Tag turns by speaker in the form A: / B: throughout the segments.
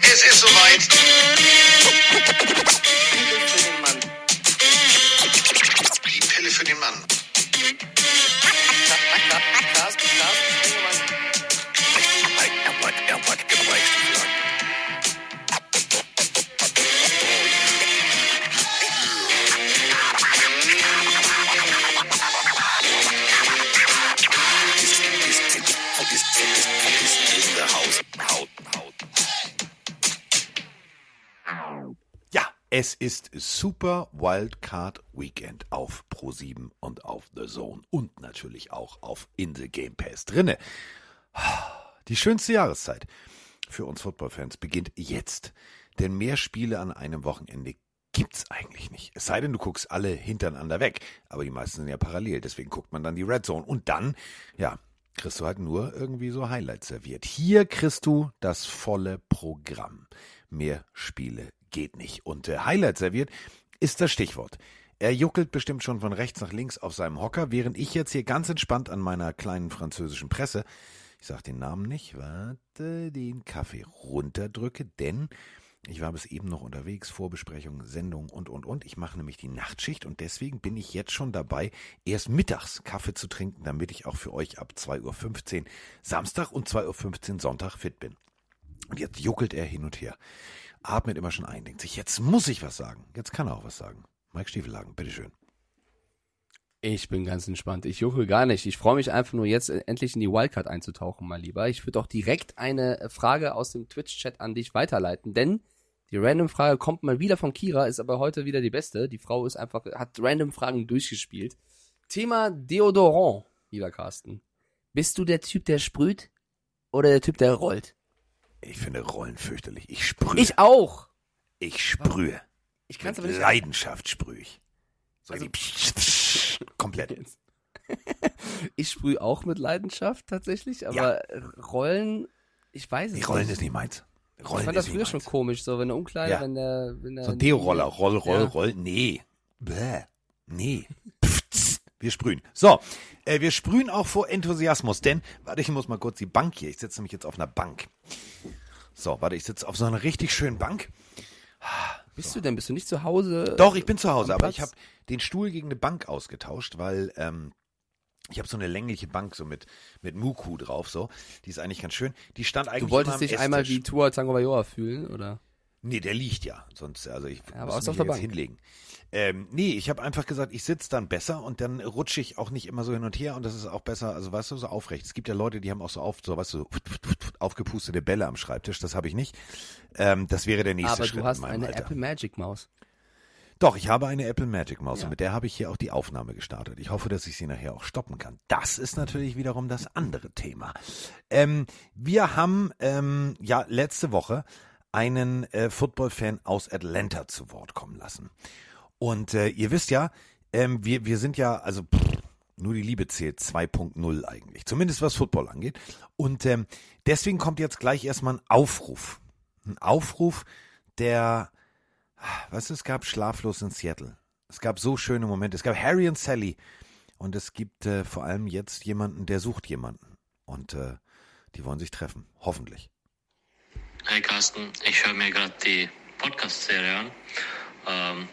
A: Es ist soweit.
B: Es ist Super Wildcard Weekend auf Pro7 und auf The Zone und natürlich auch auf In the Game Pass drinne. Die schönste Jahreszeit für uns Footballfans beginnt jetzt, denn mehr Spiele an einem Wochenende gibt's eigentlich nicht. Es sei denn, du guckst alle hintereinander weg, aber die meisten sind ja parallel, deswegen guckt man dann die Red Zone und dann, ja, kriegst du halt nur irgendwie so Highlights serviert. Hier kriegst du das volle Programm. Mehr Spiele geht nicht. Und äh, Highlights serviert ist das Stichwort. Er juckelt bestimmt schon von rechts nach links auf seinem Hocker, während ich jetzt hier ganz entspannt an meiner kleinen französischen Presse, ich sag den Namen nicht, warte, den Kaffee runterdrücke, denn ich war bis eben noch unterwegs, Vorbesprechung, Sendung und, und, und. Ich mache nämlich die Nachtschicht und deswegen bin ich jetzt schon dabei, erst mittags Kaffee zu trinken, damit ich auch für euch ab 2.15 Uhr Samstag und 2.15 Uhr Sonntag fit bin. Und jetzt juckelt er hin und her, atmet immer schon ein, denkt sich, jetzt muss ich was sagen. Jetzt kann er auch was sagen. Mike Stiefelhagen, bitteschön.
C: Ich bin ganz entspannt. Ich jucke gar nicht. Ich freue mich einfach nur jetzt endlich in die Wildcard einzutauchen, mal lieber. Ich würde auch direkt eine Frage aus dem Twitch-Chat an dich weiterleiten, denn die Random-Frage kommt mal wieder von Kira, ist aber heute wieder die beste. Die Frau ist einfach, hat Random-Fragen durchgespielt. Thema Deodorant, lieber Carsten. Bist du der Typ, der sprüht oder der Typ, der rollt?
B: Ich finde Rollen fürchterlich. Ich sprühe.
C: Ich auch.
B: Ich sprühe.
C: Ich kann es
B: Mit
C: aber nicht.
B: Leidenschaft sprühe ich. So
C: Also-
B: psch, psch, komplett.
C: Ich sprühe auch mit Leidenschaft tatsächlich, aber Rollen, ich weiß es
B: Die Rollen
C: nicht.
B: ist nicht meins.
C: Ich
B: Rollen
C: fand das früher
B: nicht
C: schon
B: meins.
C: komisch, so wenn der Umkleide,
B: Ja.
C: wenn der, wenn der
B: So ein Deo-Roller. Roll, roll,
C: Ja.
B: roll. Nee. Bäh. Nee. Pfz. Wir sprühen. So, äh, wir sprühen auch vor Enthusiasmus, denn, warte, ich muss mal kurz die Bank hier. Ich sitze nämlich jetzt auf einer Bank. So, warte, ich sitze auf so einer richtig schönen Bank.
C: Bist du denn? Bist du nicht zu Hause?
B: Doch, ich bin zu Hause, aber ich habe den Stuhl gegen eine Bank ausgetauscht, weil ähm, ich habe so eine längliche Bank so mit mit Muku drauf, so. Die ist eigentlich ganz schön. Die stand eigentlich
C: Du wolltest dich einmal wie Tua Tango Bayoa fühlen, oder?
B: Nee, der liegt ja. Sonst, also ich
C: Ja,
B: muss mich jetzt hinlegen. Ähm, nee, ich habe einfach gesagt, ich sitze dann besser und dann rutsche ich auch nicht immer so hin und her und das ist auch besser, also weißt du, so aufrecht. Es gibt ja Leute, die haben auch so auf, so weißt du, aufgepustete Bälle am Schreibtisch, das habe ich nicht. Ähm, das wäre der nächste
C: Aber
B: Schritt
C: du hast eine
B: Alter.
C: Apple Magic Maus.
B: Doch, ich habe eine Apple Magic Maus
C: Ja.
B: und mit der habe ich hier auch die Aufnahme gestartet. Ich hoffe, dass ich sie nachher auch stoppen kann. Das ist natürlich wiederum das andere Thema. Ähm, wir haben ähm, ja letzte Woche einen äh, Football-Fan aus Atlanta zu Wort kommen lassen. Und äh, ihr wisst ja, ähm, wir, wir sind ja, also pff, nur die Liebe zählt 2.0 eigentlich. Zumindest was Football angeht. Und ähm, deswegen kommt jetzt gleich erstmal ein Aufruf. Ein Aufruf, der du, es gab Schlaflos in Seattle. Es gab so schöne Momente. Es gab Harry und Sally. Und es gibt äh, vor allem jetzt jemanden, der sucht jemanden. Und äh, die wollen sich treffen. Hoffentlich.
D: Hey Carsten, ich höre mir gerade die Podcast-Serie an. Ähm,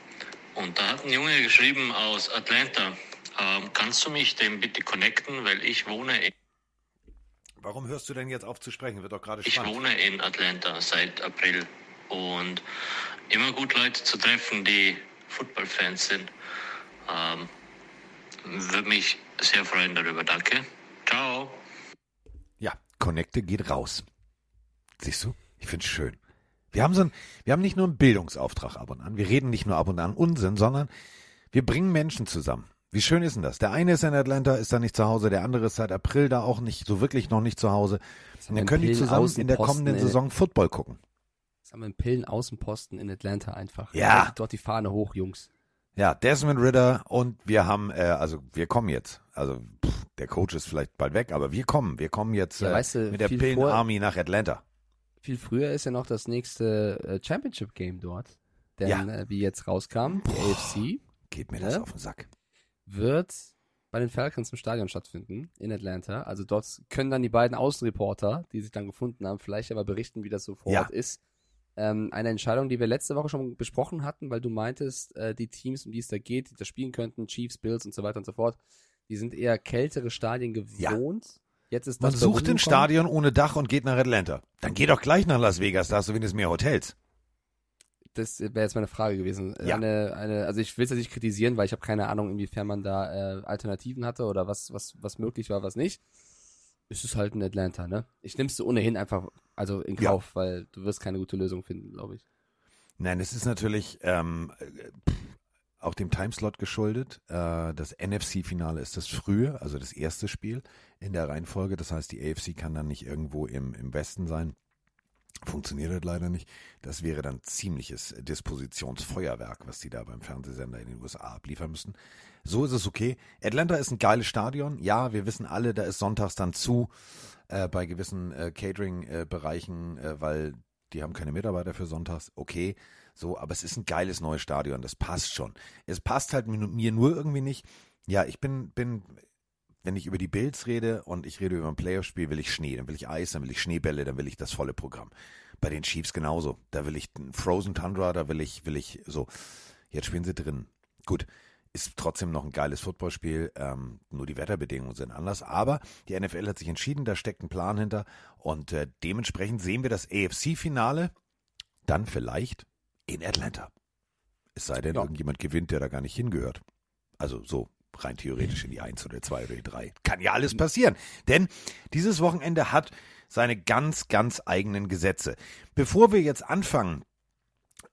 D: und da hat ein Junge geschrieben aus Atlanta. Ähm, kannst du mich dem bitte connecten, weil ich wohne in,
B: Warum hörst du denn jetzt auf zu sprechen? Wird doch gerade
D: ich
B: spannend.
D: wohne in Atlanta seit April und immer gut Leute zu treffen, die Football-Fans sind. Ähm, Würde mich sehr freuen darüber. Danke. Ciao.
B: Ja, Connecte geht raus. Siehst du? Ich find's schön. Wir haben so ein, wir haben nicht nur einen Bildungsauftrag ab und an. Wir reden nicht nur ab und an Unsinn, sondern wir bringen Menschen zusammen. Wie schön ist denn das? Der eine ist in Atlanta, ist da nicht zu Hause, der andere ist seit April da auch nicht, so wirklich noch nicht zu Hause. Und dann können die zusammen in der kommenden
C: in-
B: Saison Football gucken.
C: Das haben wir einen Pillen Außenposten in Atlanta einfach.
B: Ja.
C: Haltet Dort die Fahne hoch, Jungs.
B: Ja, Desmond Ritter und wir haben, äh, also wir kommen jetzt. Also pff, der Coach ist vielleicht bald weg, aber wir kommen. Wir kommen jetzt
C: Ja,
B: äh,
C: weißt du,
B: mit der
C: viel
B: Pillen
C: vor-
B: Army nach Atlanta.
C: Viel früher ist ja noch das nächste äh, Championship Game dort. Denn
B: Ja.
C: äh, wie jetzt rauskam, die AFC
B: Geht mir das
C: Ja.
B: auf den Sack.
C: wird bei den Falcons im Stadion stattfinden, in Atlanta. Also dort können dann die beiden Außenreporter, die sich dann gefunden haben, vielleicht aber berichten, wie das so vor
B: Ja.
C: Ort ist. Ähm, eine Entscheidung, die wir letzte Woche schon besprochen hatten, weil du meintest, äh, die Teams, um die es da geht, die da spielen könnten, Chiefs, Bills und so weiter und so fort, die sind eher kältere Stadien gewohnt. Jetzt ist
B: Man sucht ein. Stadion ohne Dach und geht nach Atlanta. Dann geh doch gleich nach Las Vegas, da hast du wenigstens mehr Hotels.
C: Das wäre jetzt meine Frage gewesen.
B: Ja.
C: Eine, eine, also ich will es jetzt nicht kritisieren, weil ich habe keine Ahnung, inwiefern man da äh, Alternativen hatte oder was, was, was möglich war, was nicht. Es ist halt in Atlanta, ne? Ich nimm's so ohnehin einfach, also in
B: Ja.
C: Kauf, weil du wirst keine gute Lösung finden, glaube ich.
B: Nein, es ist natürlich ähm, äh, auch dem Timeslot geschuldet. Äh, das NFC-Finale ist das frühe, also das erste Spiel in der Reihenfolge. Das heißt, die AFC kann dann nicht irgendwo im, im Westen sein. Funktioniert halt leider nicht. Das wäre dann ziemliches Dispositionsfeuerwerk, was die da beim Fernsehsender in den USA abliefern müssen. So ist es okay. Atlanta ist ein geiles Stadion. Ja, wir wissen alle, da ist sonntags dann zu äh, bei gewissen äh, Catering-Bereichen, äh, weil die haben keine Mitarbeiter für sonntags. Okay, so, aber es ist ein geiles neues Stadion. Das passt schon. Es passt halt mir, nur irgendwie nicht. Ja, ich bin, bin, wenn ich über die Bills rede und ich rede über ein Playoff-Spiel, will ich Schnee, dann will ich Eis, dann will ich Schneebälle, dann will ich das volle Programm. Bei den Chiefs genauso. Da will ich Frozen Tundra, da will ich, will ich so. Jetzt spielen sie drin. Gut, ist trotzdem noch ein geiles Footballspiel. Ähm, nur die Wetterbedingungen sind anders. Aber die NFL hat sich entschieden, da steckt ein Plan hinter. Und äh, dementsprechend sehen wir das AFC-Finale dann vielleicht in Atlanta. Es sei denn,
C: Ja.
B: irgendjemand gewinnt, der da gar nicht hingehört. Also so rein theoretisch in die 1 oder 2 oder die 3. Kann ja alles passieren. Denn dieses Wochenende hat seine ganz, ganz eigenen Gesetze. Bevor wir jetzt anfangen,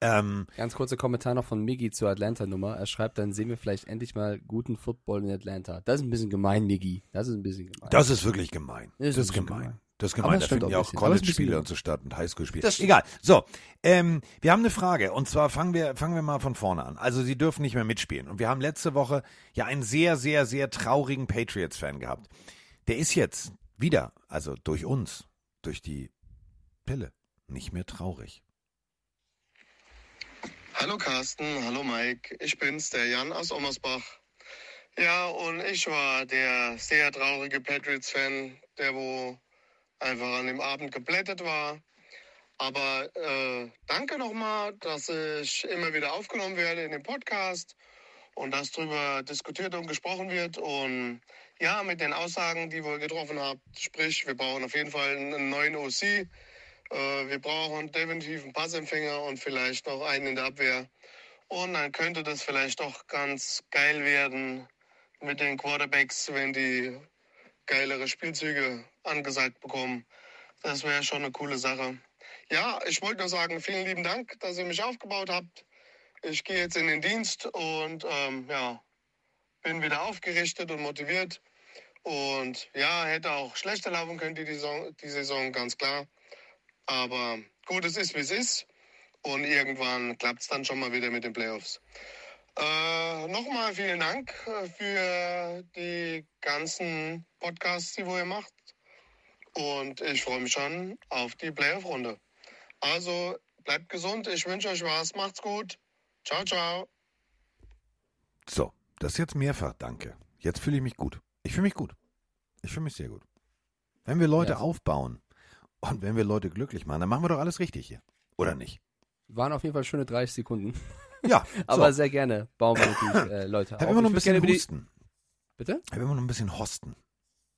B: ähm,
C: Ganz kurzer Kommentar noch von Miggy zur Atlanta-Nummer. Er schreibt, dann sehen wir vielleicht endlich mal guten Football in Atlanta. Das ist ein bisschen gemein, Miggy. Das ist ein bisschen gemein.
B: Das ist wirklich gemein.
C: Das ist
B: Das ist gemein.
C: gemein.
B: Das ist gemein. Da finden
C: auch
B: ja auch College-Spiele und so statt und Highschool-Spiele. Egal. So, ähm, wir haben eine Frage und zwar fangen wir, fangen wir mal von vorne an. Also sie dürfen nicht mehr mitspielen. Und wir haben letzte Woche ja einen sehr, sehr, sehr traurigen Patriots-Fan gehabt. Der ist jetzt wieder, also durch uns, durch die Pille, nicht mehr traurig.
E: Hallo Carsten, hallo Mike, ich bin's, der Jan aus Ommersbach. Ja, und ich war der sehr traurige Patriots-Fan, der wo einfach an dem Abend geblättet war. Aber äh, danke nochmal, dass ich immer wieder aufgenommen werde in dem Podcast und dass darüber diskutiert und gesprochen wird. Und ja, mit den Aussagen, die ihr getroffen habt, sprich, wir brauchen auf jeden Fall einen neuen OC. Äh, wir brauchen definitiv einen Passempfänger und vielleicht noch einen in der Abwehr. Und dann könnte das vielleicht doch ganz geil werden mit den Quarterbacks, wenn die geilere Spielzüge angesagt bekommen. Das wäre schon eine coole Sache. Ja, ich wollte nur sagen, vielen lieben Dank, dass ihr mich aufgebaut habt. Ich gehe jetzt in den Dienst und ähm, ja, bin wieder aufgerichtet und motiviert. Und ja, hätte auch schlechter laufen können die, Saison, die Saison, ganz klar. Aber gut, es ist, wie es ist. Und irgendwann klappt es dann schon mal wieder mit den Playoffs. Äh, Nochmal vielen Dank äh, für die ganzen Podcasts, die ihr macht. Und ich freue mich schon auf die Playoff-Runde. Also bleibt gesund, ich wünsche euch was, macht's gut. Ciao, ciao.
B: So, das jetzt mehrfach, danke. Jetzt fühle ich mich gut. Ich fühle mich gut. Ich fühle mich sehr gut. Wenn wir Leute
C: Ja.
B: aufbauen und wenn wir Leute glücklich machen, dann machen wir doch alles richtig hier. Oder nicht?
C: Waren auf jeden Fall schöne 30 Sekunden.
B: Ja,
C: Aber
B: so.
C: sehr gerne bauen wir natürlich äh, Leute
B: Ich habe immer noch ein bisschen
C: über die-
B: Husten.
C: Bitte?
B: Ich habe immer noch ein bisschen Hosten.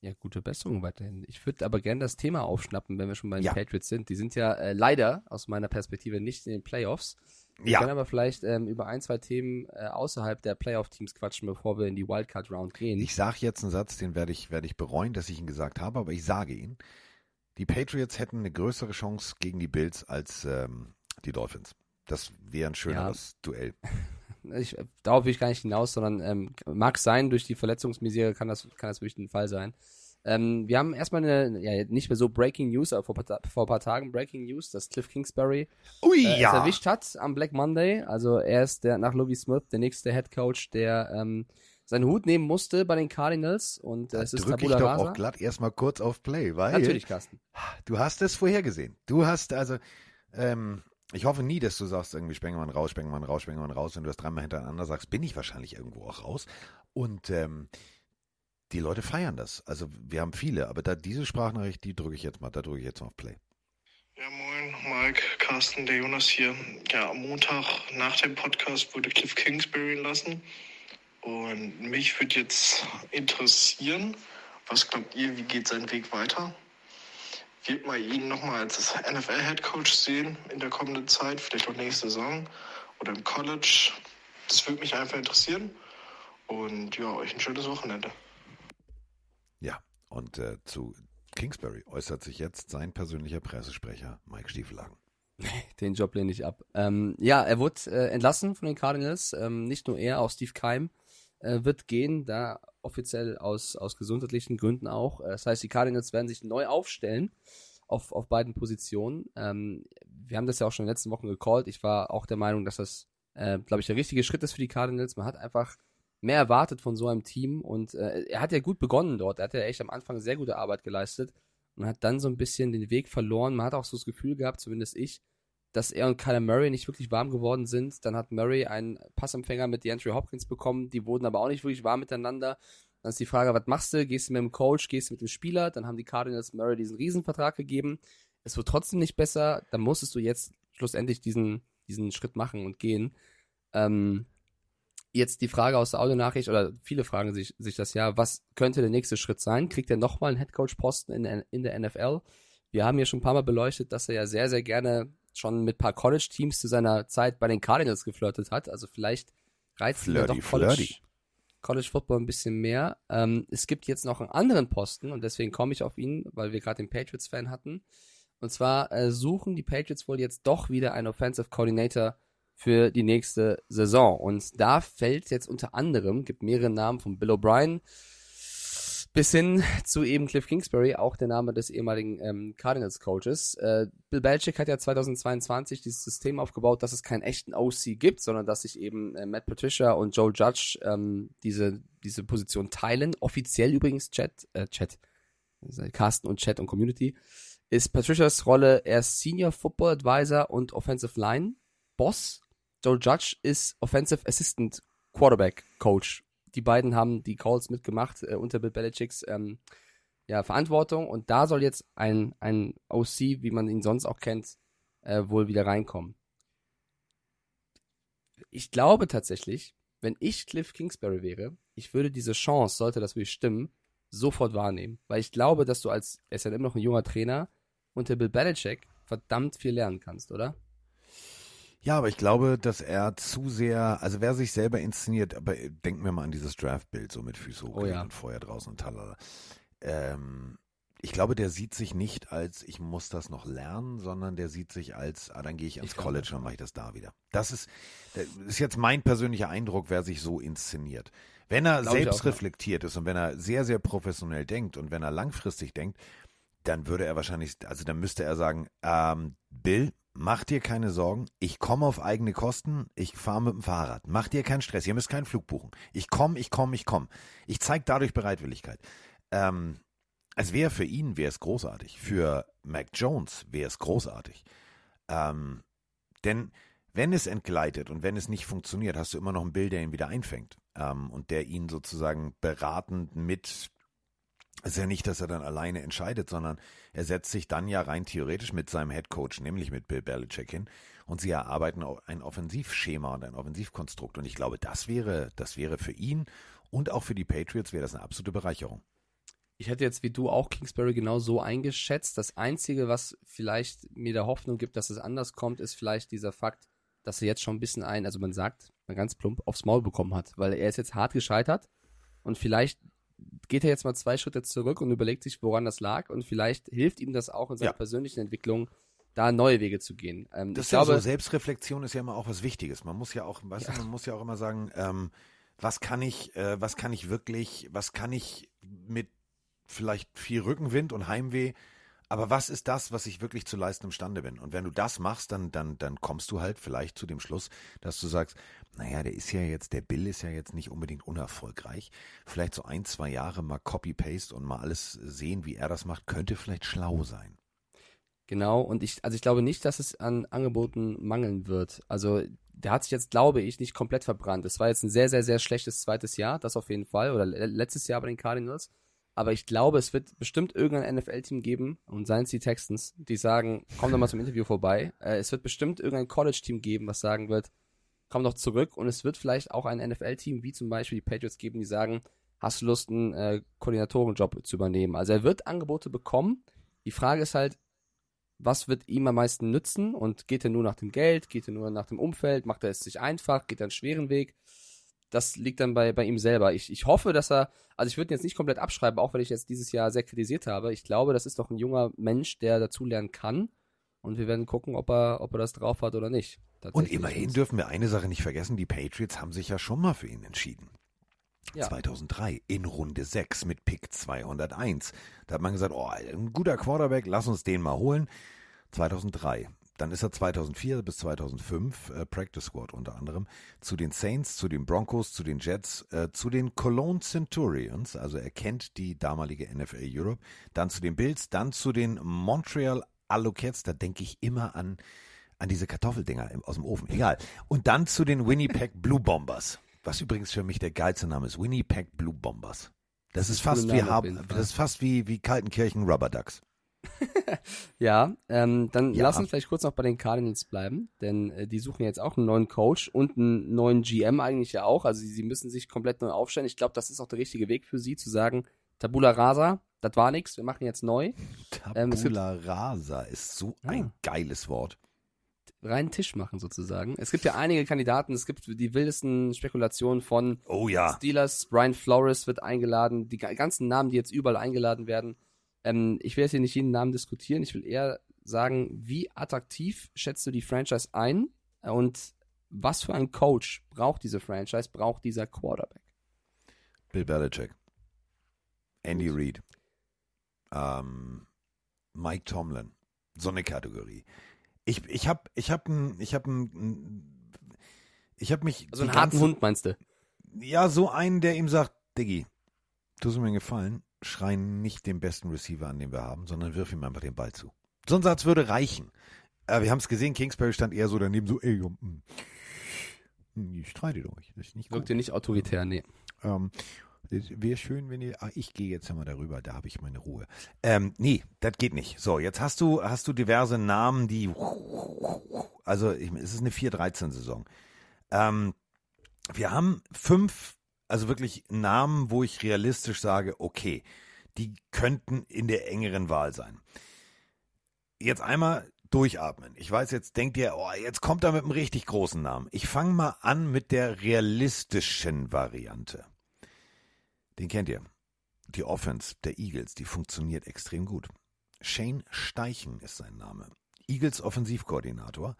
C: Ja, gute Besserung weiterhin. Ich würde aber gerne das Thema aufschnappen, wenn wir schon bei den
B: Ja.
C: Patriots sind. Die sind ja äh, leider aus meiner Perspektive nicht in den Playoffs. Wir können
B: Ja,
C: aber vielleicht ähm, über ein, zwei Themen äh, außerhalb der Playoff-Teams quatschen, bevor wir in die Wildcard-Round gehen.
B: ich sage jetzt einen Satz, den werde ich, werde ich bereuen, dass ich ihn gesagt habe, aber ich sage ihn. Die Patriots hätten eine größere Chance gegen die Bills als ähm, die Dolphins. Das wäre ein schöneres Duell.
C: ich, darauf will ich gar nicht hinaus, sondern ähm, mag sein, durch die Verletzungsmisere kann das, kann das wirklich ein Fall sein. Ähm, wir haben erstmal eine, ja, nicht mehr so Breaking News, aber vor, ein paar Ta- vor ein paar Tagen Breaking News, dass Cliff Kingsbury
B: Ui,
C: äh, es
B: ja.
C: erwischt hat am Black Monday. Also er ist der nach Louis Smith der nächste Head Coach, der ähm, seinen Hut nehmen musste bei den Cardinals und äh,
B: Da
C: es ist
B: drücke ich doch
C: Rasa.
B: auch glatt erstmal kurz auf Play, weil
C: Natürlich, Carsten.
B: du hast es vorhergesehen. Du hast also, ähm, ich hoffe nie, dass du sagst, irgendwie Spengemann raus, Spengemann raus, Spengemann raus. Wenn du das dreimal hintereinander sagst, bin ich wahrscheinlich irgendwo auch raus. Und ähm, die Leute feiern das. Also wir haben viele, aber da diese Sprachnachricht, die drücke ich jetzt mal, da drücke ich jetzt mal auf Play.
E: Ja, moin, Mike, Carsten, der Jonas hier. Ja, am Montag nach dem Podcast wurde Cliff Kingsbury entlassen. Und mich würde jetzt interessieren, was glaubt ihr, wie geht sein Weg weiter? Wird man ihn nochmal als NFL-Headcoach sehen in der kommenden Zeit, vielleicht auch nächste Saison oder im College? Das würde mich einfach interessieren. Und ja, euch ein schönes Wochenende.
B: Ja, und äh, zu Kingsbury äußert sich jetzt sein persönlicher Pressesprecher Mike Stiefelagen.
C: Den Job lehne ich ab. Ähm, ja, er wurde äh, entlassen von den Cardinals. Ähm, nicht nur er, auch Steve Keim äh, wird gehen, da offiziell aus, aus gesundheitlichen Gründen auch. Äh, das heißt, die Cardinals werden sich neu aufstellen auf, auf beiden Positionen. Ähm, wir haben das ja auch schon in den letzten Wochen gecallt. Ich war auch der Meinung, dass das, äh, glaube ich, der richtige Schritt ist für die Cardinals. Man hat einfach mehr erwartet von so einem Team und äh, er hat ja gut begonnen dort. Er hat ja echt am Anfang sehr gute Arbeit geleistet und hat dann so ein bisschen den Weg verloren. Man hat auch so das Gefühl gehabt, zumindest ich, dass er und Kyler Murray nicht wirklich warm geworden sind. Dann hat Murray einen Passempfänger mit DeAndre Hopkins bekommen. Die wurden aber auch nicht wirklich warm miteinander. Dann ist die Frage, was machst du? Gehst du mit dem Coach? Gehst du mit dem Spieler? Dann haben die Cardinals Murray diesen Riesenvertrag gegeben. Es wird trotzdem nicht besser. Dann musstest du jetzt schlussendlich diesen, diesen Schritt machen und gehen. Ähm, jetzt die Frage aus der Audionachricht, oder viele fragen sich, sich das ja, was könnte der nächste Schritt sein? Kriegt er nochmal einen Headcoach-Posten in, in der NFL? Wir haben ja schon ein paar Mal beleuchtet, dass er ja sehr, sehr gerne schon mit ein paar College-Teams zu seiner Zeit bei den Cardinals geflirtet hat. Also vielleicht reizt ihn doch College,
B: flirty.
C: College Football ein bisschen mehr. Ähm, es gibt jetzt noch einen anderen Posten und deswegen komme ich auf ihn, weil wir gerade den Patriots-Fan hatten. Und zwar äh, suchen die Patriots wohl jetzt doch wieder einen Offensive Coordinator für die nächste Saison. Und da fällt jetzt unter anderem, gibt mehrere Namen von Bill O'Brien bis hin zu eben Cliff Kingsbury, auch der Name des ehemaligen ähm, Cardinals-Coaches. Äh, Bill Belichick hat ja 2022 dieses System aufgebaut, dass es keinen echten OC gibt, sondern dass sich eben äh, Matt Patricia und Joe Judge ähm, diese, diese Position teilen. Offiziell übrigens Chat, äh, Chat, also Carsten und Chat und Community, ist Patricias Rolle, er ist Senior Football Advisor und Offensive Line Boss. Joe Judge ist Offensive Assistant Quarterback Coach. Die beiden haben die Calls mitgemacht äh, unter Bill Belichicks ähm, ja, Verantwortung und da soll jetzt ein, ein OC, wie man ihn sonst auch kennt, äh, wohl wieder reinkommen. Ich glaube tatsächlich, wenn ich Cliff Kingsbury wäre, ich würde diese Chance, sollte das wirklich stimmen, sofort wahrnehmen. Weil ich glaube, dass du als, er ist ja immer noch ein junger Trainer, unter Bill Belichick verdammt viel lernen kannst, oder?
B: Ja, aber ich glaube, dass er zu sehr, also wer sich selber inszeniert, aber denken wir mal an dieses Draftbild, so mit Füße hoch
C: Oh ja.
B: und Feuer draußen und talala. Ähm, ich glaube, der sieht sich nicht als, ich muss das noch lernen, sondern der sieht sich als, ah, dann gehe ich ins
C: Ich
B: College und mache ich das da wieder. Das ist, das ist jetzt mein persönlicher Eindruck, wer sich so inszeniert. Wenn er
C: Glaube
B: selbst
C: auch, ja.
B: reflektiert ist und wenn er sehr, sehr professionell denkt und wenn er langfristig denkt, dann würde er wahrscheinlich, also dann müsste er sagen, ähm, Bill, mach dir keine Sorgen, ich komme auf eigene Kosten, ich fahre mit dem Fahrrad, mach dir keinen Stress, ihr müsst keinen Flug buchen. Ich komme, ich komme, ich komme. Ich zeige dadurch Bereitwilligkeit. Ähm, es wäre für ihn, wäre es großartig. Für Mac Jones wäre es großartig. Ähm, denn wenn es entgleitet und wenn es nicht funktioniert, hast du immer noch einen Bill, der ihn wieder einfängt ähm, und der ihn sozusagen beratend mit ist ja nicht, dass er dann alleine entscheidet, sondern er setzt sich dann ja rein theoretisch mit seinem Headcoach, nämlich mit Bill Belichick hin, und sie erarbeiten ein Offensivschema und ein Offensivkonstrukt. Und ich glaube, das wäre, das wäre für ihn und auch für die Patriots wäre das eine absolute Bereicherung.
C: Ich hätte jetzt wie du auch Kingsbury genau so eingeschätzt. Das Einzige, was vielleicht mir der Hoffnung gibt, dass es anders kommt, ist vielleicht dieser Fakt, dass er jetzt schon ein bisschen ein, also man sagt, ganz plump, aufs Maul bekommen hat. Weil er ist jetzt hart gescheitert und vielleicht geht er jetzt mal zwei Schritte zurück und überlegt sich, woran das lag und vielleicht hilft ihm das auch in seiner
B: Ja.
C: persönlichen Entwicklung, da neue Wege zu gehen. Ähm,
B: Das
C: ich
B: ist ja
C: glaube,
B: so, Selbstreflexion ist ja immer auch was Wichtiges. Man muss ja auch, weißt du, man muss ja auch immer sagen, ähm, was kann ich, äh, was kann ich wirklich, was kann ich mit vielleicht viel Rückenwind und Heimweh, aber was ist das, was ich wirklich zu leisten imstande bin? Und wenn du das machst, dann, dann, dann kommst du halt vielleicht zu dem Schluss, dass du sagst, naja, der ist ja jetzt, der Bill ist ja jetzt nicht unbedingt unerfolgreich. Vielleicht so ein, zwei Jahre mal Copy-Paste und mal alles sehen, wie er das macht, könnte vielleicht schlau sein.
C: Genau, und ich, also ich glaube nicht, dass es an Angeboten mangeln wird. Also der hat sich jetzt, glaube ich, nicht komplett verbrannt. Es war jetzt ein sehr, sehr, sehr schlechtes zweites Jahr, das auf jeden Fall, oder letztes Jahr bei den Cardinals. Aber ich glaube, es wird bestimmt irgendein NFL-Team geben, und seien es die Texans, die sagen, komm doch mal zum Interview vorbei. Äh, es wird bestimmt irgendein College-Team geben, was sagen wird, komm doch zurück. Und es wird vielleicht auch ein NFL-Team, wie zum Beispiel die Patriots geben, die sagen, hast du Lust, einen äh, Koordinatorenjob zu übernehmen? Also er wird Angebote bekommen. Die Frage ist halt, was wird ihm am meisten nützen? Und geht er nur nach dem Geld? Geht er nur nach dem Umfeld? Macht er es sich einfach? Geht er einen schweren Weg? Das liegt dann bei, bei ihm selber. Ich, ich hoffe, dass er, also ich würde ihn jetzt nicht komplett abschreiben, auch wenn ich jetzt dieses Jahr sehr kritisiert habe. Ich glaube, das ist doch ein junger Mensch, der dazulernen kann. Und wir werden gucken, ob er, ob er das drauf hat oder nicht.
B: Und immerhin dürfen wir eine Sache nicht vergessen, die Patriots haben sich ja schon mal für ihn entschieden. Ja. 2003 in Runde 6 mit Pick 201. Da hat man gesagt, oh, ein guter Quarterback, lass uns den mal holen. 2003. Dann ist er 2004 bis 2005 äh, Practice Squad unter anderem zu den Saints, zu den Broncos, zu den Jets, äh, zu den Cologne Centurions. Also er kennt die damalige NFL Europe. Dann zu den Bills, dann zu den Montreal Alouettes. Da denke ich immer an an diese Kartoffeldinger aus dem Ofen. Egal. Und dann zu den Winnipeg Blue Bombers. Was übrigens für mich der geilste Name ist. Winnipeg Blue Bombers. Das, das ist fast wie haben, das ist fast wie, wie Kaltenkirchen Rubber Ducks.
C: Ja, ähm, dann ja. lass uns vielleicht kurz noch bei den Cardinals bleiben, denn äh, die suchen jetzt auch einen neuen Coach und einen neuen GM eigentlich ja auch. Also sie, sie müssen sich komplett neu aufstellen. Ich glaube, das ist auch der richtige Weg für sie, zu sagen, Tabula Rasa, das war nichts, wir machen jetzt neu.
B: Tabula ähm, Rasa ist so ja. ein geiles Wort
C: reinen Tisch machen sozusagen. Es gibt ja einige Kandidaten, es gibt die wildesten Spekulationen von
B: oh, ja.
C: Steelers, Brian Flores wird eingeladen, die ganzen Namen, die jetzt überall eingeladen werden. Ähm, ich will jetzt hier nicht jeden Namen diskutieren, ich will eher sagen, wie attraktiv schätzt du die Franchise ein und was für ein Coach braucht diese Franchise, braucht dieser Quarterback?
B: Bill Belichick, Andy Reid, ähm, Mike Tomlin, so eine Kategorie. Ich, ich habe ich hab ein, ich habe ein, ich habe mich.
C: So einen harten Hund meinst du?
B: Ja, so einen, der ihm sagt, Diggi, tust mir einen Gefallen, schrei nicht den besten Receiver an, den wir haben, sondern wirf ihm einfach den Ball zu. So ein Satz würde reichen. Aber wir haben es gesehen, Kingsbury stand eher so daneben, so, ey, hm, hm, ich. Das ist nicht
C: Wirkte nicht autoritär, nee.
B: Ähm, Wäre schön, wenn ihr. Ah, ich gehe jetzt mal darüber, da habe ich meine Ruhe. Ähm, nee, das geht nicht. So, jetzt hast du, hast du diverse Namen, die. Also, ich, es ist eine 4-13-Saison. Ähm, wir haben fünf, also wirklich Namen, wo ich realistisch sage, okay, die könnten in der engeren Wahl sein. Jetzt einmal durchatmen. Ich weiß, jetzt denkt ihr, oh, jetzt kommt er mit einem richtig großen Namen. Ich fange mal an mit der realistischen Variante. Den kennt ihr. Die Offense der Eagles, die funktioniert extrem gut. Shane Steichen ist sein Name. Eagles Offensivkoordinator.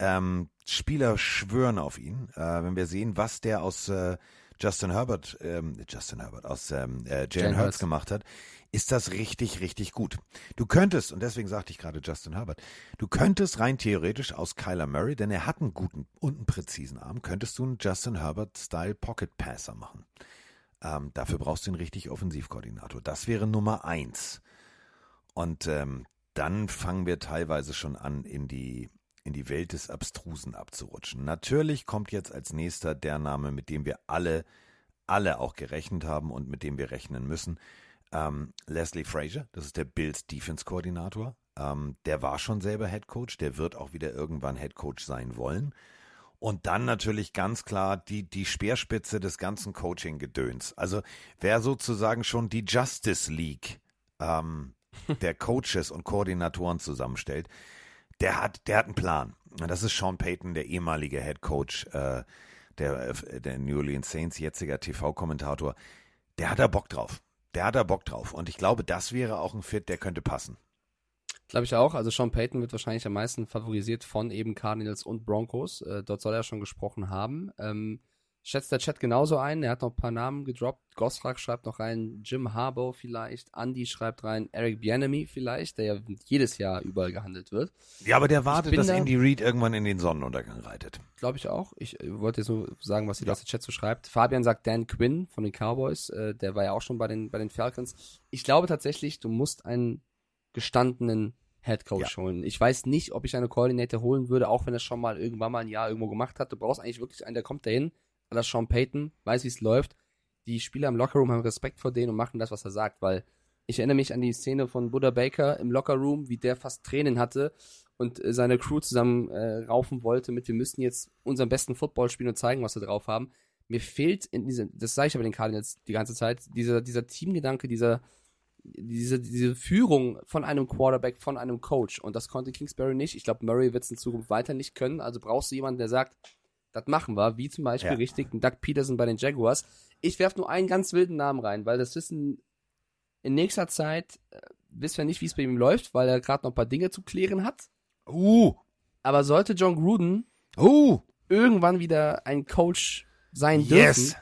B: Ähm, Spieler schwören auf ihn. Äh, wenn wir sehen, was der aus äh, Justin Herbert, ähm, Justin Herbert, aus ähm, äh, Jalen Hurts gemacht hat, ist das richtig, richtig gut. Du könntest, und deswegen sagte ich gerade Justin Herbert, du könntest rein theoretisch aus Kyler Murray, denn er hat einen guten und einen präzisen Arm, könntest du einen Justin Herbert-Style Pocket Passer machen. Ähm, dafür brauchst du einen richtig Offensivkoordinator. Das wäre Nummer eins. Und ähm, dann fangen wir teilweise schon an, in die, in die Welt des Abstrusen abzurutschen. Natürlich kommt jetzt als nächster der Name, mit dem wir alle, alle auch gerechnet haben und mit dem wir rechnen müssen. Ähm, Leslie Frazier, das ist der Bills Defense Koordinator. Ähm, der war schon selber Head Coach, der wird auch wieder irgendwann Head Coach sein wollen. Und dann natürlich ganz klar die, die Speerspitze des ganzen Coaching-Gedöns. Also wer sozusagen schon die Justice League ähm, der Coaches und Koordinatoren zusammenstellt, der hat, der hat einen Plan. Das ist Sean Payton, der ehemalige Head Coach äh, der, der New Orleans Saints, jetziger TV-Kommentator. Der hat da Bock drauf. Der hat da Bock drauf. Und ich glaube, das wäre auch ein Fit, der könnte passen.
C: Glaube ich auch. Also Sean Payton wird wahrscheinlich am meisten favorisiert von eben Cardinals und Broncos. Äh, dort soll er schon gesprochen haben. Ähm, schätzt der Chat genauso ein. Er hat noch ein paar Namen gedroppt. Gosrak schreibt noch rein, Jim Harbaugh vielleicht, Andy schreibt rein, Eric Bienemy vielleicht, der ja jedes Jahr überall gehandelt wird.
B: Ja, aber der wartet, dass da, Andy Reid irgendwann in den Sonnenuntergang reitet.
C: Glaube ich auch. Ich äh, wollte jetzt nur sagen, was die ja. Chat so schreibt. Fabian sagt Dan Quinn von den Cowboys, äh, der war ja auch schon bei den, bei den Falcons. Ich glaube tatsächlich, du musst einen gestandenen Head Coach holen. Ich weiß nicht, ob ich einen Coordinator holen würde, auch wenn er schon mal irgendwann mal ein Jahr irgendwo gemacht hat. Du brauchst eigentlich wirklich einen, der kommt dahin, das Sean Payton weiß, wie es läuft. Die Spieler im Lockerroom haben Respekt vor denen und machen das, was er sagt, weil ich erinnere mich an die Szene von Buddha Baker im Lockerroom, wie der fast Tränen hatte und äh, seine Crew zusammen äh, raufen wollte mit, wir müssen jetzt unseren besten Football spielen und zeigen, was wir drauf haben. Mir fehlt in diesem, das sage ich aber den Cardinals die ganze Zeit, dieser, dieser Teamgedanke, dieser, diese, diese Führung von einem Quarterback, von einem Coach. Und das konnte Kingsbury nicht. Ich glaube, Murray wird es in Zukunft weiter nicht können. Also brauchst du jemanden, der sagt, das machen wir, wie zum Beispiel
B: Ja.
C: richtig ein Doug Peterson bei den Jaguars. Ich werfe nur einen ganz wilden Namen rein, weil das wissen in nächster Zeit, äh, wissen wir nicht, wie es bei ihm läuft, weil er gerade noch ein paar Dinge zu klären hat.
B: Uh,
C: Aber sollte John Gruden
B: uh,
C: irgendwann wieder ein Coach sein dürfen,
B: yes.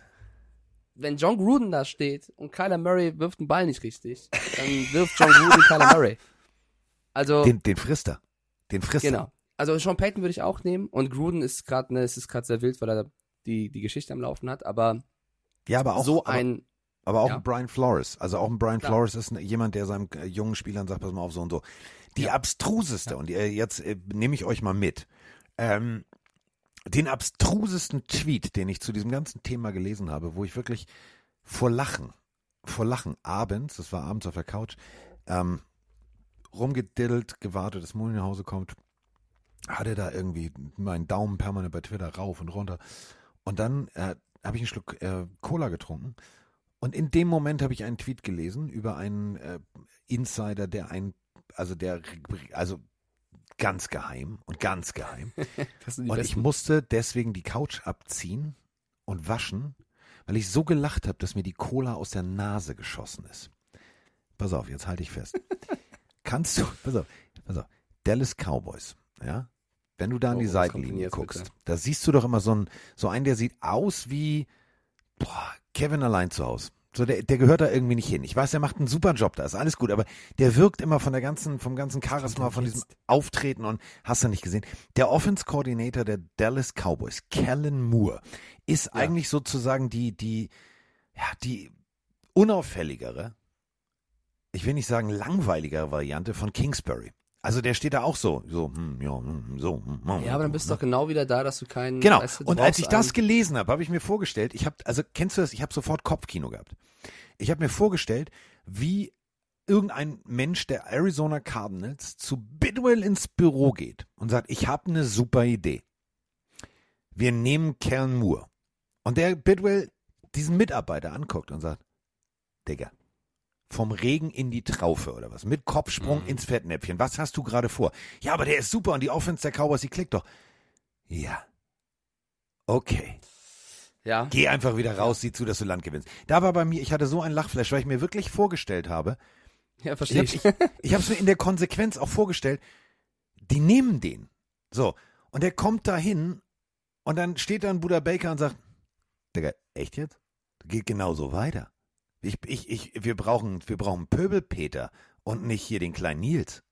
C: wenn John Gruden da steht und Kyler Murray wirft den Ball nicht richtig, dann wirft John Gruden Kyler Murray. Also,
B: Den, den frisst er. Den frisst er.
C: genau. Also Sean Payton würde ich auch nehmen und Gruden ist gerade, ne, es ist gerade sehr wild, weil er die, die Geschichte am Laufen hat, aber
B: Ja, aber auch
C: so
B: aber,
C: ein,
B: Aber auch
C: Ja.
B: ein Brian Flores. Also auch ein Brian
C: Klar.
B: Flores ist jemand, der seinem äh, jungen Spielern sagt, pass mal auf, so und so. Die abstruseste, und äh, jetzt äh, nehme ich euch mal mit, ähm, den abstrusesten Tweet, den ich zu diesem ganzen Thema gelesen habe, wo ich wirklich vor Lachen, vor Lachen abends, das war abends auf der Couch, ähm, rumgediddelt, gewartet, dass Moni nach Hause kommt, hatte da irgendwie meinen Daumen permanent bei Twitter rauf und runter. Und dann äh, habe ich einen Schluck äh, Cola getrunken. Und in dem Moment habe ich einen Tweet gelesen über einen äh, Insider, der ein, also der, also ganz geheim und ganz geheim. Und ich
C: besten.
B: musste deswegen die Couch abziehen und waschen, weil ich so gelacht habe, dass mir die Cola aus der Nase geschossen ist. Pass auf, jetzt halte ich fest. Kannst du, pass auf, pass auf, Dallas Cowboys, ja? Wenn du da an
C: Oh,
B: die Seitenlinie guckst,
C: bitte?
B: da siehst du doch immer so einen, so einen, der sieht aus wie, boah, Kevin allein zu Hause. So, der, der gehört da irgendwie nicht hin. Ich weiß, der macht einen super Job, da ist alles gut, aber der wirkt immer von der ganzen, vom ganzen Charisma, von diesem? Auftreten und hast du nicht gesehen. Der Offense Coordinator der Dallas Cowboys, Kellen Moore, ist eigentlich sozusagen die, die, ja, die unauffälligere, ich will nicht sagen langweiligere Variante von Kingsbury. Also der steht da auch so, so, hm, ja, hm, so. Hm, hm,
C: Ja, aber dann bist du
B: ne?
C: doch genau wieder da, dass du keinen.
B: Genau.
C: weißt du, du
B: und als ich das gelesen habe, habe ich mir vorgestellt, ich habe, also kennst du das? Ich habe sofort Kopfkino gehabt. Ich habe mir vorgestellt, wie irgendein Mensch der Arizona Cardinals zu Bidwell ins Büro geht und sagt, ich habe eine super Idee. Wir nehmen Kellen Moore. Und der Bidwell diesen Mitarbeiter anguckt und sagt, Digga, vom Regen in die Traufe oder was? Mit Kopfsprung
C: Mhm.
B: ins Fettnäpfchen. Was hast du gerade vor? Ja, aber der ist super und die Offense der Cowboys, die klickt doch. Ja. Okay.
C: Ja.
B: Geh einfach wieder raus, sieh zu, dass du Land gewinnst. Da war bei mir, ich hatte so ein Lachflash, weil ich mir wirklich vorgestellt habe,
C: Ja,
B: ich
C: verstehe
B: habe
C: ich.
B: ich, ich hab's mir in der Konsequenz auch vorgestellt, die nehmen den. So. Und der kommt da hin und dann steht da ein Buddha Baker und sagt, Digga, echt jetzt? Geht genauso weiter. Ich, ich, ich, wir brauchen, wir brauchen Pöbelpeter und nicht hier den kleinen Nils.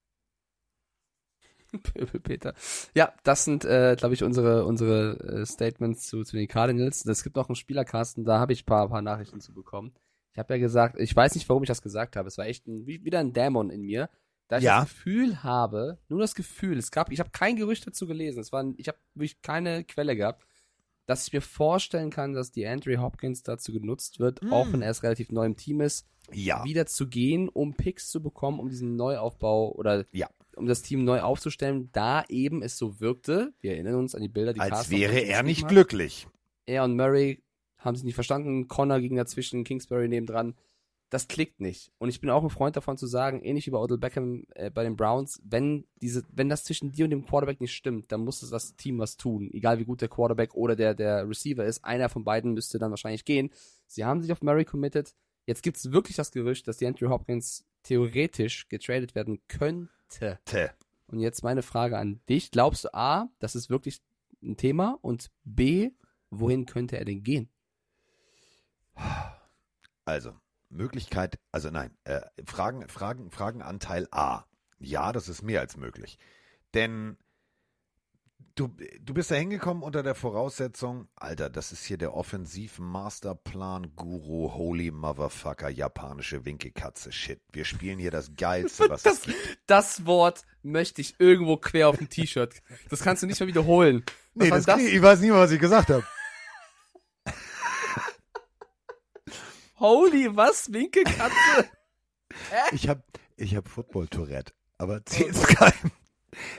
C: Pöbel Peter. Ja, das sind, äh, glaube ich, unsere, unsere äh, Statements zu, zu den Cardinals. Es gibt noch einen Spielerkasten, da habe ich ein paar, paar Nachrichten zu bekommen. Ich habe ja gesagt, ich weiß nicht, warum ich das gesagt habe. Es war echt ein, wie, wieder ein Dämon in mir. Da ich
B: Ja.
C: das Gefühl habe, nur das Gefühl, es gab, ich habe kein Gerücht dazu gelesen, es war, ich habe wirklich keine Quelle gehabt, dass ich mir vorstellen kann, dass die Andrew Hopkins dazu genutzt wird,
B: Mm.
C: auch wenn er erst relativ neu im Team ist,
B: Ja.
C: wieder zu gehen, um Picks zu bekommen, um diesen Neuaufbau oder
B: Ja.
C: um das Team neu aufzustellen, da eben es so wirkte. Wir erinnern uns an die Bilder, die
B: Als
C: Carsten
B: wäre er nicht
C: hat.
B: glücklich.
C: Er und Murray haben sich nicht verstanden. Connor ging dazwischen, Kingsbury nebendran. Das klickt nicht. Und ich bin auch ein Freund davon zu sagen, ähnlich wie bei Odell Beckham äh, bei den Browns, wenn diese, wenn das zwischen dir und dem Quarterback nicht stimmt, dann muss das Team was tun. Egal wie gut der Quarterback oder der, der Receiver ist, einer von beiden müsste dann wahrscheinlich gehen. Sie haben sich auf Murray committed. Jetzt gibt es wirklich das Gerücht, dass die Andrew Hopkins theoretisch getradet werden könnte.
B: Tä.
C: Und jetzt meine Frage an dich. Glaubst du A, das ist wirklich ein Thema? Und B, wohin könnte er denn gehen?
B: Also, Möglichkeit, also nein, äh, Fragen, Fragen, Fragenanteil A. Ja, das ist mehr als möglich. Denn Du, du bist da hingekommen unter der Voraussetzung, Alter, das ist hier der Offensiv-Masterplan-Guru, Holy Motherfucker, japanische Winkelkatze, Shit. Wir spielen hier das Geilste, was
C: Das,
B: es gibt.
C: das Wort möchte ich irgendwo quer auf dem T-Shirt. Das kannst du nicht mehr wiederholen. Was
B: Nee, das,
C: das?
B: Ich weiß nicht mal, was ich gesagt habe.
C: Holy, was? Winkelkatze?
B: Ich habe ich hab Football-Tourette, aber zählt's keinem.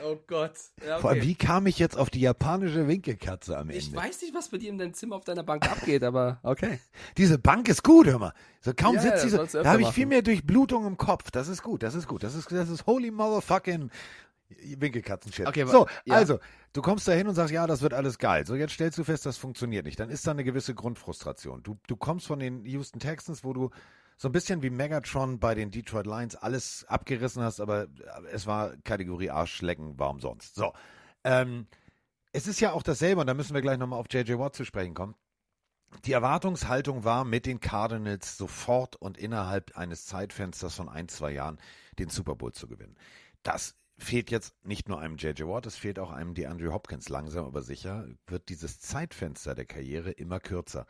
C: Oh Gott. Ja,
B: Vor allem,
C: okay.
B: wie kam ich jetzt auf die japanische Winkelkatze am Ende?
C: Ich weiß nicht, was bei dir in deinem Zimmer auf deiner Bank abgeht, aber okay.
B: Diese Bank ist gut, hör mal. So kaum
C: Ja,
B: sitzt
C: ja,
B: sie so,
C: sollst du
B: da habe ich viel mehr Durchblutung im Kopf. Das ist gut, das ist gut. Das ist, das ist holy motherfucking Winkelkatzen-Shit.
C: Okay,
B: so,
C: ja.
B: also, du kommst da hin und sagst, ja, das wird alles geil. So, jetzt stellst du fest, das funktioniert nicht. Dann ist da eine gewisse Grundfrustration. Du, du kommst von den Houston Texans, wo du so ein bisschen wie Megatron bei den Detroit Lions alles abgerissen hast, aber es war Kategorie Arschlecken, warum sonst? So, ähm, es ist ja auch dasselbe, und da müssen wir gleich nochmal auf J.J. Watt zu sprechen kommen. Die Erwartungshaltung war, mit den Cardinals sofort und innerhalb eines Zeitfensters von ein, zwei Jahren den Super Bowl zu gewinnen. Das fehlt jetzt nicht nur einem J.J. Watt, es fehlt auch einem DeAndre Hopkins. Langsam aber sicher wird dieses Zeitfenster der Karriere immer kürzer.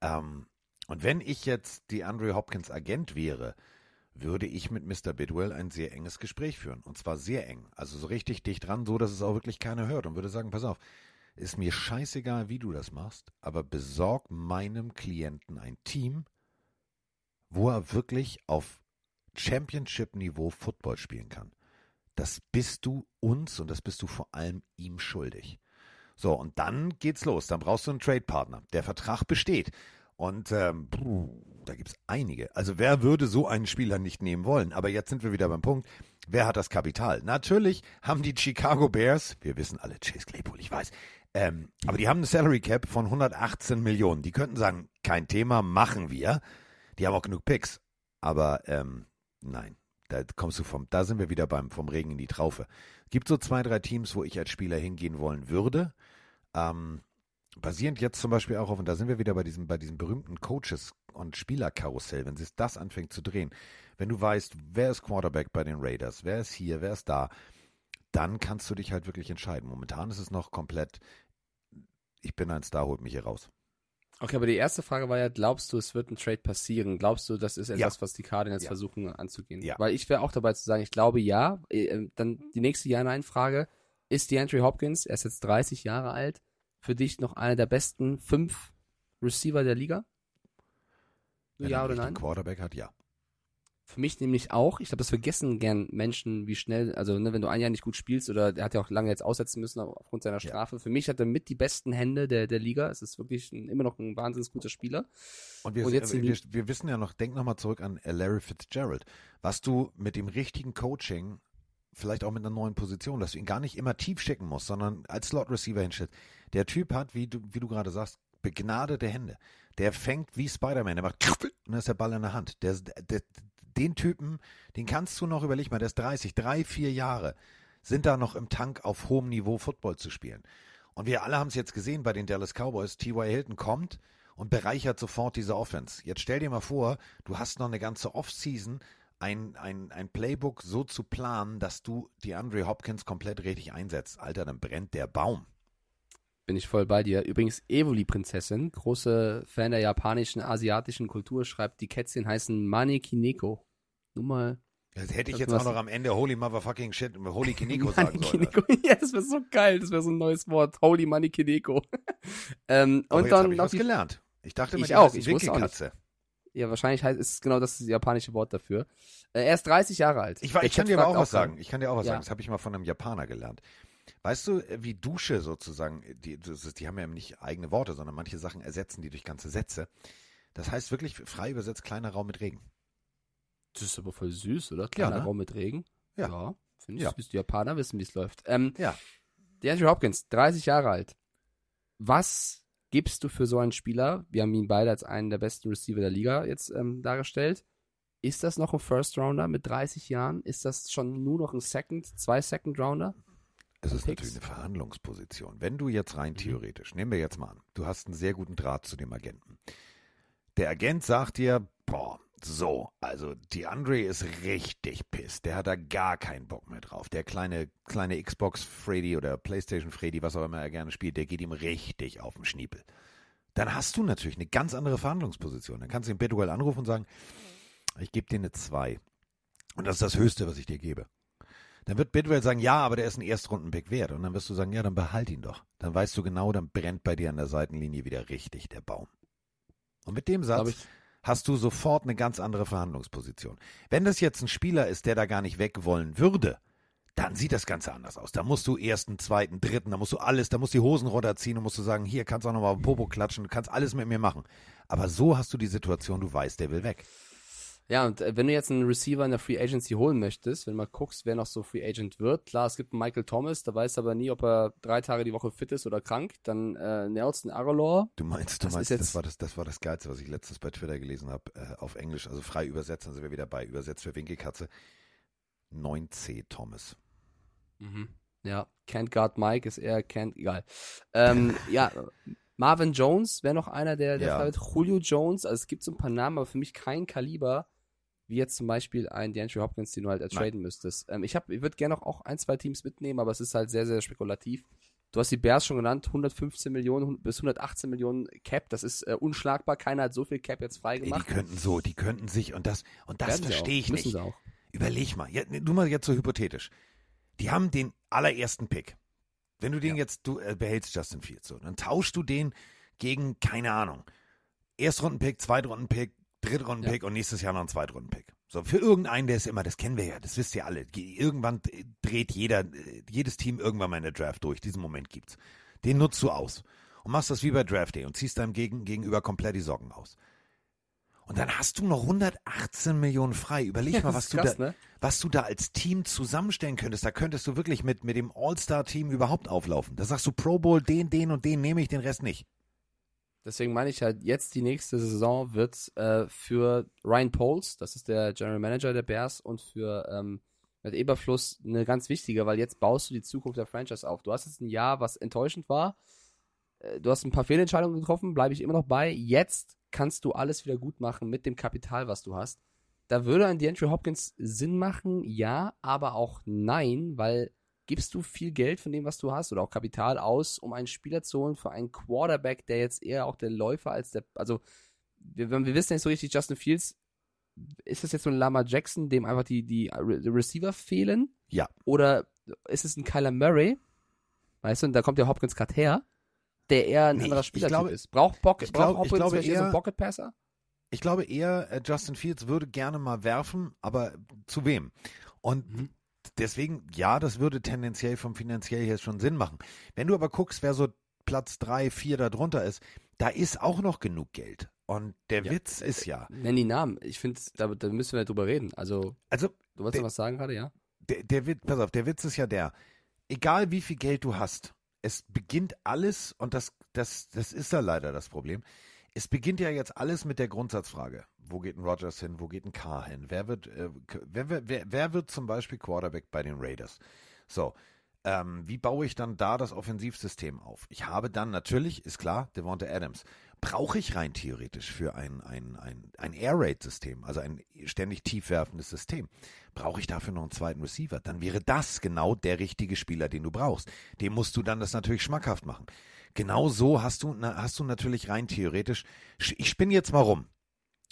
B: Ähm, und wenn ich jetzt DeAndre Hopkins Agent wäre, würde ich mit Mr. Bidwell ein sehr enges Gespräch führen. Und zwar sehr eng. Also so richtig dicht dran, so dass es auch wirklich keiner hört. Und würde sagen, pass auf, ist mir scheißegal, wie du das machst, aber besorg meinem Klienten ein Team, wo er wirklich auf Championship-Niveau Football spielen kann. Das bist du uns und das bist du vor allem ihm schuldig. So, und dann geht's los. Dann brauchst du einen Trade-Partner. Der Vertrag besteht. Und ähm, puh, da gibt's einige. Also wer würde so einen Spieler nicht nehmen wollen? Aber jetzt sind wir wieder beim Punkt. Wer hat das Kapital? Natürlich haben die Chicago Bears, wir wissen alle, Chase Claypool, ich weiß, ähm, aber die haben eine Salary Cap von 118 Millionen. Die könnten sagen, kein Thema, machen wir. Die haben auch genug Picks. Aber ähm, nein, da kommst du vom, da sind wir wieder beim vom Regen in die Traufe. Gibt so zwei, drei Teams, wo ich als Spieler hingehen wollen würde. Ähm, basierend jetzt zum Beispiel auch auf, und da sind wir wieder bei diesem, bei diesem berühmten Coaches- und Spielerkarussell, wenn sich das anfängt zu drehen, wenn du weißt, wer ist Quarterback bei den Raiders, wer ist hier, wer ist da, dann kannst du dich halt wirklich entscheiden. Momentan ist es noch komplett, ich bin ein Star, holt mich hier raus.
C: Okay, aber die erste Frage war ja, glaubst du, es wird ein Trade passieren? Glaubst du, das ist etwas,
B: Ja.
C: was die Cardinals
B: Ja.
C: versuchen anzugehen?
B: Ja.
C: Weil ich wäre auch dabei zu sagen, ich glaube ja. Äh, Dann die nächste Ja-Nein-Frage. Ist DeAndre Hopkins, er ist jetzt 30 Jahre alt, für dich noch einer der besten fünf Receiver der Liga?
B: Wenn
C: ja
B: er
C: oder nein?
B: Quarterback hat, ja.
C: Für mich nämlich auch. Ich glaube, das vergessen gern Menschen, wie schnell, also ne, wenn du ein Jahr nicht gut spielst oder er hat ja auch lange jetzt aussetzen müssen aufgrund seiner
B: Ja.
C: Strafe. Für mich hat er mit die besten Hände der, der Liga. Es ist wirklich ein, immer noch ein wahnsinnig guter Spieler.
B: Und wir,
C: Und jetzt
B: wir, wir, wir wissen ja noch, denk nochmal zurück an Larry Fitzgerald. Was du mit dem richtigen Coaching, vielleicht auch mit einer neuen Position, dass du ihn gar nicht immer tief schicken musst, sondern als Slot Receiver hinstellst. Der Typ hat, wie du, wie du gerade sagst, begnadete Hände. Der fängt wie Spider-Man, der macht und dann ist der Ball in der Hand. Der, der, den Typen, den kannst du noch, überleg mal, der ist 30, drei, vier Jahre, sind da noch im Tank auf hohem Niveau Football zu spielen. Und wir alle haben es jetzt gesehen bei den Dallas Cowboys. T.Y. Hilton kommt und bereichert sofort diese Offense. Jetzt stell dir mal vor, du hast noch eine ganze Offseason, ein, ein, ein Playbook so zu planen, dass du die Andre Hopkins komplett richtig einsetzt. Alter, dann brennt der Baum.
C: Bin ich voll bei dir. Übrigens, Evoli-Prinzessin, große Fan der japanischen, asiatischen Kultur, schreibt, die Kätzchen heißen Mani Kineko. Nur mal.
B: Das hätte ich jetzt auch noch am Ende Holy Motherfucking Shit, Holy Kineko sagen sollen.
C: Kineko. Ja, das wäre so geil. Das wäre so ein neues Wort. Holy Mani Kineko. ähm,
B: Aber
C: und
B: jetzt
C: dann
B: ich
C: noch
B: was
C: die
B: gelernt. Ich dachte immer,
C: Ich
B: die
C: auch, ich.
B: Winkelkatze.
C: Ja, wahrscheinlich heißt, ist genau das, das japanische Wort dafür. Äh, er ist 30 Jahre alt.
B: Ich, war, ich kann dir aber auch was sagen. Ich kann dir auch was
C: Ja.
B: sagen. Das habe ich mal von einem Japaner gelernt. Weißt du, wie Dusche sozusagen, die, das ist, die haben ja nicht eigene Worte, sondern manche Sachen ersetzen die durch ganze Sätze. Das heißt wirklich frei übersetzt kleiner Raum mit Regen.
C: Das ist aber voll süß, oder? Kleiner
B: ne?
C: Raum mit Regen.
B: Ja.
C: finde ich
B: Ja.
C: süß. Die Japaner wissen, wie es läuft. Ähm,
B: Ja.
C: DeAndre Hopkins, 30 Jahre alt. Was gibst du für so einen Spieler? Wir haben ihn beide als einen der besten Receiver der Liga jetzt ähm, dargestellt. Ist das noch ein First Rounder mit 30 Jahren? Ist das schon nur noch ein Second, zwei Second Rounder?
B: Es ist natürlich eine Verhandlungsposition. Wenn du jetzt
C: Mhm.
B: rein theoretisch, nehmen wir jetzt mal an, du hast einen sehr guten Draht zu dem Agenten. Der Agent sagt dir, boah, So, also DeAndre ist richtig piss. Der hat da gar keinen Bock mehr drauf. Der kleine, kleine Xbox Freddy oder Playstation Freddy, was auch immer er gerne spielt, der geht ihm richtig auf den Schniepel. Dann hast du natürlich eine ganz andere Verhandlungsposition. Dann kannst du den Bedwell anrufen und sagen, ich gebe dir eine 2. Und das ist das Höchste, was ich dir gebe. Dann wird Bidwell sagen, ja, aber der ist ein Erstrundenpick wert. Und dann wirst du sagen, ja, dann behalt ihn doch. Dann weißt du genau, dann brennt bei dir an der Seitenlinie wieder richtig der Baum. Und mit dem Satz
C: ich-
B: hast du sofort eine ganz andere Verhandlungsposition. Wenn das jetzt ein Spieler ist, der da gar nicht weg wollen würde, dann sieht das Ganze anders aus. Da musst du ersten, zweiten, dritten, da musst du alles, da musst du die Hosen runterziehen und musst du sagen, hier kannst du auch nochmal auf den Popo klatschen, du kannst alles mit mir machen. Aber so hast du die Situation, du weißt, der will weg.
C: Ja, und äh, wenn du jetzt einen Receiver in der Free Agency holen möchtest, wenn du mal guckst, wer noch so Free Agent wird, klar, es gibt einen Michael Thomas, da weißt du aber nie, ob er drei Tage die Woche fit ist oder krank. Dann äh, Nelson Aguilar.
B: Du meinst, du
C: Das
B: meinst, das
C: jetzt-
B: war das, das war das Geilste, was ich letztens bei Twitter gelesen habe, äh, auf Englisch, also frei übersetzt, dann sind wir wieder bei, übersetzt für Winkelkatze. 9C Thomas.
C: Mhm. Ja, Can't Guard Mike ist eher Can't, egal. Ähm, ja, Marvin Jones wäre noch einer, der, der
B: Ja.
C: wird. Julio Jones, also es gibt so ein paar Namen, aber für mich kein Kaliber, wie jetzt zum Beispiel ein DeAndre Hopkins, den du halt
B: Nein.
C: traden müsstest. Ähm, ich hab, ich würde gerne auch ein, zwei Teams mitnehmen, aber es ist halt sehr, sehr spekulativ. Du hast die Bears schon genannt, 115 Millionen bis 118 Millionen Cap, das ist äh, unschlagbar. Keiner hat so viel Cap jetzt frei
B: Ey, die könnten so, die könnten sich, und das, und das verstehe ich
C: müssen
B: nicht.
C: Sie auch.
B: Überleg mal, ja, du mal jetzt so hypothetisch. Die haben den allerersten Pick. Wenn du den jetzt, du äh, behältst Justin Fields so, dann tauschst du den gegen, keine Ahnung, Erstrundenpick, Zweitrundenpick, Drittrundenpick und nächstes Jahr noch einen Zweitrundenpick. So, für irgendeinen, der ist immer, das kennen wir ja, das wisst ihr alle. Ge- Irgendwann äh, dreht jeder, äh, jedes Team irgendwann mal in der Draft durch. Diesen Moment gibt's. Den nutzt du aus. Und machst das wie bei Draft Day und ziehst deinem Gegen Gegenüber komplett die Socken aus. Und dann hast du noch 118 Millionen frei. Überleg
C: Ja,
B: mal, was
C: ist
B: du
C: krass,
B: da,
C: ne?
B: was du da als Team zusammenstellen könntest. Da könntest du wirklich mit, mit dem All-Star-Team überhaupt auflaufen. Da sagst du Pro Bowl, den, den und den nehme ich, den Rest nicht.
C: Deswegen meine ich halt, jetzt die nächste Saison wird äh, für Ryan Poles, das ist der General Manager der Bears, und für ähm, Matt Eberfluss eine ganz wichtige, weil jetzt baust du die Zukunft der Franchise auf. Du hast jetzt ein Jahr, was enttäuschend war. Äh, Du hast ein paar Fehlentscheidungen getroffen, bleibe ich immer noch bei. Jetzt kannst du alles wieder gut machen mit dem Kapital, was du hast. Da würde ein DeAndre Hopkins Sinn machen, ja, aber auch nein, weil gibst du viel Geld von dem, was du hast, oder auch Kapital aus, um einen Spieler zu holen für einen Quarterback, der jetzt eher auch der Läufer als der, also wir, wir wissen nicht so richtig, Justin Fields, ist das jetzt so ein Lama Jackson, dem einfach die, die Re Receiver fehlen?
B: Ja.
C: Oder ist es ein Kyler Murray? Weißt du, und da kommt der Hopkins gerade her, der eher ein
B: Nee,
C: anderer
B: ich
C: Spielertyp
B: glaube-
C: ist. Braucht, Pocket,
B: ich glaub-
C: braucht
B: ich
C: Hopkins
B: glaube
C: vielleicht eher so einen Pocket Passer?
B: Ich glaube eher, äh, Justin Fields würde gerne mal werfen, aber zu wem? Und
C: Mhm.
B: Deswegen, ja, das würde tendenziell vom finanziell her schon Sinn machen. Wenn du aber guckst, wer so Platz drei, vier da drunter ist, da ist auch noch genug Geld. Und der
C: Ja.
B: Witz ist ja,
C: Nenn die Namen. Ich finde, da, da müssen wir drüber reden. Also,
B: also
C: du wolltest
B: Der-
C: was sagen gerade, ja?
B: der, der Witz, pass auf, der Witz ist ja der, egal wie viel Geld du hast, es beginnt alles, und das, das, das ist ja leider das Problem, es beginnt ja jetzt alles mit der Grundsatzfrage. Wo geht ein Rogers hin? Wo geht ein Carr hin? Wer wird, äh, wer, wer, wer, wird zum Beispiel Quarterback bei den Raiders? So, ähm, wie baue ich dann da das Offensivsystem auf? Ich habe dann natürlich, ist klar, Devonta Adams. Brauche ich rein theoretisch für ein, ein, ein, ein Air Raid-System, also ein ständig tiefwerfendes System, brauche ich dafür noch einen zweiten Receiver? Dann wäre das genau der richtige Spieler, den du brauchst. Dem musst du dann das natürlich schmackhaft machen. Genau so hast du, na, hast du natürlich rein theoretisch, ich spinne jetzt mal rum.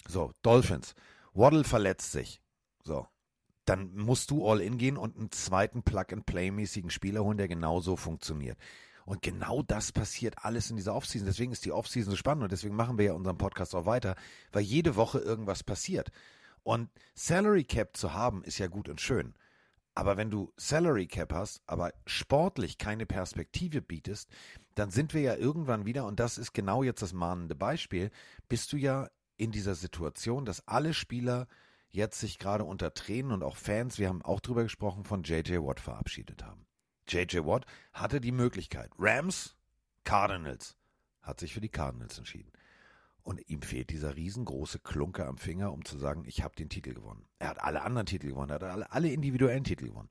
B: So, Dolphins. Waddle verletzt sich. So. Dann musst du all in gehen und einen zweiten Plug-and-Play-mäßigen Spieler holen, der genauso funktioniert. Und genau das passiert alles in dieser Offseason. Deswegen ist die Offseason so spannend und deswegen machen wir ja unseren Podcast auch weiter, weil jede Woche irgendwas passiert. Und Salary Cap zu haben, ist ja gut und schön. Aber wenn du Salary Cap hast, aber sportlich keine Perspektive bietest, dann sind wir ja irgendwann wieder, und das ist genau jetzt das mahnende Beispiel, bist du ja in dieser Situation, dass alle Spieler jetzt sich gerade unter Tränen und auch Fans, wir haben auch drüber gesprochen, von JJ Watt verabschiedet haben. JJ Watt hatte die Möglichkeit. Rams, Cardinals, hat sich für die Cardinals entschieden. Und ihm fehlt dieser riesengroße Klunker am Finger, um zu sagen, ich habe den Titel gewonnen. Er hat alle anderen Titel gewonnen, er hat alle, alle individuellen Titel gewonnen.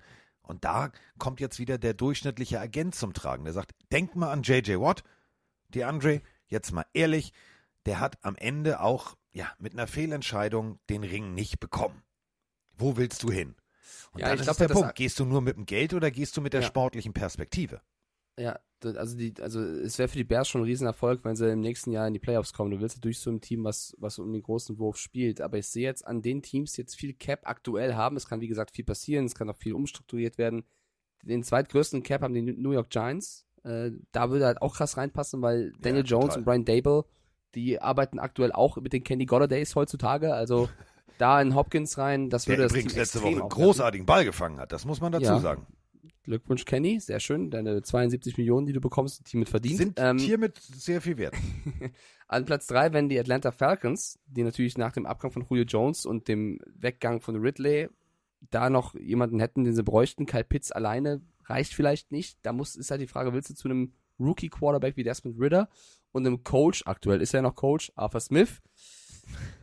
B: Und da kommt jetzt wieder der durchschnittliche Agent zum Tragen, der sagt, denk mal an JJ Watt, die Andre, jetzt mal ehrlich, der hat am Ende auch ja, mit einer Fehlentscheidung den Ring nicht bekommen. Wo willst du hin? Und
C: Ja,
B: dann
C: ich
B: ist
C: glaub,
B: der Punkt. Gehst du nur mit dem Geld oder gehst du mit der
C: Ja.
B: sportlichen Perspektive?
C: Ja, also die, also es wäre für die Bears schon ein Riesenerfolg, wenn sie im nächsten Jahr in die Playoffs kommen. Du willst natürlich so ein Team, was, was um den großen Wurf spielt. Aber ich sehe jetzt an den Teams, die jetzt viel Cap aktuell haben. Es kann wie gesagt viel passieren, es kann auch viel umstrukturiert werden. Den zweitgrößten Cap haben die New York Giants. Äh, da würde halt auch krass reinpassen, weil Daniel Jones
B: total.
C: und Brian Dable, die arbeiten aktuell auch mit den Kenny Golladays heutzutage. Also da in Hopkins rein, das
B: Der
C: würde das
B: übrigens
C: Team
B: letzte Woche einen großartigen Ball gefangen hat. Das muss man dazu
C: Ja.
B: sagen.
C: Glückwunsch, Kenny. Sehr schön. Deine 72 Millionen, die du bekommst, Team mit verdient.
B: Sind
C: Ähm,
B: hiermit sehr viel wert.
C: An Platz 3 werden die Atlanta Falcons, die natürlich nach dem Abgang von Julio Jones und dem Weggang von Ridley da noch jemanden hätten, den sie bräuchten. Kyle Pitts alleine reicht vielleicht nicht. Da muss, ist halt die Frage, willst du zu einem Rookie-Quarterback wie Desmond Ritter und einem Coach, aktuell ist er noch Coach, Arthur Smith.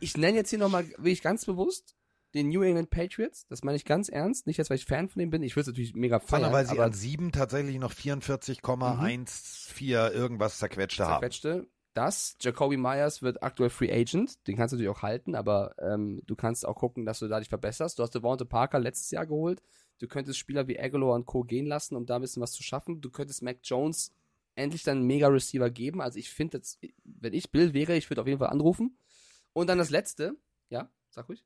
C: Ich nenne jetzt hier nochmal, wirklich ganz bewusst, den New England Patriots. Das meine ich ganz ernst. Nicht jetzt, weil ich Fan von dem bin. Ich würde es natürlich mega
B: Sondern
C: feiern.
B: weil sie an sieben tatsächlich noch 44,14 irgendwas zerquetschte haben.
C: zerquetschte. Das, Jacoby Myers wird aktuell Free Agent, den kannst du natürlich auch halten, aber ähm, du kannst auch gucken, dass du da dich verbesserst. Du hast Devonta Parker letztes Jahr geholt. Du könntest Spieler wie Aguilar und Co. gehen lassen, um da ein bisschen was zu schaffen. Du könntest Mac Jones endlich dann einen Mega-Receiver geben. Also ich finde jetzt, wenn ich Bill wäre, ich würde auf jeden Fall anrufen. Und dann das letzte, ja, sag ruhig.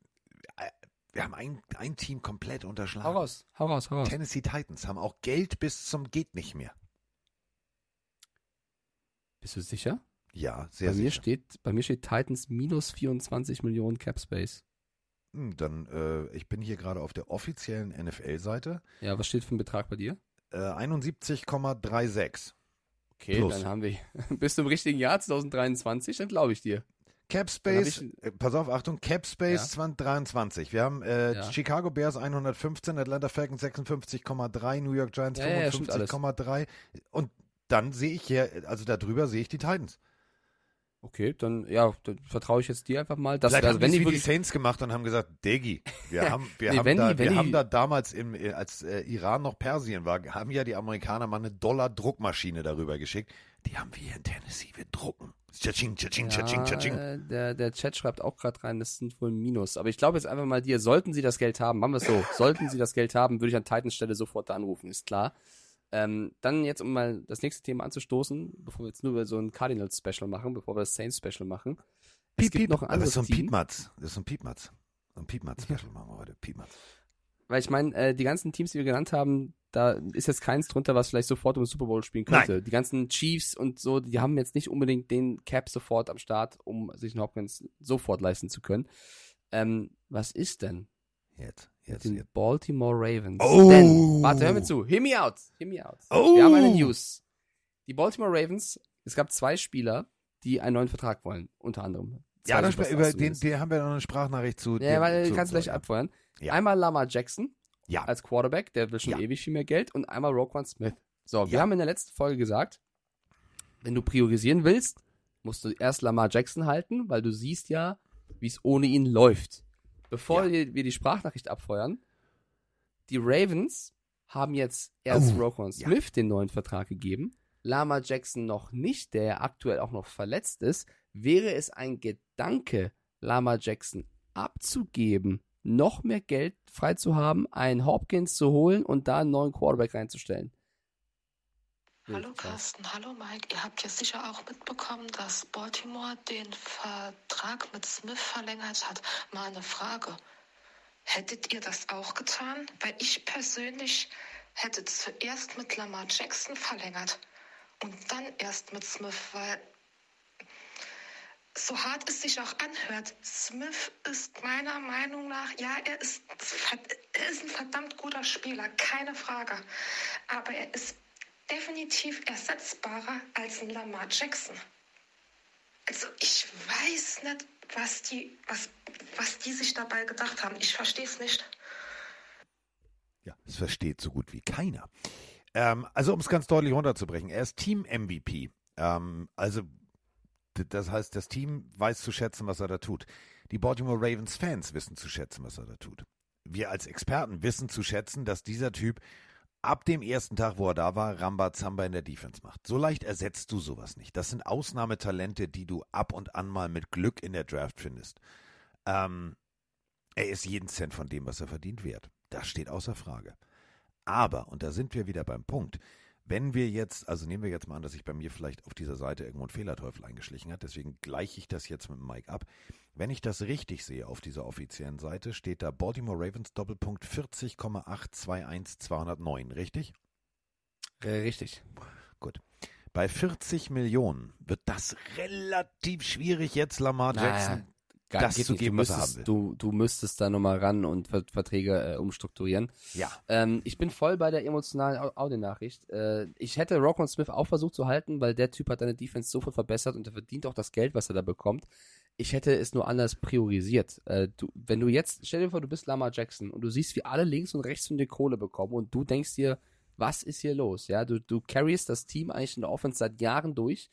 B: Wir haben ein, ein Team komplett unterschlagen.
C: Hau raus, hau raus, hau raus.
B: Tennessee Titans haben auch Geld bis zum geht nicht mehr.
C: Bist du sicher?
B: Ja, sehr
C: bei mir
B: sicher.
C: steht, bei mir steht Titans minus 24 Millionen Cap Space.
B: Hm, Dann, äh, ich bin hier gerade auf der offiziellen NFL-Seite.
C: Ja, was steht für ein Betrag bei dir?
B: Äh, 71,36.
C: Okay,
B: Plus.
C: dann haben wir. Bist du im richtigen Jahr 2023? Dann glaube ich dir.
B: Cap
C: Dann
B: Space,
C: hab ich-
B: äh, pass auf, Achtung, Cap Space
C: Ja.
B: 2023. Wir haben äh,
C: Ja.
B: Chicago Bears 115, Atlanta Falcons 56,3, New York Giants
C: Ja, ja, stimmt alles.
B: 55,3 und dann sehe ich hier, also darüber sehe ich die Titans.
C: Okay, dann ja, dann vertraue ich jetzt dir einfach mal. Dass,
B: Vielleicht
C: also,
B: haben
C: wenn
B: die wie die Saints gemacht und haben gesagt, Degi, wir haben, wir
C: Nee,
B: haben,
C: wenn
B: da, wir
C: die-
B: haben da damals, im, äh, als äh, Iran noch Persien war, haben ja die Amerikaner mal eine Dollar-Druckmaschine darüber geschickt. Die haben wir hier in Tennessee, wir drucken. Tschatsching, tschatsching,
C: ja,
B: tschatsching.
C: äh, der, der Chat schreibt auch gerade rein, das sind wohl Minus. Aber ich glaube jetzt einfach mal dir, sollten sie das Geld haben, machen wir es so, sollten sie das Geld haben, würde ich an Titans Stelle sofort da anrufen, ist klar. Ähm, dann jetzt, um mal das nächste Thema anzustoßen, bevor wir jetzt nur so ein Cardinals-Special machen, bevor wir das Saints-Special machen. Es
B: Piep,
C: gibt
B: piep.
C: noch ein
B: Aber das
C: anderes
B: ist so ein. Piepmatz. Das ist so ein Piepmatz. So ein Piepmatz-Special machen wir heute. Piepmatz.
C: Weil ich meine, äh, die ganzen Teams, die wir genannt haben, da ist jetzt keins drunter, was vielleicht sofort um den Super Bowl spielen könnte. Die ganzen Chiefs und so, die haben jetzt nicht unbedingt den Cap sofort am Start, um sich einen Hopkins sofort leisten zu können. Ähm, was ist denn
B: Jetzt, jetzt,
C: den
B: jetzt.
C: Baltimore Ravens?
B: Oh!
C: Denn, warte, hör mir zu. Hear me out. Hear me out.
B: Oh!
C: Wir haben eine News. Die Baltimore Ravens, es gab zwei Spieler, die einen neuen Vertrag wollen, unter anderem.
B: Ja, dann, über den, den haben wir noch eine Sprachnachricht zu.
C: Ja, weil du kannst gleich
B: ja.
C: abfeuern.
B: Ja.
C: Einmal Lamar Jackson
B: Ja.
C: als Quarterback, der will schon
B: Ja.
C: ewig viel mehr Geld und einmal Roquan Smith. So, wir
B: Ja.
C: haben in der letzten Folge gesagt, wenn du priorisieren willst, musst du erst Lamar Jackson halten, weil du siehst ja, wie es ohne ihn läuft. Bevor
B: Ja.
C: wir, die Sprachnachricht abfeuern, die Ravens haben jetzt erst
B: Oh,
C: Roquan
B: ja.
C: Smith den neuen Vertrag gegeben, Lama Jackson noch nicht, der ja aktuell auch noch verletzt ist. Wäre es ein Gedanke, Lama Jackson abzugeben, noch mehr Geld frei zu haben, einen Hopkins zu holen und da einen neuen Quarterback reinzustellen?
F: Hallo Carsten, hallo Mike. Ihr habt ja sicher auch mitbekommen, dass Baltimore den Vertrag mit Smith verlängert hat. Mal eine Frage. Hättet ihr das auch getan? Weil ich persönlich hätte zuerst mit Lamar Jackson verlängert und dann erst mit Smith, weil so hart es sich auch anhört, Smith ist meiner Meinung nach, ja, er ist, er ist ein verdammt guter Spieler, keine Frage. Aber er ist definitiv ersetzbarer als ein Lamar Jackson. Also ich weiß nicht, was die, was, was die sich dabei gedacht haben. Ich verstehe es nicht.
B: Ja, es versteht so gut wie keiner. Ähm, also um es ganz deutlich runterzubrechen, er ist Team-MVP. Ähm, also das heißt, das Team weiß zu schätzen, was er da tut. Die Baltimore Ravens-Fans wissen zu schätzen, was er da tut. Wir als Experten wissen zu schätzen, dass dieser Typ ab dem ersten Tag, wo er da war, Rambazamba in der Defense macht. So leicht ersetzt du sowas nicht. Das sind Ausnahmetalente, die du ab und an mal mit Glück in der Draft findest. Ähm, er ist jeden Cent von dem, was er verdient, wert. Das steht außer Frage. Aber, und da sind wir wieder beim Punkt, wenn wir jetzt, also nehmen wir jetzt mal an, dass sich bei mir vielleicht auf dieser Seite irgendwo ein Fehlerteufel eingeschlichen hat, deswegen gleiche ich das jetzt mit Mike ab. Wenn ich das richtig sehe auf dieser offiziellen Seite, steht da Baltimore Ravens Doppelpunkt 40,821209, richtig?
C: Äh, richtig.
B: Gut. Bei 40 Millionen wird das relativ schwierig, jetzt Lamar Jackson
C: Naja, Gar-
B: das
C: geht
B: zu geben,
C: du müsstest. Du, du müsstest da nochmal ran und Ver Verträge äh, umstrukturieren.
B: Ja.
C: Ähm, ich bin voll bei der emotionalen Au- Audio-Nachricht. Äh, ich hätte Rockon Smith auch versucht zu halten, weil der Typ hat deine Defense sofort verbessert und er verdient auch das Geld, was er da bekommt. Ich hätte es nur anders priorisiert. Äh, du, wenn du jetzt, stell dir vor, du bist Lamar Jackson und du siehst, wie alle links und rechts von dir Kohle bekommen und du denkst dir, was ist hier los? Ja, du, du carryst das Team eigentlich in der Offense seit Jahren durch,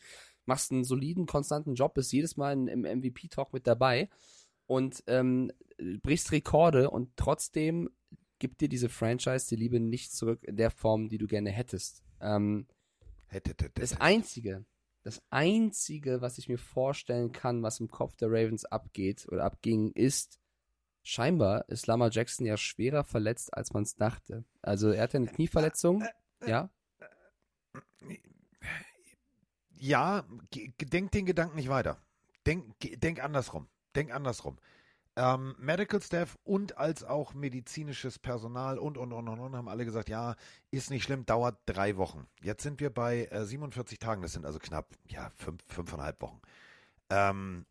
C: machst einen soliden, konstanten Job, bist jedes Mal im MVP-Talk mit dabei und ähm, brichst Rekorde und trotzdem gibt dir diese Franchise die Liebe nicht zurück in der Form, die du gerne hättest. Ähm, das. Einzige, das Einzige, was ich mir vorstellen kann, was im Kopf der Ravens abgeht oder abging, ist, scheinbar ist Lamar Jackson ja schwerer verletzt, als man es dachte. Also er hatte eine Knieverletzung, ja,
B: Ja, denk den Gedanken nicht weiter. Denk, denk andersrum. Denk andersrum. Ähm, Medical Staff und als auch medizinisches Personal und, und, und, und, und haben alle gesagt, ja, ist nicht schlimm, dauert drei Wochen. Jetzt sind wir bei äh, 47 Tagen, das sind also knapp, ja, fünf, fünfeinhalb Wochen. Ähm,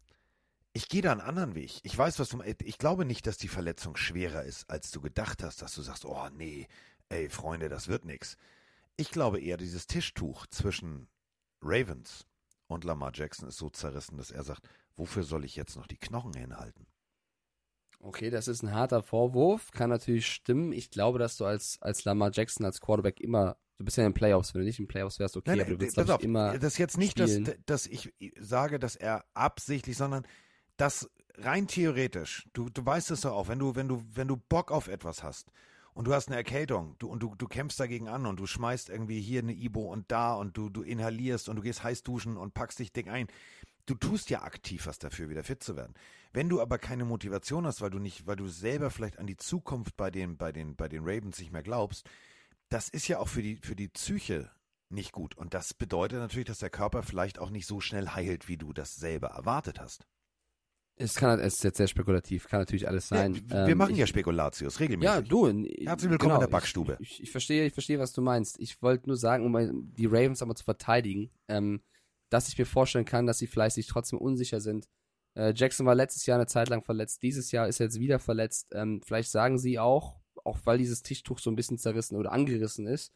B: ich gehe da einen anderen Weg. Ich weiß, was du Ich glaube nicht, dass die Verletzung schwerer ist, als du gedacht hast, dass du sagst, oh nee, ey, Freunde, das wird nix. Ich glaube eher, dieses Tischtuch zwischen Ravens und Lamar Jackson ist so zerrissen, dass er sagt, wofür soll ich jetzt noch die Knochen hinhalten?
C: Okay, das ist ein harter Vorwurf, kann natürlich stimmen. Ich glaube, dass du als, als Lamar Jackson, als Quarterback immer, du bist ja in den Playoffs, wenn du nicht in den Playoffs wärst, okay,
B: Nein,
C: aber du willst,
B: auf,
C: immer
B: das ist jetzt nicht, dass,
C: spielen.
B: dass ich sage, dass er absichtlich, sondern dass rein theoretisch, du, du weißt es doch auch, wenn du, wenn du, wenn du Bock auf etwas hast und du hast eine Erkältung du, und du, du kämpfst dagegen an und du schmeißt irgendwie hier eine Ibo und da und du, du inhalierst und du gehst heiß duschen und packst dich dick ein. Du tust ja aktiv was dafür, wieder fit zu werden. Wenn du aber keine Motivation hast, weil du nicht, weil du selber vielleicht an die Zukunft bei den, bei den, bei den Ravens nicht mehr glaubst, das ist ja auch für die, für die Psyche nicht gut. Und das bedeutet natürlich, dass der Körper vielleicht auch nicht so schnell heilt, wie du das selber erwartet hast.
C: Es kann, halt, es ist jetzt sehr spekulativ, kann natürlich alles sein.
B: ja, wir
C: Ähm,
B: machen
C: ich,
B: ja Spekulatius regelmäßig.
C: Ja, du.
B: Herzlich willkommen in der Backstube.
C: Ich, ich, ich verstehe, ich verstehe, was du meinst. Ich wollte nur sagen, um die Ravens einmal zu verteidigen, ähm, dass ich mir vorstellen kann, dass sie vielleicht sich trotzdem unsicher sind. Äh, Jackson war letztes Jahr eine Zeit lang verletzt, dieses Jahr ist er jetzt wieder verletzt. Ähm, vielleicht sagen sie auch, auch weil dieses Tischtuch so ein bisschen zerrissen oder angerissen ist,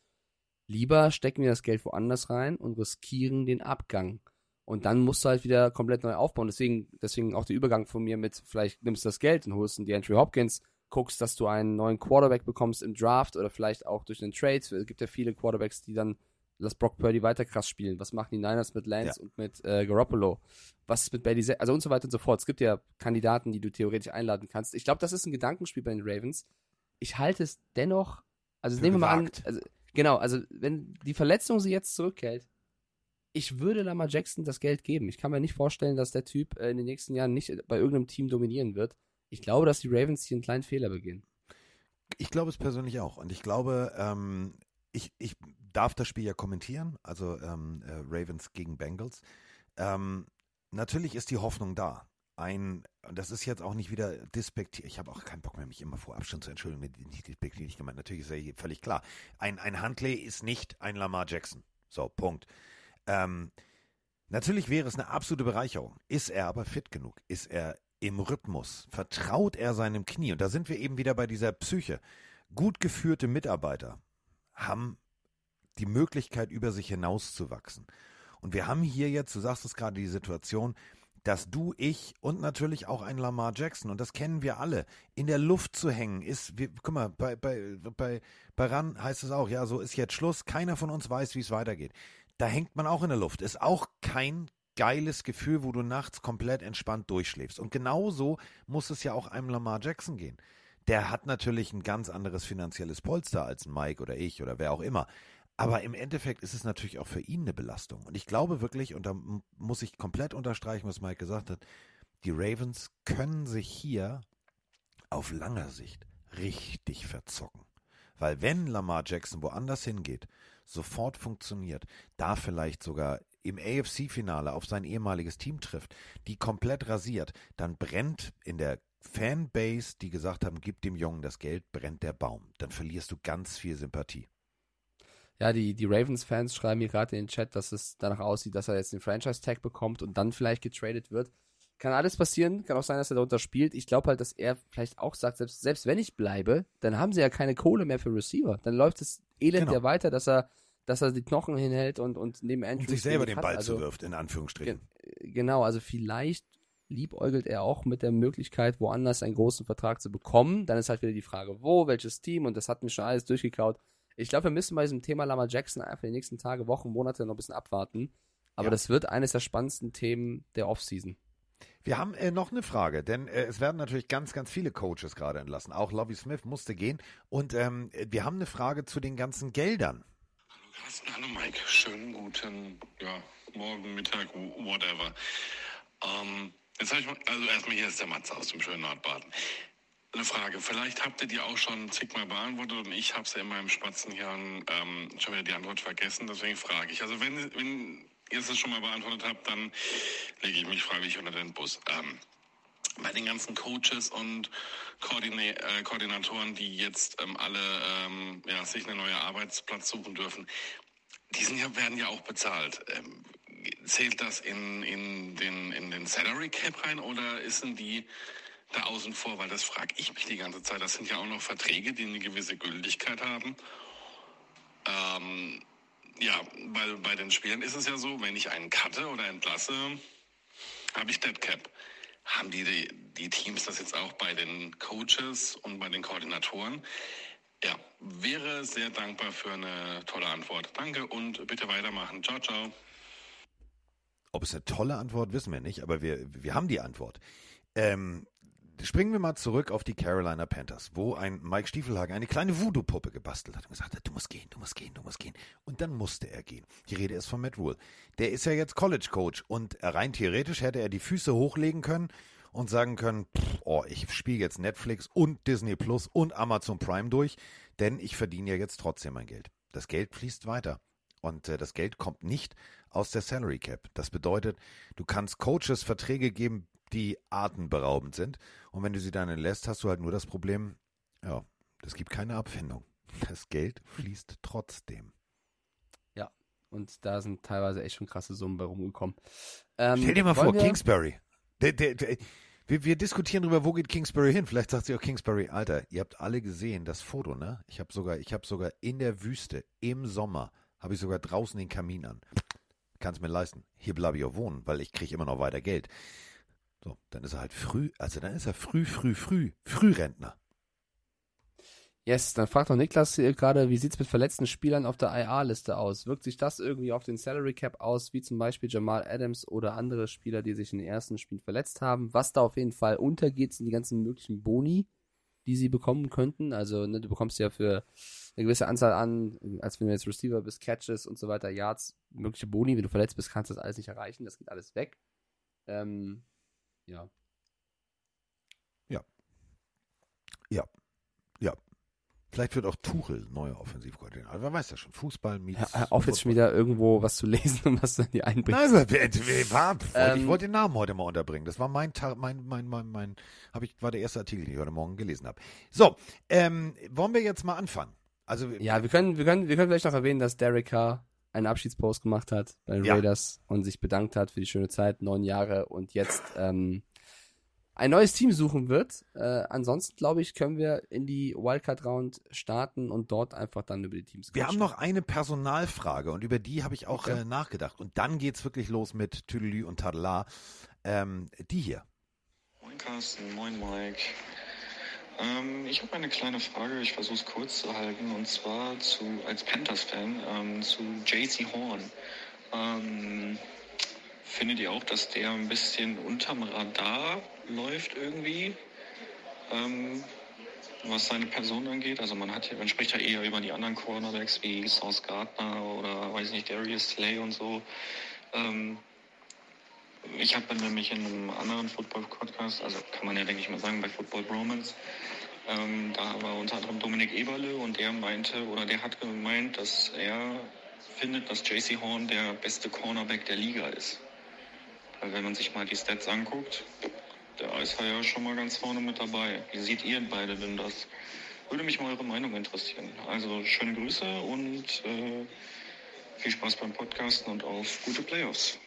C: lieber stecken wir das Geld woanders rein und riskieren den Abgang. Und dann musst du halt wieder komplett neu aufbauen. Deswegen, deswegen auch der Übergang von mir mit, vielleicht nimmst du das Geld und holst einen DeAndre Hopkins, guckst, dass du einen neuen Quarterback bekommst im Draft oder vielleicht auch durch einen Trade. Es gibt ja viele Quarterbacks, die dann lass Brock Purdy weiter krass spielen. Was machen die Niners mit Lance und mit äh, Garoppolo? Was ist mit Bailey Se Also und so weiter und so fort. Es gibt ja Kandidaten, die du theoretisch einladen kannst. Ich glaube, das ist ein Gedankenspiel bei den Ravens. Ich halte es dennoch, also
B: Für
C: nehmen wir mal an, also, genau, also wenn die Verletzung sie jetzt zurückhält, ich würde Lamar Jackson das Geld geben. Ich kann mir nicht vorstellen, dass der Typ äh, in den nächsten Jahren nicht bei irgendeinem Team dominieren wird. Ich glaube, dass die Ravens hier einen kleinen Fehler begehen.
B: Ich glaube es persönlich auch. Und ich glaube, ähm, ich, ich darf das Spiel ja kommentieren, also ähm, äh, Ravens gegen Bengals. Ähm, natürlich ist die Hoffnung da. Ein, das ist jetzt auch nicht wieder despektiert. Ich habe auch keinen Bock mehr, mich immer vor Abstand zu entschuldigen. Nicht despektierlich gemeint. Natürlich ist ja hier völlig klar. Ein, ein Huntley ist nicht ein Lamar Jackson. So, Punkt. Ähm, natürlich wäre es eine absolute Bereicherung. Ist er aber fit genug? Ist er im Rhythmus? Vertraut er seinem Knie? Und da sind wir eben wieder bei dieser Psyche. Gut geführte Mitarbeiter haben die Möglichkeit, über sich hinauszuwachsen. Und wir haben hier jetzt, du sagst es gerade, die Situation, dass du, ich und natürlich auch ein Lamar Jackson, und das kennen wir alle, in der Luft zu hängen, ist, wir, guck mal, bei, bei, bei, bei RAN heißt es auch, ja, so ist jetzt Schluss, keiner von uns weiß, wie es weitergeht. Da hängt man auch in der Luft. Ist auch kein geiles Gefühl, wo du nachts komplett entspannt durchschläfst. Und genauso muss es ja auch einem Lamar Jackson gehen. Der hat natürlich ein ganz anderes finanzielles Polster als Mike oder ich oder wer auch immer. Aber im Endeffekt ist es natürlich auch für ihn eine Belastung. Und ich glaube wirklich, und da muss ich komplett unterstreichen, was Mike gesagt hat, die Ravens können sich hier auf langer Sicht richtig verzocken. Weil wenn Lamar Jackson woanders hingeht, sofort funktioniert, da vielleicht sogar im AFC-Finale auf sein ehemaliges Team trifft, die komplett rasiert, dann brennt in der Fanbase, die gesagt haben, gib dem Jungen das Geld, brennt der Baum. Dann verlierst du ganz viel Sympathie.
C: Ja, die, die Ravens-Fans schreiben mir gerade in den Chat, dass es danach aussieht, dass er jetzt den Franchise-Tag bekommt und dann vielleicht getradet wird. Kann alles passieren, kann auch sein, dass er darunter spielt. Ich glaube halt, dass er vielleicht auch sagt, selbst, selbst wenn ich bleibe, dann haben sie ja keine Kohle mehr für Receiver. Dann läuft das Elend
B: Genau.
C: ja weiter, dass er, dass er die Knochen hinhält und, und neben Andrews
B: Und sich selber den. Ball
C: also,
B: zuwirft, in Anführungsstrichen.
C: Genau, also vielleicht liebäugelt er auch mit der Möglichkeit, woanders einen großen Vertrag zu bekommen. Dann ist halt wieder die Frage, wo, welches Team und das hat mir schon alles durchgekaut. Ich glaube, wir müssen bei diesem Thema Lamar Jackson einfach die nächsten Tage, Wochen, Monate noch ein bisschen abwarten. Aber
B: Ja.
C: das wird eines der spannendsten Themen der Offseason.
B: Wir haben äh, noch eine Frage, denn äh, es werden natürlich ganz, ganz viele Coaches gerade entlassen. Auch Lovie Smith musste gehen. Und ähm, wir haben eine Frage zu den ganzen Geldern.
G: Hallo Carsten, hallo Mike. Schönen guten ja, Morgen, Mittag, whatever. Ähm, jetzt habe ich mal, also erstmal hier ist der Matze aus dem schönen Nordbaden. Eine Frage, vielleicht habt ihr die auch schon zigmal beantwortet und ich habe sie in meinem Spatzenhirn ähm, schon wieder die Antwort vergessen, deswegen frage ich. Also wenn, wenn ihr es schon mal beantwortet habt, dann lege ich mich freiwillig unter den Bus. Ähm, bei den ganzen Coaches und Koordine äh, Koordinatoren, die jetzt ähm, alle ähm, ja, sich einen neuen Arbeitsplatz suchen dürfen, die sind ja, werden ja auch bezahlt. Ähm, zählt das in, in, den, in den Salary Cap rein oder sind die da außen vor? Weil das frage ich mich die ganze Zeit. Das sind ja auch noch Verträge, die eine gewisse Gültigkeit haben. Ähm, ja, weil bei den Spielern ist es ja so, wenn ich einen cutte oder entlasse, habe ich Dead Cap. Haben die, die, die Teams das jetzt auch bei den Coaches und bei den Koordinatoren? Ja, wäre sehr dankbar für eine tolle Antwort. Danke und bitte weitermachen. Ciao, ciao.
B: Ob es eine tolle Antwort, wissen wir nicht, aber wir, wir haben die Antwort. Ähm, springen wir mal zurück auf die Carolina Panthers, wo ein Mike Stiefelhagen eine kleine Voodoo-Puppe gebastelt hat und gesagt hat, du musst gehen, du musst gehen, du musst gehen. Und dann musste er gehen. Die Rede ist von Matt Rule. Der ist ja jetzt College-Coach und rein theoretisch hätte er die Füße hochlegen können und sagen können, pff, oh, ich spiele jetzt Netflix und Disney Plus und Amazon Prime durch, denn ich verdiene ja jetzt trotzdem mein Geld. Das Geld fließt weiter. Und äh, das Geld kommt nicht aus der Salary Cap. Das bedeutet, du kannst Coaches Verträge geben, die atemberaubend sind. Und wenn du sie dann entlässt, hast du halt nur das Problem, ja, es gibt keine Abfindung. Das Geld fließt trotzdem.
C: Und da sind teilweise echt schon krasse Summen bei rumgekommen. Ähm,
B: Stell dir mal vor,
C: wir-
B: Kingsbury. Der, der, der, wir, wir diskutieren darüber, wo geht Kingsbury hin. Vielleicht sagt sie auch Kingsbury, Alter, ihr habt alle gesehen, das Foto, ne? Ich habe sogar, ich habe sogar in der Wüste im Sommer habe ich sogar draußen den Kamin an. Kann's mir leisten. Hier bleibe ich auch wohnen, weil ich kriege immer noch weiter Geld. So, dann ist er halt früh, also dann ist er früh, früh, früh, Frührentner.
C: Yes, dann fragt doch Niklas gerade, wie sieht's mit verletzten Spielern auf der IA-Liste aus? Wirkt sich das irgendwie auf den Salary Cap aus, wie zum Beispiel Jamal Adams oder andere Spieler, die sich in den ersten Spielen verletzt haben? Was da auf jeden Fall untergeht, sind die ganzen möglichen Boni, die sie bekommen könnten. Also, ne, du bekommst ja für eine gewisse Anzahl an, als wenn du jetzt Receiver bist, Catches und so weiter, Yards, mögliche Boni. Wenn du verletzt bist, kannst du das alles nicht erreichen. Das geht alles weg. Ähm, ja.
B: Ja. Ja. Vielleicht wird auch Tuchel neuer Offensivkoordinator. Wer weiß ja schon. Fußball meets
C: Hör auf jetzt schon wieder irgendwo was zu lesen und was du in die einbringst.
B: Nein, also, war, wollte- ich
C: Ähm,
B: wollte den Namen heute mal unterbringen. Das war mein Tag, mein, mein, mein, mein, hab ich, war der erste Artikel, den ich heute Morgen gelesen habe. So, ähm, wollen wir jetzt mal anfangen? Also,
C: Ja, wir können, wir können, wir können vielleicht noch erwähnen, dass Derek Carr einen Abschiedspost gemacht hat bei den
B: Ja.
C: Raiders und sich bedankt hat für die schöne Zeit, neun Jahre und jetzt ähm, ein neues Team suchen wird. Äh, ansonsten, glaube ich, können wir in die Wildcard-Round starten und dort einfach dann über die Teams
B: wir haben noch eine Personalfrage und über die habe ich auch
C: Okay.
B: äh, nachgedacht. Und dann geht's wirklich los mit Tüdelü und Tadela. Ähm, die hier.
H: Moin Carsten, moin Mike. Ähm, ich habe eine kleine Frage, ich versuche es kurz zu halten, und zwar zu, als Panthers-Fan ähm, zu JC Horn. Ähm, findet ihr auch, dass der ein bisschen unterm Radar läuft irgendwie? Ähm, was seine Person angeht. Also man hat, man spricht ja eher über die anderen Cornerbacks wie Sauce Gardner oder weiß nicht, Darius Slay und so. Ich habe nämlich in einem anderen Football-Podcast, also kann man ja denke ich mal sagen, bei Football Bromance, ähm, da war unter anderem Dominik Eberle und der meinte oder der hat gemeint, dass er findet, dass JC Horn der beste Cornerback der Liga ist. Weil wenn man sich mal die Stats anguckt, der ist ja schon mal ganz vorne mit dabei. Wie seht ihr beide denn das? Würde mich mal eure Meinung interessieren. Also schöne Grüße und äh, viel Spaß beim Podcasten und auf gute Playoffs.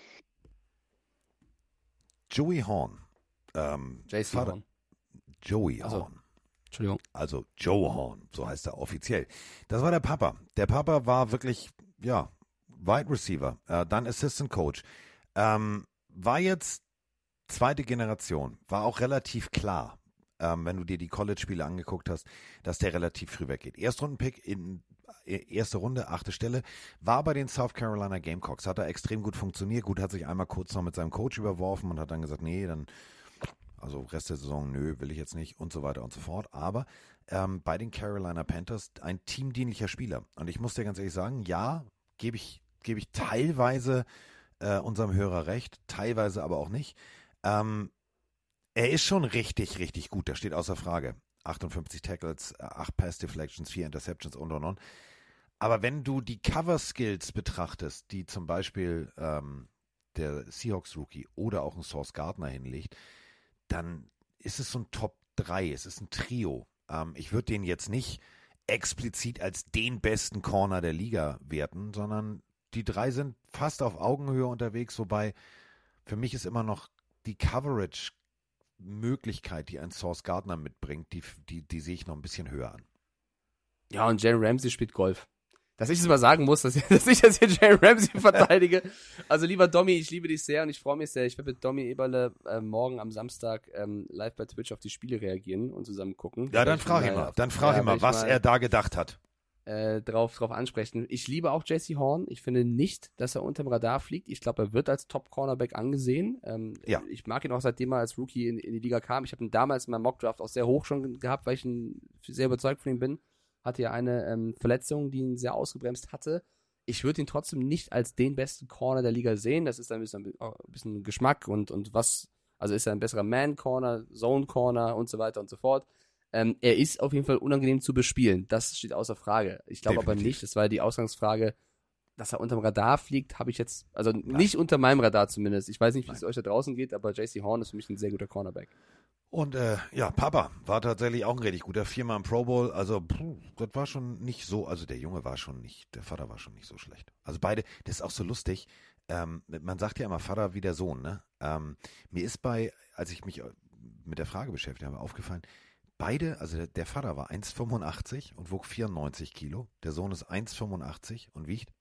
B: Joey Horn. Ähm,
C: JC
B: Vater-
C: Horn.
B: Joey
C: Also,
B: Horn.
C: Entschuldigung.
B: Also Joe Horn, so heißt er offiziell. Das war der Papa. Der Papa war wirklich, ja, Wide Receiver, äh, dann Assistant Coach. Ähm, war jetzt zweite Generation, war auch relativ klar, ähm, wenn du dir die College-Spiele angeguckt hast, dass der relativ früh weggeht. Erstrundenpick in erste Runde, achte Stelle, war bei den South Carolina Gamecocks, hat er extrem gut funktioniert, gut, hat sich einmal kurz noch mit seinem Coach überworfen und hat dann gesagt, nee, dann also Rest der Saison, nö, will ich jetzt nicht und so weiter und so fort. Aber ähm, bei den Carolina Panthers ein teamdienlicher Spieler. Und ich muss dir ganz ehrlich sagen, ja, gebe ich, gebe ich teilweise äh, unserem Hörer recht, teilweise aber auch nicht. Ähm, er ist schon richtig, richtig gut, das steht außer Frage. 58 Tackles, 8 Pass Deflections, 4 Interceptions und und und. Aber wenn du die Cover Skills betrachtest, die zum Beispiel ähm, der Seahawks Rookie oder auch ein Source Gardner hinlegt, dann ist es so ein Top 3, es ist ein Trio. Ähm, ich würde den jetzt nicht explizit als den besten Corner der Liga werten, sondern die drei sind fast auf Augenhöhe unterwegs, wobei für mich ist immer noch die Coverage-Möglichkeit, die ein Source Gardner mitbringt, die, die, die sehe ich noch ein bisschen höher an.
C: Ja, und Jalen Ramsey spielt Golf. Dass ich es mal sagen muss, dass, dass ich das hier Jalen Ramsey verteidige. Also lieber Domi, ich liebe dich sehr und ich freue mich sehr. Ich werde mit Domi Eberle äh, morgen am Samstag ähm, live bei Twitch auf die Spiele reagieren und zusammen gucken.
B: Ja, dann
C: Werd ich
B: frag ihn mal, dann frag ihn mal, was er da gedacht hat.
C: Äh, drauf, drauf ansprechen. Ich liebe auch JC Horn. Ich finde nicht, dass er unterm Radar fliegt. Ich glaube, er wird als Top-Cornerback angesehen. Ähm,
B: Ja.
C: Ich mag ihn auch seitdem er als Rookie in, in die Liga kam. Ich habe ihn damals in meinem Mockdraft auch sehr hoch schon gehabt, weil ich ihn sehr überzeugt von ihm bin. Hatte ja eine ähm, Verletzung, die ihn sehr ausgebremst hatte. Ich würde ihn trotzdem nicht als den besten Corner der Liga sehen. Das ist ein bisschen, auch ein bisschen Geschmack und, und was, also ist er ein besserer Man-Corner, Zone-Corner und so weiter und so fort. Ähm, er ist auf jeden Fall unangenehm zu bespielen. Das steht außer Frage. Ich glaube aber nicht, das war ja die Ausgangsfrage, dass er unterm Radar fliegt, habe ich jetzt, also nicht unter meinem Radar zumindest. Ich weiß nicht, wie es euch da draußen geht, aber JC Horn ist für mich ein sehr guter Cornerback.
B: Und äh, ja, Papa war tatsächlich auch ein richtig guter viermal im Pro Bowl. Also puh, das war schon nicht so. Also der Junge war schon nicht, der Vater war schon nicht so schlecht. Also beide, das ist auch so lustig. Ähm, man sagt ja immer Vater wie der Sohn. Ne? Ähm, mir ist bei, als ich mich äh, mit der Frage beschäftigt habe, aufgefallen. Beide, also der, der Vater war 1,85 und wog 94 Kilo. Der Sohn ist 1,85 und wiegt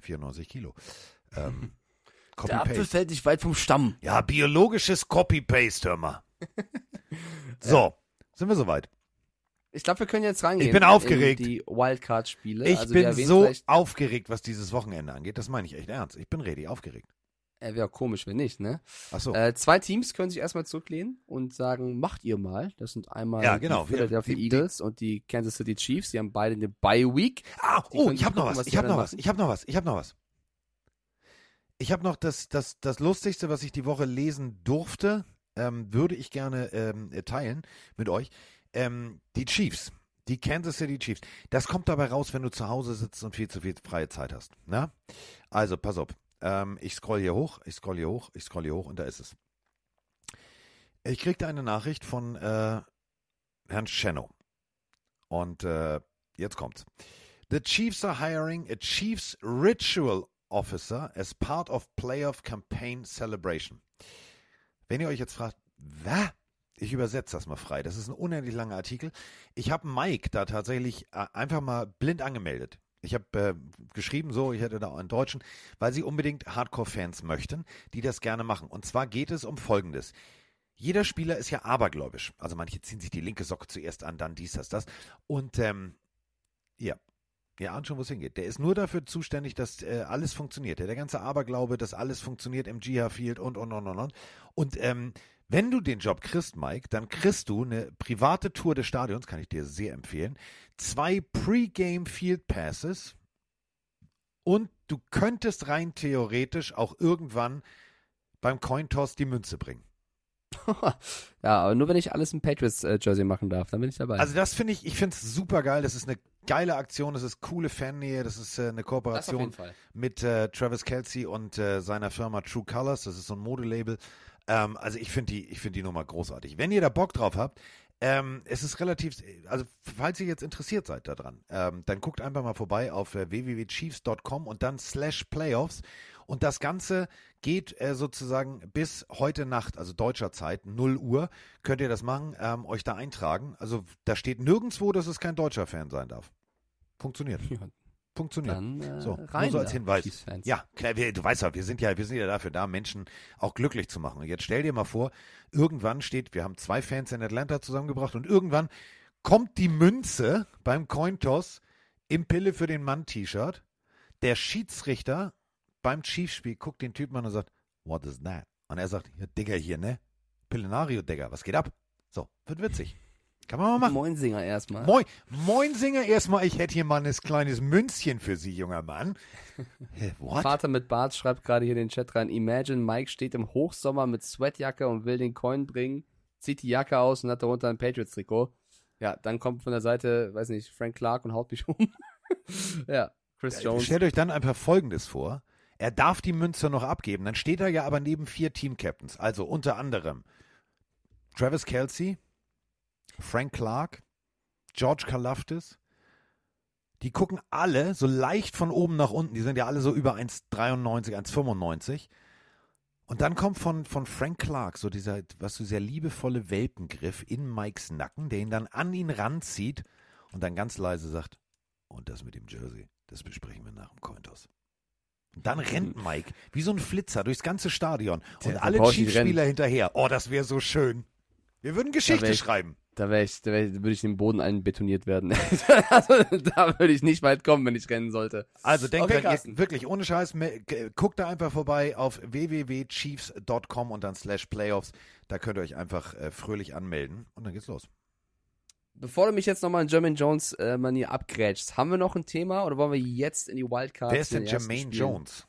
B: 94 Kilo. Ähm, Copy-Paste.
C: fällt nicht weit vom Stamm.
B: Ja, biologisches Copy-Paste, hör mal. so, sind wir soweit.
C: Ich glaube, wir können jetzt reingehen.
B: Ich bin aufgeregt.
C: Die Wildcard-Spiele.
B: Ich
C: Also
B: bin so aufgeregt, was dieses Wochenende angeht. Das meine ich echt ernst. Ich bin ready, aufgeregt.
C: Äh, Wäre komisch, wenn nicht, ne?
B: Ach so.
C: Äh, zwei Teams können sich erstmal zurücklehnen und sagen, macht ihr mal. Das sind einmal
B: Ja, genau.
C: die Philadelphia
B: Die- die-
C: Eagles und die Kansas City Chiefs. Die haben beide eine Bye Week.
B: ah,
C: die
B: oh, ich habe noch
C: gucken,
B: was.
C: was
B: Ich
C: die
B: habe noch was. Ich habe noch was. Ich habe noch was. Ich habe noch das, das, das Lustigste, was ich die Woche lesen durfte, ähm, würde ich gerne ähm, teilen mit euch. Ähm, die Chiefs. Die Kansas City Chiefs. Das kommt dabei raus, wenn du zu Hause sitzt und viel zu viel freie Zeit hast. Na? Also, pass auf. Ähm, ich scroll hier hoch, ich scroll hier hoch, ich scroll hier hoch und da ist es. Ich kriegte eine Nachricht von äh, Herrn Chenno. Und äh, jetzt kommt's. The Chiefs are hiring a Chiefs Ritual Officer as part of Playoff Campaign Celebration. Wenn ihr euch jetzt fragt, was? Ich übersetze das mal frei. Das ist ein unendlich langer Artikel. Ich habe Mike da tatsächlich äh, einfach mal blind angemeldet. Ich habe äh, geschrieben, so, ich hätte da einen Deutschen, weil sie unbedingt Hardcore-Fans möchten, die das gerne machen. Und zwar geht es um Folgendes. Jeder Spieler ist ja abergläubisch. Also manche ziehen sich die linke Socke zuerst an, dann dies, das, das. Und ähm, ja, ihr ahnt schon, wo es hingeht. Der ist nur dafür zuständig, dass äh, alles funktioniert. Der, der ganze Aberglaube, dass alles funktioniert im Jihad Field und, und, und, und, und. Und ähm, Wenn du den Job kriegst, Mike, dann kriegst du eine private Tour des Stadions, kann ich dir sehr empfehlen, zwei Pre-Game Field Passes und du könntest rein theoretisch auch irgendwann beim Cointoss die Münze bringen.
C: ja, aber nur wenn ich alles im Patriots-Jersey machen darf, dann bin ich dabei.
B: Also das finde ich, ich finde es super geil. Das ist eine geile Aktion, das ist coole Fannähe, das ist äh, eine Kooperation mit äh, Travis Kelsey und äh, seiner Firma True Colors. Das ist so ein Modelabel. Ähm, also ich finde die, ich die Nummer großartig. Wenn ihr da Bock drauf habt, ähm, es ist relativ, also falls ihr jetzt interessiert seid daran, ähm, dann guckt einfach mal vorbei auf äh, www.chiefs.com und dann slash Playoffs. Und das Ganze geht äh, sozusagen bis heute Nacht, also deutscher Zeit, 0 Uhr, könnt ihr das machen, ähm, euch da eintragen. Also da steht nirgendwo, dass es kein deutscher Fan sein darf. Funktioniert.
C: Ja,
B: Funktioniert.
C: dann äh,
B: So,
C: rein
B: nur so als Hinweis. Ja, klar, wir, du weißt ja, wir sind ja, wir sind ja dafür da, Menschen auch glücklich zu machen. Und jetzt stell dir mal vor, irgendwann steht, wir haben zwei Fans in Atlanta zusammengebracht und irgendwann kommt die Münze beim Cointoss im Pille für den Mann T-Shirt. Der Schiedsrichter beim Chiefspiel guckt den Typen an und sagt, what is that? Und er sagt, ja, Digga hier, ne? Pillenario, Digga, was geht ab? So, wird witzig. Kann man mal machen.
C: Moinsinger erstmal.
B: Moin, moin Singer, erstmal, ich hätte hier mal ein kleines Münzchen für Sie, junger Mann. What?
C: Vater mit Bart schreibt gerade hier in den Chat rein. Imagine, Mike steht im Hochsommer mit Sweatjacke und will den Coin bringen, zieht die Jacke aus und hat darunter ein Patriots-Trikot. Ja, dann kommt von der Seite, weiß nicht, Frank Clark und haut mich um. ja, Chris Jones.
B: Stellt euch dann einfach Folgendes vor. Er darf die Münze noch abgeben. Dann steht er ja aber neben vier Team-Captains. Also unter anderem Travis Kelsey, Frank Clark, George Kalafdis. Die gucken alle so leicht von oben nach unten. Die sind ja alle so über 1,93, 1,95. Und dann kommt von, von Frank Clark so dieser, was so sehr liebevolle Welpengriff in Mikes Nacken, der ihn dann an ihn ranzieht und dann ganz leise sagt, und das mit dem Jersey, das besprechen wir nach dem Cointoss. Und dann rennt Mike wie so ein Flitzer durchs ganze Stadion und
C: Der- der
B: alle Chiefs-Spieler hinterher. Oh, das wäre so schön. Wir würden Geschichte
C: wär ich-
B: schreiben.
C: Da, wär ich, da, wär ich, würde ich den Boden einbetoniert werden. also, da würde ich nicht weit kommen, wenn ich rennen sollte.
B: Also denkt
C: Okay,
B: ihr- wirklich ohne Scheiß, guckt da einfach vorbei auf www.chiefs.com und dann slash Playoffs. Da könnt ihr euch einfach äh, fröhlich anmelden und dann geht's los.
C: Bevor du mich jetzt nochmal in German Jones äh, Manier abgrätschst, haben wir noch ein Thema oder wollen wir jetzt in die Wildcard?
B: Wer ist denn Jermaine? Jones?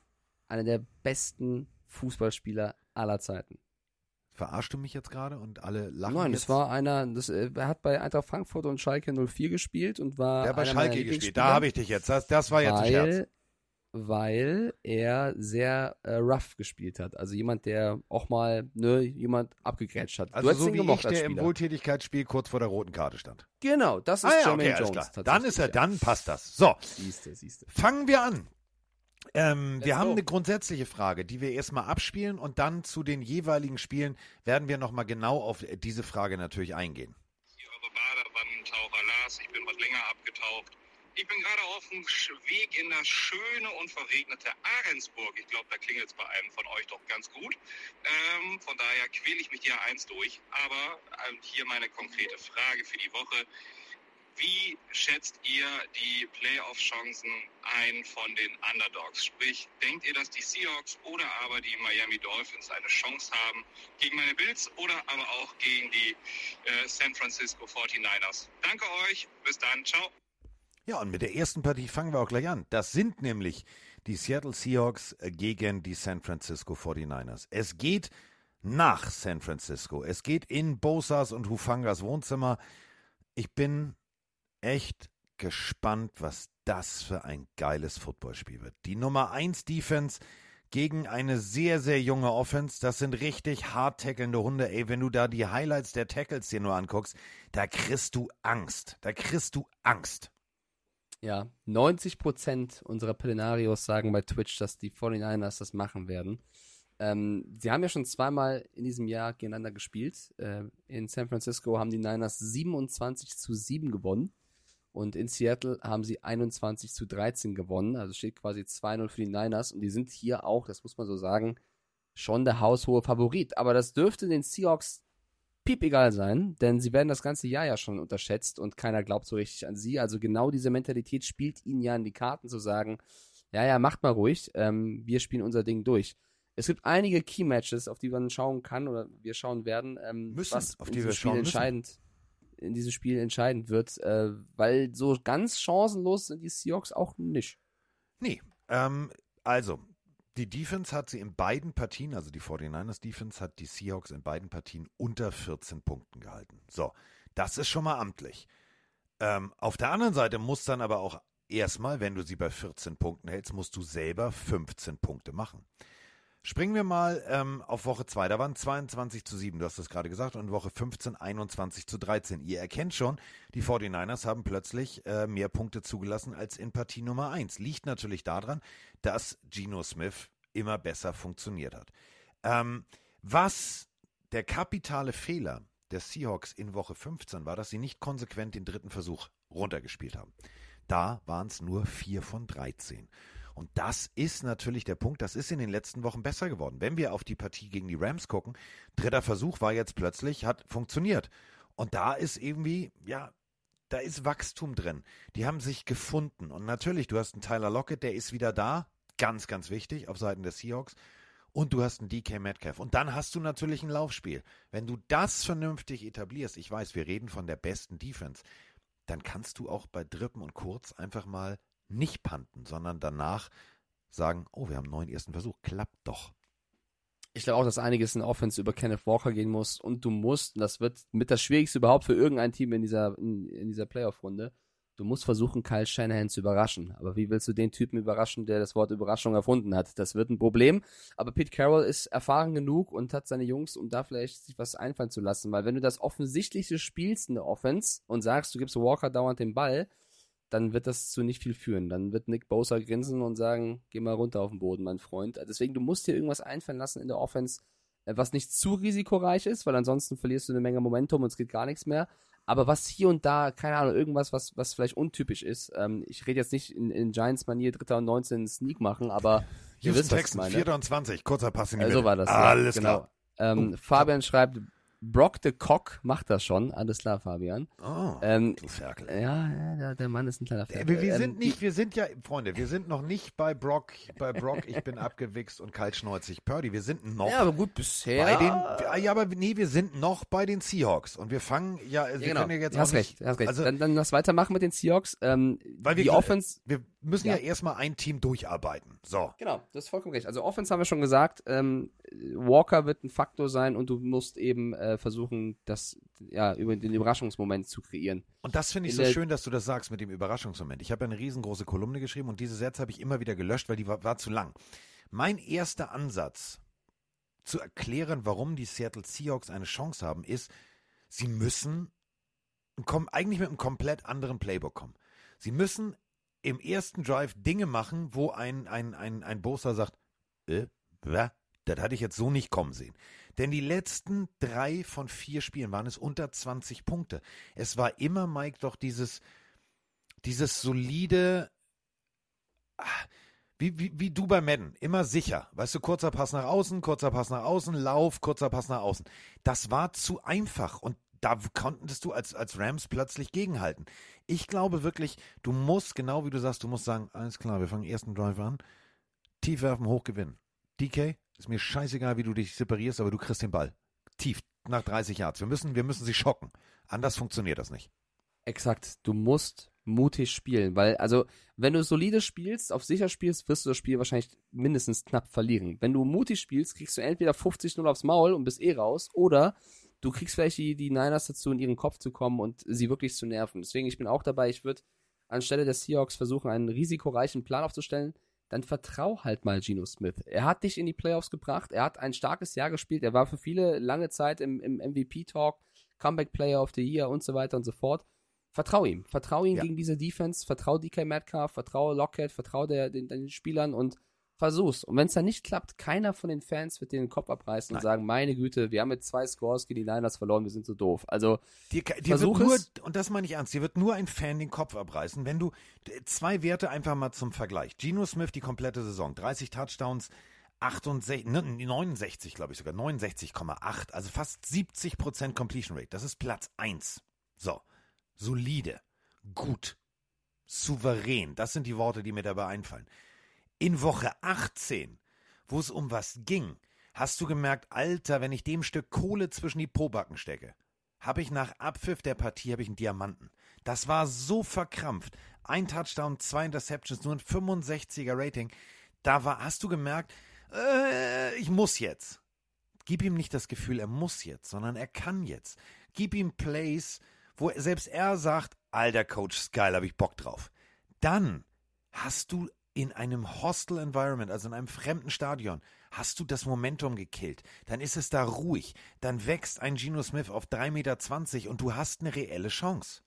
C: Einer der besten Fußballspieler aller Zeiten.
B: Verarschst du mich jetzt gerade und alle lachen
C: Nein,
B: jetzt?
C: das war einer, das, äh, er hat bei Eintracht Frankfurt und Schalke 04 gespielt und war.
B: Der hat bei Schalke gespielt. Da habe ich dich jetzt. Das, das war jetzt ein Scherz.
C: weil, weil er sehr äh, rough gespielt hat. Also jemand, der auch mal ne, jemand abgegrätscht hat.
B: Also
C: du hast
B: so
C: ihn
B: wie
C: gemocht
B: ich, der im. Wohltätigkeitsspiel kurz vor der roten Karte stand.
C: Genau, das ist
B: Ah ja,
C: Jermaine
B: okay, alles
C: Jones.
B: klar. Dann ist er, dann passt das. So.
C: Siehste, siehste.
B: fangen wir an. Ähm,
C: Let's
B: wir haben
C: go.
B: eine grundsätzliche Frage, die wir erstmal abspielen und dann zu den jeweiligen Spielen werden wir nochmal genau auf diese Frage natürlich eingehen.
I: Hier eure Badewannentaucher Lars, ich bin was länger abgetaucht. Ich bin gerade auf dem Weg in das schöne und verregnete Ahrensburg. Ich glaube, da klingelt es bei einem von euch doch ganz gut. Ähm, von daher quäle ich mich hier eins durch. Aber ähm, hier meine konkrete Frage für die Woche. Wie schätzt ihr die Playoff-Chancen ein von den Underdogs? Sprich, denkt ihr, dass die Seahawks oder aber die Miami Dolphins eine Chance haben gegen meine Bills oder aber auch gegen die äh, San Francisco 49ers? Danke euch, bis dann, ciao.
B: Ja, und mit der ersten Partie fangen wir auch gleich an. Das sind nämlich die Seattle Seahawks äh, gegen die San Francisco 49ers. Es geht nach San Francisco. Es geht in Bosas und Hufangas Wohnzimmer. Ich bin echt gespannt, was das für ein geiles Footballspiel wird. Die Nummer 1 Defense gegen eine sehr, sehr junge Offense. Das sind richtig hart tackelnde Hunde. Ey, wenn du da die Highlights der Tackles dir nur anguckst, da kriegst du Angst. Da kriegst du Angst.
C: Ja, 90% unserer Pelenarios sagen bei Twitch, dass die 49ers das machen werden. Ähm, sie haben ja schon zweimal in diesem Jahr gegeneinander gespielt. Äh, in San Francisco haben die Niners 27 zu 7 gewonnen. Und in Seattle haben sie 21 zu 13 gewonnen. Also steht quasi 2-0 für die Niners. Und die sind hier auch, das muss man so sagen, schon der haushohe Favorit. Aber das dürfte den Seahawks piepegal sein, denn sie werden das ganze Jahr ja schon unterschätzt und keiner glaubt so richtig an sie. Also genau diese Mentalität spielt ihnen ja in die Karten zu sagen, ja, ja, macht mal ruhig, ähm, wir spielen unser Ding durch. Es gibt einige Key-Matches, auf die man schauen kann oder wir schauen werden, ähm,
B: Müssen,
C: was
B: auf die wir
C: Spiel
B: schauen müssen.
C: In diesem Spiel entscheidend wird, äh, weil so ganz chancenlos sind die Seahawks auch nicht.
B: Nee, ähm, also, die Defense hat sie in beiden Partien, also die 49ers Defense hat die Seahawks in beiden Partien unter 14 Punkten gehalten. So, das ist schon mal amtlich. Ähm, auf der anderen Seite muss dann aber auch erstmal, wenn du sie bei 14 Punkten hältst, musst du selber 15 Punkte machen. Springen wir mal ähm, auf Woche 2. Da waren 22 zu 7, du hast das gerade gesagt, und Woche 15 21 zu 13. Ihr erkennt schon, die 49ers haben plötzlich äh, mehr Punkte zugelassen als in Partie Nummer 1. Liegt natürlich daran, dass Geno Smith immer besser funktioniert hat. Ähm, was der kapitale Fehler der Seahawks in Woche 15 war, dass sie nicht konsequent den dritten Versuch runtergespielt haben. Da waren es nur 4 von 13. Und das ist natürlich der Punkt, das ist in den letzten Wochen besser geworden. Wenn wir auf die Partie gegen die Rams gucken, dritter Versuch war jetzt plötzlich, hat funktioniert. Und da ist irgendwie, ja, da ist Wachstum drin. Die haben sich gefunden. Und natürlich, du hast einen Tyler Lockett, der ist wieder da. Ganz, ganz wichtig auf Seiten der Seahawks. Und du hast einen DK Metcalf. Und dann hast du natürlich ein Laufspiel. Wenn du das vernünftig etablierst, ich weiß, wir reden von der besten Defense, dann kannst du auch bei Drippen und Kurz einfach mal nicht panten, sondern danach sagen, oh, wir haben einen neuen ersten Versuch, klappt doch.
C: Ich glaube auch, dass einiges in Offense über Kenneth Walker gehen muss und du musst, und das wird mit das Schwierigste überhaupt für irgendein Team in dieser, in, in dieser Playoff-Runde, du musst versuchen, Kyle Shanahan zu überraschen. Aber wie willst du den Typen überraschen, der das Wort Überraschung erfunden hat? Das wird ein Problem. Aber Pete Carroll ist erfahren genug und hat seine Jungs, um da vielleicht sich was einfallen zu lassen. Weil wenn du das Offensichtliche spielst in der Offense und sagst, du gibst Walker dauernd den Ball, dann wird das zu nicht viel führen. Dann wird Nick Bosa grinsen und sagen, geh mal runter auf den Boden, mein Freund. Deswegen, du musst dir irgendwas einfallen lassen in der Offense, äh, was nicht zu risikoreich ist, weil ansonsten verlierst du eine Menge Momentum und es geht gar nichts mehr. Aber was hier und da, keine Ahnung, irgendwas, was, was vielleicht untypisch ist. Ähm, ich rede jetzt nicht in, in Giants-Manier, Dritter und 19 Sneak machen, aber ihr
B: Houston
C: wisst, was ich
B: Texans,
C: meine.
B: 4. und 20, kurzer Pass in die
C: Äh, so war das.
B: Alles
C: ja, genau.
B: klar.
C: Ähm,
B: Oh,
C: Fabian schreibt, Brock the Cock macht das schon. Alles klar, Fabian.
B: Oh,
C: Ähm,
B: du Ferkel.
C: ja, ja, der, der Mann ist ein kleiner
B: Äh,
C: Ferkel.
B: Wir, wir
C: Ähm,
B: sind nicht, wir sind ja, Freunde, wir sind noch nicht bei Brock, bei Brock, ich bin abgewichst und kaltschneuzig Purdy. Wir sind noch
C: Ja, aber gut, bisher.
B: bei den, ja, aber nee, wir sind noch bei den Seahawks und wir fangen, ja, wir
C: genau.
B: können ja jetzt
C: hast
B: auch nicht,
C: recht, hast recht.
B: also,
C: dann, dann lass weitermachen mit den Seahawks. Ähm,
B: weil wir,
C: die Offense.
B: wir müssen ja,
C: Ja.
B: erstmal ein Team durcharbeiten. So.
C: Genau, das ist vollkommen recht. Also Offense haben wir schon gesagt. Ähm, Walker wird ein Faktor sein und du musst eben äh, versuchen, das ja über den Überraschungsmoment zu kreieren.
B: Und das finde ich
C: In
B: so schön, dass du das sagst mit dem Überraschungsmoment. Ich habe ja eine riesengroße Kolumne geschrieben und diese Sätze habe ich immer wieder gelöscht, weil die war, war zu lang. Mein erster Ansatz zu erklären, warum die Seattle Seahawks eine Chance haben, ist, sie müssen kommen eigentlich mit einem komplett anderen Playbook kommen. Sie müssen im ersten Drive Dinge machen, wo ein, ein, ein, ein Bosa sagt, äh, das hatte ich jetzt so nicht kommen sehen. Denn die letzten drei von vier Spielen waren es unter 20 Punkte. Es war immer, Mike, doch dieses, dieses solide, ah, wie, wie, wie du bei Madden, immer sicher. Weißt du, kurzer Pass nach außen, kurzer Pass nach außen, Lauf, kurzer Pass nach außen. Das war zu einfach und da konntest du als, als Rams plötzlich gegenhalten. Ich glaube wirklich, du musst, genau wie du sagst, du musst sagen, alles klar, wir fangen ersten Drive an, tief werfen, hoch gewinnen. DK, ist mir scheißegal, wie du dich separierst, aber du kriegst den Ball. Tief, nach 30 Yards. Wir müssen, wir müssen sie schocken. Anders funktioniert das nicht.
C: Exakt, du musst mutig spielen, weil, also, wenn du solide spielst, auf sicher spielst, wirst du das Spiel wahrscheinlich mindestens knapp verlieren. Wenn du mutig spielst, kriegst du entweder 50-0 aufs Maul und bist eh raus, oder du kriegst vielleicht die, die Niners dazu, in ihren Kopf zu kommen und sie wirklich zu nerven. Deswegen, ich bin auch dabei, ich würde anstelle der Seahawks versuchen, einen risikoreichen Plan aufzustellen, dann vertrau halt mal Geno Smith. Er hat dich in die Playoffs gebracht, er hat ein starkes Jahr gespielt, er war für viele lange Zeit im, im MVP-Talk, Comeback Player of the Year und so weiter und so fort. Vertrau ihm. Vertrau ihm
B: Ja.
C: gegen diese Defense, vertrau DK Metcalf, vertrau Lockett, vertrau der, den, den Spielern und versuch's. Und wenn es dann nicht klappt, keiner von den Fans wird dir den Kopf abreißen und
B: Nein.
C: sagen, meine Güte, wir haben mit zwei Scores gegen die Niners verloren, wir sind so doof. Also,
B: Dir, dir wird nur,
C: es.
B: und das meine ich ernst, dir wird nur ein Fan den Kopf abreißen, wenn du zwei Werte einfach mal zum Vergleich. Geno Smith die komplette Saison, 30 Touchdowns, 68, ne, 69 glaube ich sogar, 69,8, also fast 70 Prozent Completion Rate. Das ist Platz 1. So, solide, gut, souverän, das sind die Worte, die mir dabei einfallen. In Woche 18 wo es um was ging, hast du gemerkt, Alter, wenn ich dem Stück Kohle zwischen die Pobacken stecke, habe ich nach Abpfiff der Partie habe ich einen Diamanten. Das war so verkrampft. Ein Touchdown, zwei Interceptions, nur ein 65er Rating. Da war, hast du gemerkt, äh, ich muss jetzt. Gib ihm nicht das Gefühl, er muss jetzt, sondern er kann jetzt. Gib ihm Plays, wo selbst er sagt, alter Coach, geil, hab ich Bock drauf. Dann hast du in einem Hostel Environment, also in einem fremden Stadion, hast du das Momentum gekillt. Dann ist es da ruhig. Dann wächst ein Geno Smith auf 3,20 Meter und du hast eine reelle Chance.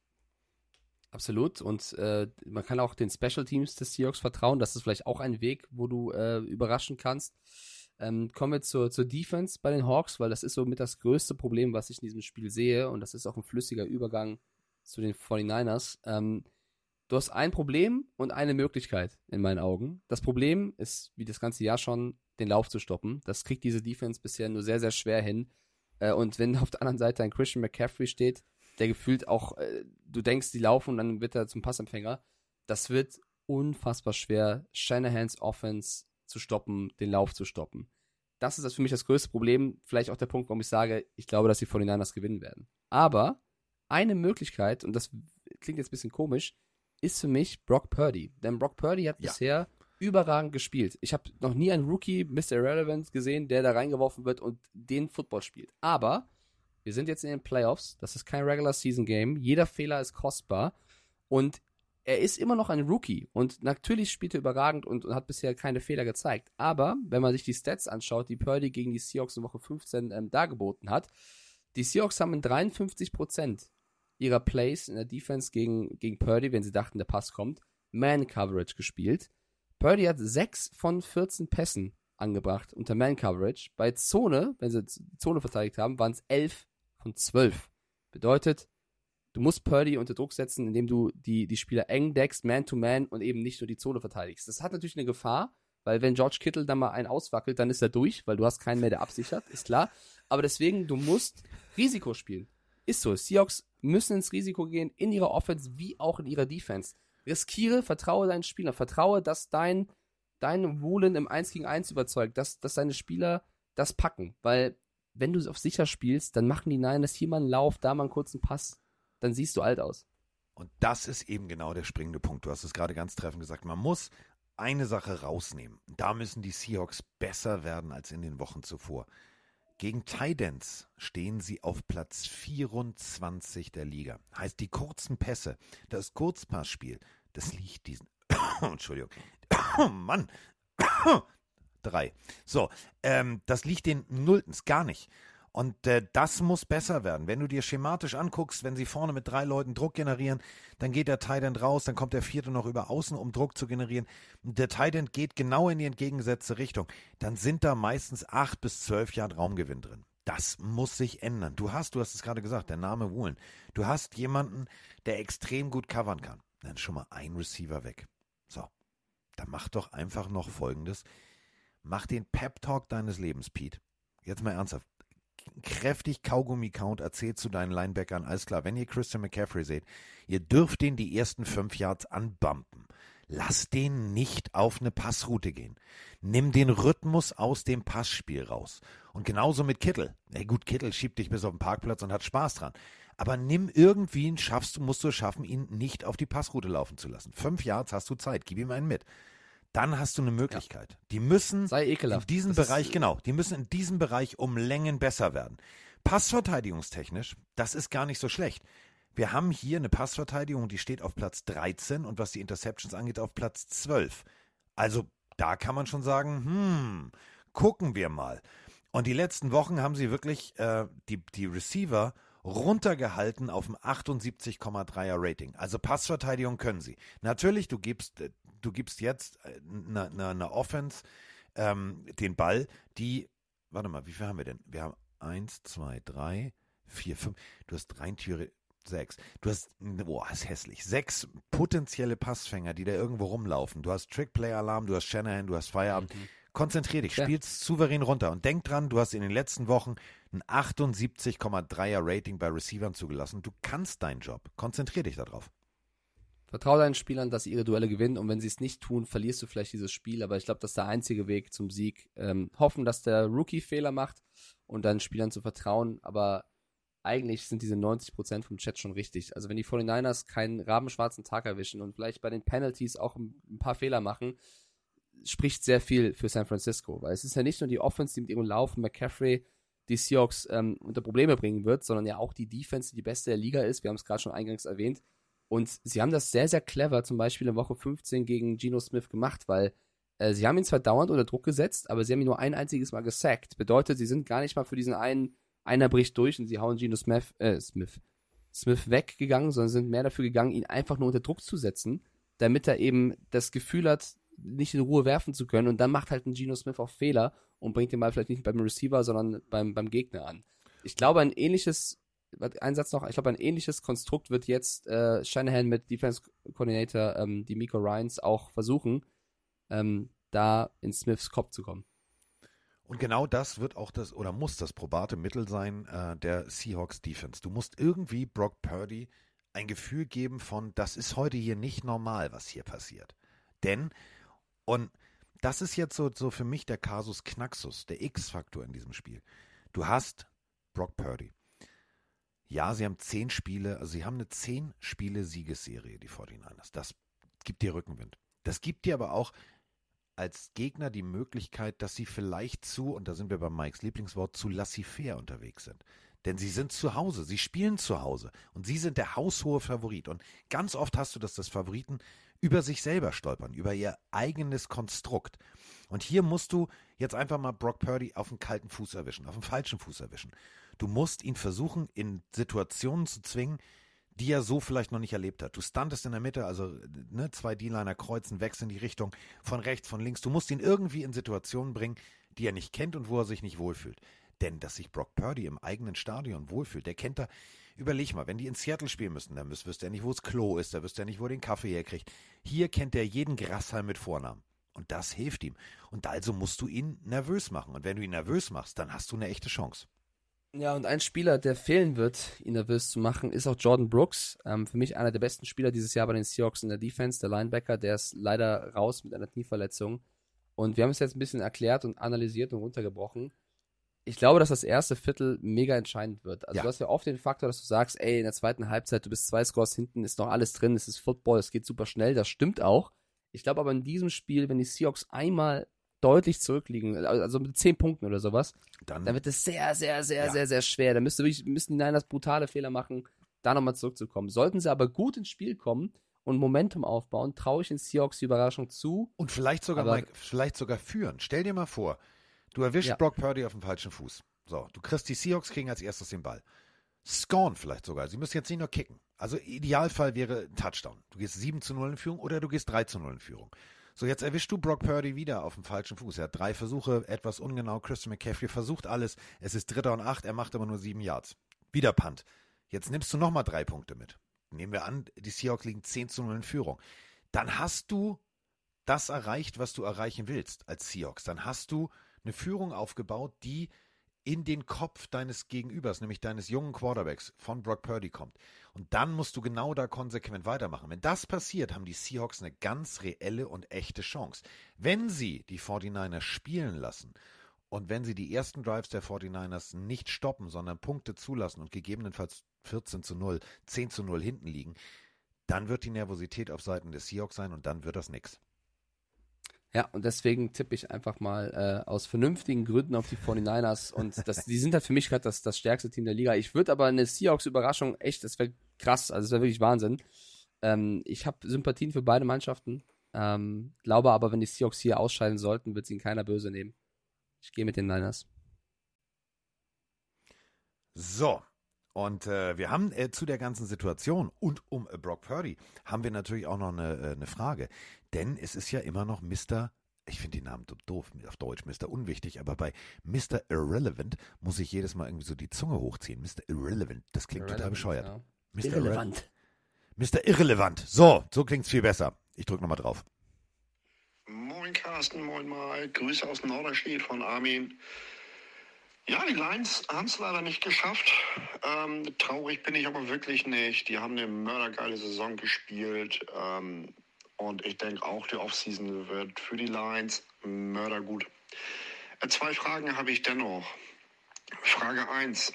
C: Absolut. Und äh, man kann auch den Special Teams des Seahawks vertrauen. Das ist vielleicht auch ein Weg, wo du äh, überraschen kannst. Ähm, kommen wir zur, zur Defense bei den Hawks, weil das ist somit das größte Problem, was ich in diesem Spiel sehe. Und das ist auch ein flüssiger Übergang zu den 49ers. Ähm, du hast ein Problem und eine Möglichkeit in meinen Augen. Das Problem ist, wie das ganze Jahr schon, den Lauf zu stoppen. Das kriegt diese Defense bisher nur sehr, sehr schwer hin. Äh, und wenn auf der anderen Seite ein Christian McCaffrey steht, der gefühlt auch, äh, du denkst, die laufen und dann wird er zum Passempfänger, das wird unfassbar schwer, Shanahans Offense zu stoppen, den Lauf zu stoppen. Das ist für mich das größte Problem, vielleicht auch der Punkt, warum ich sage, ich glaube, dass die 49ers gewinnen werden. Aber eine Möglichkeit, und das klingt jetzt ein bisschen komisch, ist für mich Brock Purdy. Denn Brock Purdy hat ja. bisher überragend gespielt. Ich habe noch nie einen Rookie, Mr. Irrelevant, gesehen, der da reingeworfen wird und den Football spielt. Aber wir sind jetzt in den Playoffs. Das ist kein Regular Season Game. Jeder Fehler ist kostbar. Und er ist immer noch ein Rookie. Und natürlich spielt er überragend und, und hat bisher keine Fehler gezeigt. Aber wenn man sich die Stats anschaut, die Purdy gegen die Seahawks in Woche 15 ähm, dargeboten hat, die Seahawks haben in 53 ihrer Plays in der Defense gegen, gegen Purdy, wenn sie dachten, der Pass kommt, Man-Coverage gespielt. Purdy hat 6 von 14 Pässen angebracht unter Man-Coverage. Bei Zone, wenn sie Zone verteidigt haben, waren es 11 von 12. Bedeutet, du musst Purdy unter Druck setzen, indem du die, die Spieler eng deckst, Man-to-Man und eben nicht nur die Zone verteidigst. Das hat natürlich eine Gefahr, weil wenn George Kittle dann mal einen auswackelt, dann ist er durch, weil du hast keinen mehr, der absichert, ist klar. Aber deswegen, du musst Risiko spielen. Ist so. Seahawks müssen ins Risiko gehen, in ihrer Offense wie auch in ihrer Defense. Riskiere, vertraue deinen Spielern, vertraue, dass dein, dein Woolen im 1 gegen 1 überzeugt, dass, dass deine Spieler das packen. Weil wenn du auf sicher spielst, dann machen die Niners hier mal einen Lauf, da mal einen kurzen Pass, dann siehst du alt aus.
B: Und das ist eben genau der springende Punkt. Du hast es gerade ganz treffend gesagt. Man muss eine Sache rausnehmen. Da müssen die Seahawks besser werden als in den Wochen zuvor. Gegen Tidans stehen sie auf Platz 24 der Liga. Heißt, die kurzen Pässe, das Kurzpassspiel, das liegt diesen. Entschuldigung. Mann. Drei. So, ähm, das liegt den Nulltens gar nicht. Und äh, das muss besser werden. Wenn du dir schematisch anguckst, wenn sie vorne mit drei Leuten Druck generieren, dann geht der Titan raus, dann kommt der vierte noch über außen, um Druck zu generieren. Der Titan geht genau in die entgegengesetzte Richtung. Dann sind da meistens acht bis zwölf Jahre Raumgewinn drin. Das muss sich ändern. Du hast, du hast es gerade gesagt, der Name Woolen. Du hast jemanden, der extrem gut covern kann. Dann schon mal ein Receiver weg. So. Dann mach doch einfach noch Folgendes. Mach den Pep Talk deines Lebens, Pete. Jetzt mal ernsthaft kräftig Kaugummi-Count erzählt zu deinen Linebackern, alles klar, wenn ihr Christian McCaffrey seht, ihr dürft den die ersten fünf Yards anbumpen. Lass den nicht auf eine Passroute gehen. Nimm den Rhythmus aus dem Passspiel raus. Und genauso mit Kittel. Na gut, Kittel schiebt dich bis auf den Parkplatz und hat Spaß dran. Aber nimm irgendwie, schaffst du, musst du es schaffen, ihn nicht auf die Passroute laufen zu lassen. Fünf Yards hast du Zeit, gib ihm einen mit dann hast du eine Möglichkeit. Ja. Die müssen in diesem das Bereich, genau, die müssen in diesem Bereich um Längen besser werden. Passverteidigungstechnisch, das ist gar nicht so schlecht. Wir haben hier eine Passverteidigung, die steht auf Platz 13 und was die Interceptions angeht, auf Platz 12. Also da kann man schon sagen, hm, gucken wir mal. Und die letzten Wochen haben sie wirklich äh, die, die Receiver runtergehalten auf dem 78,3er Rating. Also Passverteidigung können sie. Natürlich, du gibst äh, du gibst jetzt eine, eine, eine Offense ähm, den Ball, die, warte mal, wie viel haben wir denn? Wir haben eins, zwei, drei, vier, fünf. Du hast rein Türe sechs. Du hast, boah, ist hässlich. Sechs potenzielle Passfänger, die da irgendwo rumlaufen. Du hast Trickplay-Alarm, du hast Shanahan, du hast Feierabend. Mhm. Konzentrier dich, ja. spielst souverän runter und denk dran, du hast in den letzten Wochen ein 78,3er Rating bei Receivern zugelassen. Du kannst deinen Job. Konzentrier dich darauf.
C: Vertrau deinen Spielern, dass sie ihre Duelle gewinnen und wenn sie es nicht tun, verlierst du vielleicht dieses Spiel. Aber ich glaube, das ist der einzige Weg zum Sieg. Ähm, hoffen, dass der Rookie Fehler macht und deinen Spielern zu vertrauen. Aber eigentlich sind diese 90% vom Chat schon richtig. Also wenn die 49ers keinen rabenschwarzen Tag erwischen und vielleicht bei den Penalties auch ein paar Fehler machen, spricht sehr viel für San Francisco. Weil es ist ja nicht nur die Offense, die mit ihrem Laufen McCaffrey die Seahawks ähm, unter Probleme bringen wird, sondern ja auch die Defense, die die beste der Liga ist. Wir haben es gerade schon eingangs erwähnt. Und sie haben das sehr, sehr clever zum Beispiel in Woche 15 gegen Geno Smith gemacht, weil äh, sie haben ihn zwar dauernd unter Druck gesetzt, aber sie haben ihn nur ein einziges Mal gesackt. Bedeutet, sie sind gar nicht mal für diesen einen, einer bricht durch und sie hauen Geno Smith, äh, Smith, Smith weggegangen, sondern sind mehr dafür gegangen, ihn einfach nur unter Druck zu setzen, damit er eben das Gefühl hat, nicht in Ruhe werfen zu können. Und dann macht halt ein Geno Smith auch Fehler und bringt den Ball vielleicht nicht beim Receiver, sondern beim, beim Gegner an. Ich glaube, ein ähnliches, ein Satz noch, ich glaube, ein ähnliches Konstrukt wird jetzt äh, Shanahan mit Defense Coordinator ähm, die Miko Ryans auch versuchen, ähm, da in Smiths Kopf zu kommen.
B: Und genau das wird auch das oder muss das probate Mittel sein äh, der Seahawks Defense. Du musst irgendwie Brock Purdy ein Gefühl geben von, das ist heute hier nicht normal, was hier passiert. Denn und das ist jetzt so, so für mich der Kasus Knaxus, der X-Faktor in diesem Spiel. Du hast Brock Purdy. Ja, sie haben zehn Spiele, also sie haben eine zehn Spiele Siegesserie, die 49ers. Das gibt dir Rückenwind. Das gibt dir aber auch als Gegner die Möglichkeit, dass sie vielleicht zu, und da sind wir bei Mikes Lieblingswort, zu laissez-faire unterwegs sind. Denn sie sind zu Hause, sie spielen zu Hause und sie sind der haushohe Favorit. Und ganz oft hast du das, dass Favoriten über sich selber stolpern, über ihr eigenes Konstrukt. Und hier musst du jetzt einfach mal Brock Purdy auf den kalten Fuß erwischen, auf den falschen Fuß erwischen. Du musst ihn versuchen, in Situationen zu zwingen, die er so vielleicht noch nicht erlebt hat. Du standest in der Mitte, also ne, zwei D-Liner kreuzen, wechseln die Richtung von rechts, von links. Du musst ihn irgendwie in Situationen bringen, die er nicht kennt und wo er sich nicht wohlfühlt. Denn dass sich Brock Purdy im eigenen Stadion wohlfühlt, der kennt er Überleg mal, wenn die in Seattle spielen müssen, dann wüsste er nicht, wo das Klo ist, da wüsste er nicht, wo er den Kaffee herkriegt. Hier kennt er jeden Grashalm mit Vornamen. Und das hilft ihm. Und also musst du ihn nervös machen. Und wenn du ihn nervös machst, dann hast du eine echte Chance.
C: Ja, und ein Spieler, der fehlen wird, ihn nervös zu machen, ist auch Jordan Brooks. Ähm, für mich einer der besten Spieler dieses Jahr bei den Seahawks in der Defense, der Linebacker, der ist leider raus mit einer Knieverletzung. Und wir haben es jetzt ein bisschen erklärt und analysiert und runtergebrochen ich glaube, dass das erste Viertel mega entscheidend wird. Also ja. du hast ja oft den Faktor, dass du sagst, ey, in der zweiten Halbzeit, du bist zwei Scores hinten, ist noch alles drin, es ist Football, es geht super schnell, das stimmt auch. Ich glaube aber in diesem Spiel, wenn die Seahawks einmal deutlich zurückliegen, also mit zehn Punkten oder sowas, dann, dann wird es sehr, sehr, sehr, ja. sehr, sehr schwer. Da müsste wirklich, müssen die Niners brutale Fehler machen, da nochmal zurückzukommen. Sollten sie aber gut ins Spiel kommen und Momentum aufbauen, traue ich den Seahawks die Überraschung zu.
B: Und vielleicht sogar, Mike, vielleicht sogar führen. Stell dir mal vor, Du erwischst ja. Brock Purdy auf dem falschen Fuß. So, du kriegst die Seahawks kriegen als erstes den Ball. Scorn vielleicht sogar. Sie müssen jetzt nicht nur kicken. Also Idealfall wäre Touchdown. Du gehst 7 zu 0 in Führung oder du gehst 3 zu 0 in Führung. So, jetzt erwischst du Brock Purdy wieder auf dem falschen Fuß. Er hat drei Versuche, etwas ungenau. Christian McCaffrey versucht alles. Es ist Dritter und Acht, er macht aber nur sieben Yards. Wieder Punt. Jetzt nimmst du nochmal drei Punkte mit. Nehmen wir an, die Seahawks liegen 10 zu 0 in Führung. Dann hast du das erreicht, was du erreichen willst als Seahawks. Dann hast du eine Führung aufgebaut, die in den Kopf deines Gegenübers, nämlich deines jungen Quarterbacks von Brock Purdy kommt. Und dann musst du genau da konsequent weitermachen. Wenn das passiert, haben die Seahawks eine ganz reelle und echte Chance. Wenn sie die 49ers spielen lassen und wenn sie die ersten Drives der 49ers nicht stoppen, sondern Punkte zulassen und gegebenenfalls 14 zu 0, 10 zu 0 hinten liegen, dann wird die Nervosität auf Seiten des Seahawks sein und dann wird das nichts.
C: Ja, und deswegen tippe ich einfach mal äh, aus vernünftigen Gründen auf die 49ers. Und das, die sind halt für mich gerade das, das stärkste Team der Liga. Ich würde aber eine Seahawks-Überraschung echt, das wäre krass, also das wäre wirklich Wahnsinn. Ähm, ich habe Sympathien für beide Mannschaften. Ähm, glaube aber, wenn die Seahawks hier ausscheiden sollten, wird sie ihn keiner böse nehmen. Ich gehe mit den Niners.
B: So, und äh, wir haben äh, zu der ganzen Situation und um äh, Brock Purdy haben wir natürlich auch noch eine, äh, eine Frage. Denn es ist ja immer noch Mr. Ich finde den Namen doof auf Deutsch, Mr. Unwichtig, aber bei Mr. Irrelevant muss ich jedes Mal irgendwie so die Zunge hochziehen. Mr. Irrelevant, das klingt Irrelevant, total bescheuert. Ja.
C: Mr. Irrelevant.
B: Mr. Irrelevant. So, so klingt es viel besser. Ich drücke nochmal drauf.
E: Moin Carsten, moin mal. Grüße aus Norderstedt von Armin.
J: Ja, die Lions haben es leider nicht geschafft. Ähm, traurig bin ich aber wirklich nicht. Die haben eine mördergeile Saison gespielt. Ähm, und ich denke auch, die Offseason wird für die Lions mördergut. Äh, zwei Fragen habe ich dennoch. Frage 1.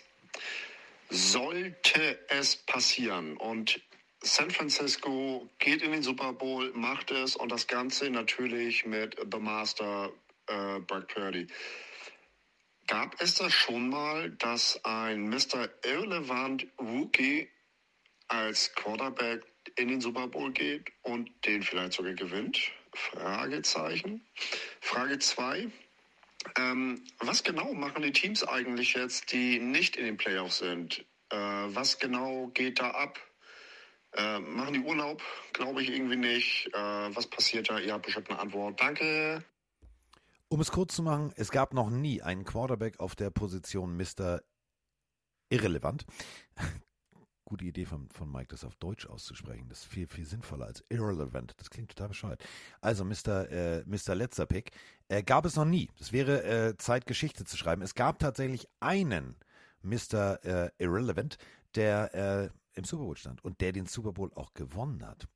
J: Sollte es passieren und San Francisco geht in den Super Bowl, macht es und das Ganze natürlich mit The Master äh, Brock Purdy. Gab es das schon mal, dass ein Mr. Irrelevant Rookie als Quarterback in den Super Bowl geht und den vielleicht sogar gewinnt? Fragezeichen. Frage 2. Ähm, was genau machen die Teams eigentlich jetzt, die nicht in den Playoffs sind? Äh, was genau geht da ab? Äh, machen die Urlaub? Glaube ich irgendwie nicht. Äh, was passiert da? Ihr habt bestimmt eine Antwort. Danke.
B: Um es kurz zu machen, es gab noch nie einen Quarterback auf der Position Mr. Irrelevant. Gute Idee von, von Mike, das auf Deutsch auszusprechen. Das ist viel, viel sinnvoller als irrelevant. Das klingt total bescheuert. Also, Mr. Äh, Mr. Letzter Pick. Äh, gab es noch nie. Das wäre äh, Zeit, Geschichte zu schreiben. Es gab tatsächlich einen Mr. Äh, Irrelevant, der äh, im Super Bowl stand und der den Super Bowl auch gewonnen hat.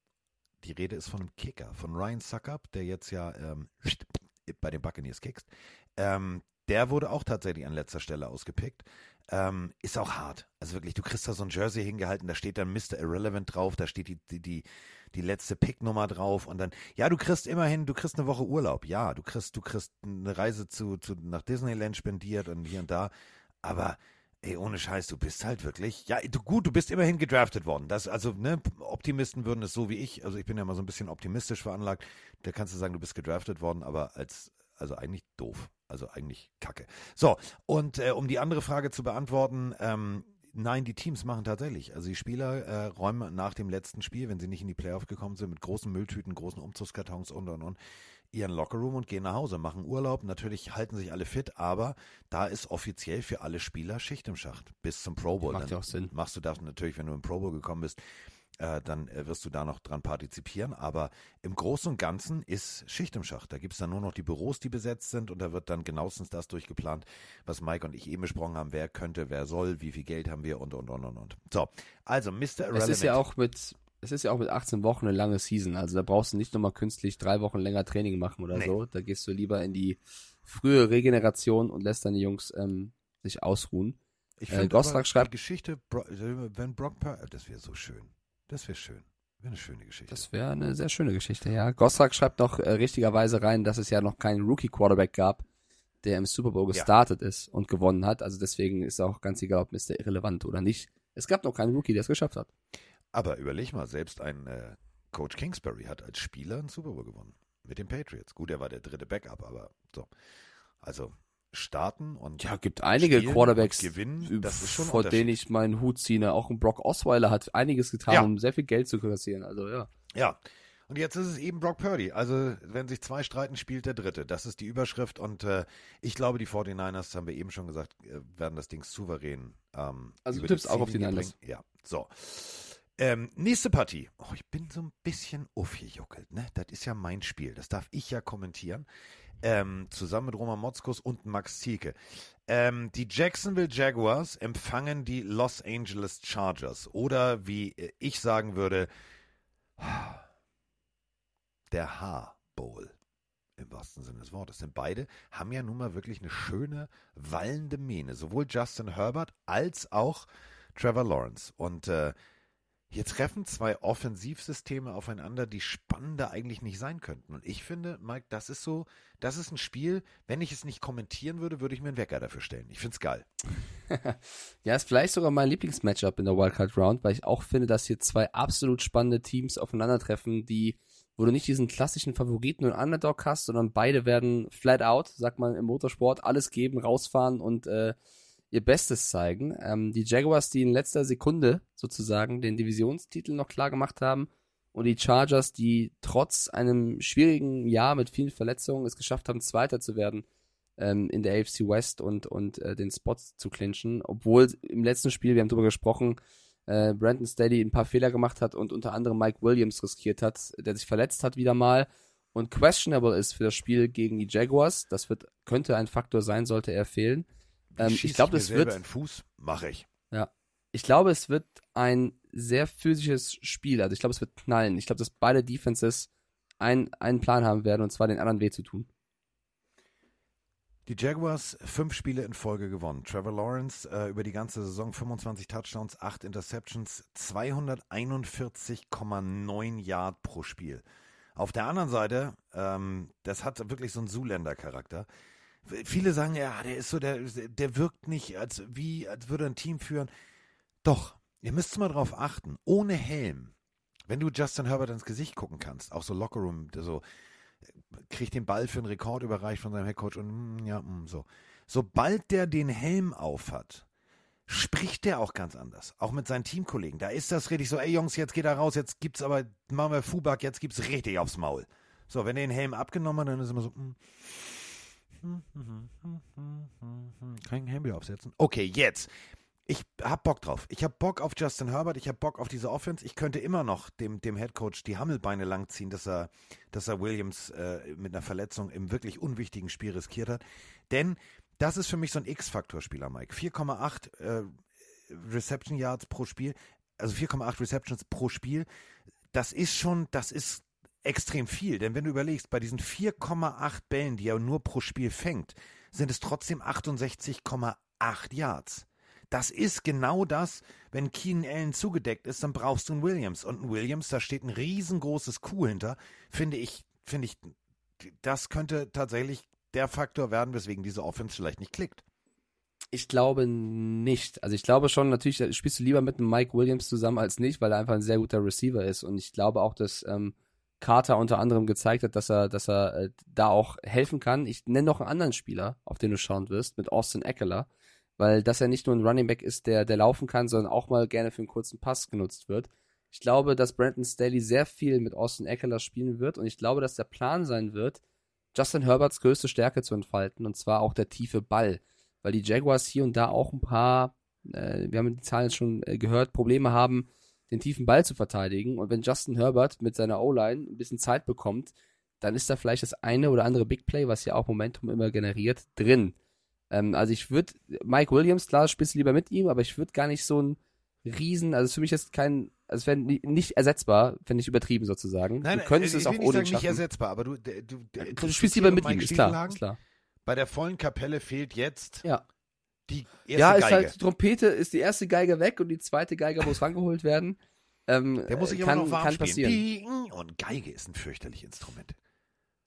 B: Die Rede ist von einem Kicker, von Ryan Suckup, der jetzt ja ähm, bei den Buccaneers kickst. Ähm, der wurde auch tatsächlich an letzter Stelle ausgepickt. Ähm, ist auch hart. Also wirklich, du kriegst da so ein Jersey hingehalten, da steht dann Mr. Irrelevant drauf, da steht die, die, die, die letzte Picknummer drauf und dann, ja, du kriegst immerhin, du kriegst eine Woche Urlaub. Ja, du kriegst, du kriegst eine Reise zu, zu nach Disneyland spendiert und hier und da. Aber Ey, ohne Scheiß, du bist halt wirklich, ja, du, gut, du bist immerhin gedraftet worden. Das, also, ne, Optimisten würden es so wie ich, also ich bin ja mal so ein bisschen optimistisch veranlagt, da kannst du sagen, du bist gedraftet worden, aber als, also eigentlich doof. Also eigentlich kacke. So, und äh, um die andere Frage zu beantworten, ähm, nein, die Teams machen tatsächlich. Also die Spieler äh, räumen nach dem letzten Spiel, wenn sie nicht in die Playoff gekommen sind, mit großen Mülltüten, großen Umzugskartons und und und, ihren Lockerroom und gehen nach Hause, machen Urlaub. Natürlich halten sich alle fit, aber da ist offiziell für alle Spieler Schicht im Schacht bis zum Pro Bowl.
C: Macht ja auch Sinn.
B: Machst du das natürlich, wenn du im Pro Bowl gekommen bist, äh, dann äh, wirst du da noch dran partizipieren. Aber im Großen und Ganzen ist Schicht im Schacht. Da gibt es dann nur noch die Büros, die besetzt sind und da wird dann genauestens das durchgeplant, was Mike und ich eben besprochen haben. Wer könnte, wer soll, wie viel Geld haben wir und, und, und, und, und. So, also Mr. Irrelevant.
C: Es ist ja auch mit es ist ja auch mit 18 Wochen eine lange Season. Also da brauchst du nicht nochmal künstlich drei Wochen länger Training machen oder nee. so. Da gehst du lieber in die frühe Regeneration und lässt deine Jungs ähm, sich ausruhen.
B: Ich äh, finde schreibt die Geschichte, wenn Brock Purdy, das wäre so schön. Das wäre schön. Wäre eine schöne Geschichte.
C: Das wäre eine sehr schöne Geschichte, ja. Gostrak schreibt noch äh, richtigerweise rein, dass es ja noch keinen Rookie-Quarterback gab, der im Super Bowl gestartet ja. ist und gewonnen hat. Also deswegen ist auch ganz egal, ob Mr. irrelevant oder nicht. Es gab noch keinen Rookie, der es geschafft hat.
B: Aber überleg mal, selbst ein äh, Coach Kingsbury hat als Spieler einen Super Bowl gewonnen. Mit den Patriots. Gut, er war der dritte Backup, aber so. Also starten und
C: ja, gibt einige Quarterbacks
B: gewinnen, das ist schon
C: vor denen ich meinen Hut ziehe. Auch ein Brock Osweiler hat einiges getan, ja. um sehr viel Geld zu kassieren. Also ja.
B: Ja. Und jetzt ist es eben Brock Purdy. Also, wenn sich zwei streiten, spielt der Dritte. Das ist die Überschrift. Und äh, ich glaube, die 49ers, haben wir eben schon gesagt, äh, werden das Ding souverän. Ähm,
C: also, du tippst auch auf die Niners.
B: Ja, so. Ähm, nächste Partie. Oh, ich bin so ein bisschen aufgejuckelt, ne? Das ist ja mein Spiel. Das darf ich ja kommentieren. Ähm, zusammen mit Roman Motzkus und Max Zielke. Ähm, die Jacksonville Jaguars empfangen die Los Angeles Chargers. Oder wie ich sagen würde, der H-Bowl. Im wahrsten Sinne des Wortes. Denn beide haben ja nun mal wirklich eine schöne, wallende Mähne. Sowohl Justin Herbert als auch Trevor Lawrence. Und äh, hier treffen zwei Offensivsysteme aufeinander, die spannender eigentlich nicht sein könnten. Und ich finde, Mike, das ist so, das ist ein Spiel, wenn ich es nicht kommentieren würde, würde ich mir einen Wecker dafür stellen. Ich finde es geil.
C: ja, ist vielleicht sogar mein Lieblingsmatchup in der Wildcard Round, weil ich auch finde, dass hier zwei absolut spannende Teams aufeinandertreffen, die, wo du nicht diesen klassischen Favoriten und Underdog hast, sondern beide werden flat out, sagt man im Motorsport, alles geben, rausfahren und äh, ihr Bestes zeigen. Ähm, die Jaguars, die in letzter Sekunde sozusagen den Divisionstitel noch klar gemacht haben und die Chargers, die trotz einem schwierigen Jahr mit vielen Verletzungen es geschafft haben, Zweiter zu werden ähm, in der AFC West und, und äh, den Spots zu clinchen, obwohl im letzten Spiel, wir haben darüber gesprochen, äh, Brandon Staley ein paar Fehler gemacht hat und unter anderem Mike Williams riskiert hat, der sich verletzt hat wieder mal und questionable ist für das Spiel gegen die Jaguars. Das wird, könnte ein Faktor sein, sollte er fehlen. Ähm, ich glaube, das wird,
B: in den Fuß, mache ich.
C: ja, ich glaube, es wird ein sehr physisches Spiel. Also ich glaube, es wird knallen. Ich glaube, dass beide Defenses ein, einen Plan haben werden, und zwar den anderen weh zu tun.
B: Die Jaguars fünf Spiele in Folge gewonnen. Trevor Lawrence äh, über die ganze Saison 25 Touchdowns, 8 Interceptions, 241,9 Yard pro Spiel. Auf der anderen Seite, ähm, das hat wirklich so einen Zuländer-Charakter. Viele sagen, ja, der ist so, der, der wirkt nicht, als wie, als würde ein Team führen. Doch, ihr müsst mal drauf achten, ohne Helm, wenn du Justin Herbert ins Gesicht gucken kannst, auch so Lockerroom, so, kriegt den Ball für einen Rekord überreicht von seinem Headcoach und mm, ja, mm, so. Sobald der den Helm auf hat, spricht der auch ganz anders. Auch mit seinen Teamkollegen. Da ist das richtig so, ey Jungs, jetzt geht er raus, jetzt gibt's aber, machen wir Fubak, jetzt gibt's richtig aufs Maul. So, wenn er den Helm abgenommen hat, dann ist immer so, mm, kein wieder aufsetzen. Okay, jetzt. Ich hab Bock drauf. Ich hab Bock auf Justin Herbert. Ich hab Bock auf diese Offense. Ich könnte immer noch dem, dem Head Coach die Hammelbeine langziehen, dass er, dass er Williams äh, mit einer Verletzung im wirklich unwichtigen Spiel riskiert hat. Denn das ist für mich so ein X-Faktor-Spieler, Mike. 4,8 äh, Reception Yards pro Spiel, also 4,8 Receptions pro Spiel. Das ist schon, das ist extrem viel. Denn wenn du überlegst, bei diesen 4,8 Bällen, die er nur pro Spiel fängt, sind es trotzdem 68,8 Yards. Das ist genau das, wenn Keenan Allen zugedeckt ist, dann brauchst du einen Williams. Und ein Williams, da steht ein riesengroßes Kuh hinter, finde ich, finde ich, das könnte tatsächlich der Faktor werden, weswegen diese Offense vielleicht nicht klickt.
C: Ich glaube nicht. Also ich glaube schon, natürlich spielst du lieber mit einem Mike Williams zusammen als nicht, weil er einfach ein sehr guter Receiver ist. Und ich glaube auch, dass ähm, Carter unter anderem gezeigt hat, dass er, dass er äh, da auch helfen kann. Ich nenne noch einen anderen Spieler, auf den du schauen wirst, mit Austin Eckler weil das ja nicht nur ein Running Back ist, der, der laufen kann, sondern auch mal gerne für einen kurzen Pass genutzt wird. Ich glaube, dass Brandon Staley sehr viel mit Austin Eckler spielen wird und ich glaube, dass der Plan sein wird, Justin Herberts größte Stärke zu entfalten und zwar auch der tiefe Ball, weil die Jaguars hier und da auch ein paar, äh, wir haben die Zahlen schon äh, gehört, Probleme haben, den tiefen Ball zu verteidigen und wenn Justin Herbert mit seiner O-Line ein bisschen Zeit bekommt, dann ist da vielleicht das eine oder andere Big Play, was ja auch Momentum immer generiert, drin. Ähm, also ich würde, Mike Williams, klar, spielst du lieber mit ihm, aber ich würde gar nicht so ein Riesen, also für mich ist kein, also es wäre nicht ersetzbar, finde ich übertrieben sozusagen.
B: Nein,
C: du könntest
B: ich
C: es auch
B: nicht
C: ohne
B: sagen,
C: schaffen.
B: nicht ersetzbar, aber du, du, du,
C: du spielst lieber mit ihm, ist klar, ist klar.
B: Bei der vollen Kapelle fehlt jetzt
C: Ja.
B: Die erste
C: Ja, ist
B: Geige.
C: halt, die Trompete ist die erste Geige weg und die zweite Geige muss rangeholt werden. Ähm,
B: der muss sich immer
C: kann,
B: noch warm
C: kann
B: spielen.
C: passieren.
B: Die- Und Geige ist ein fürchterliches Instrument.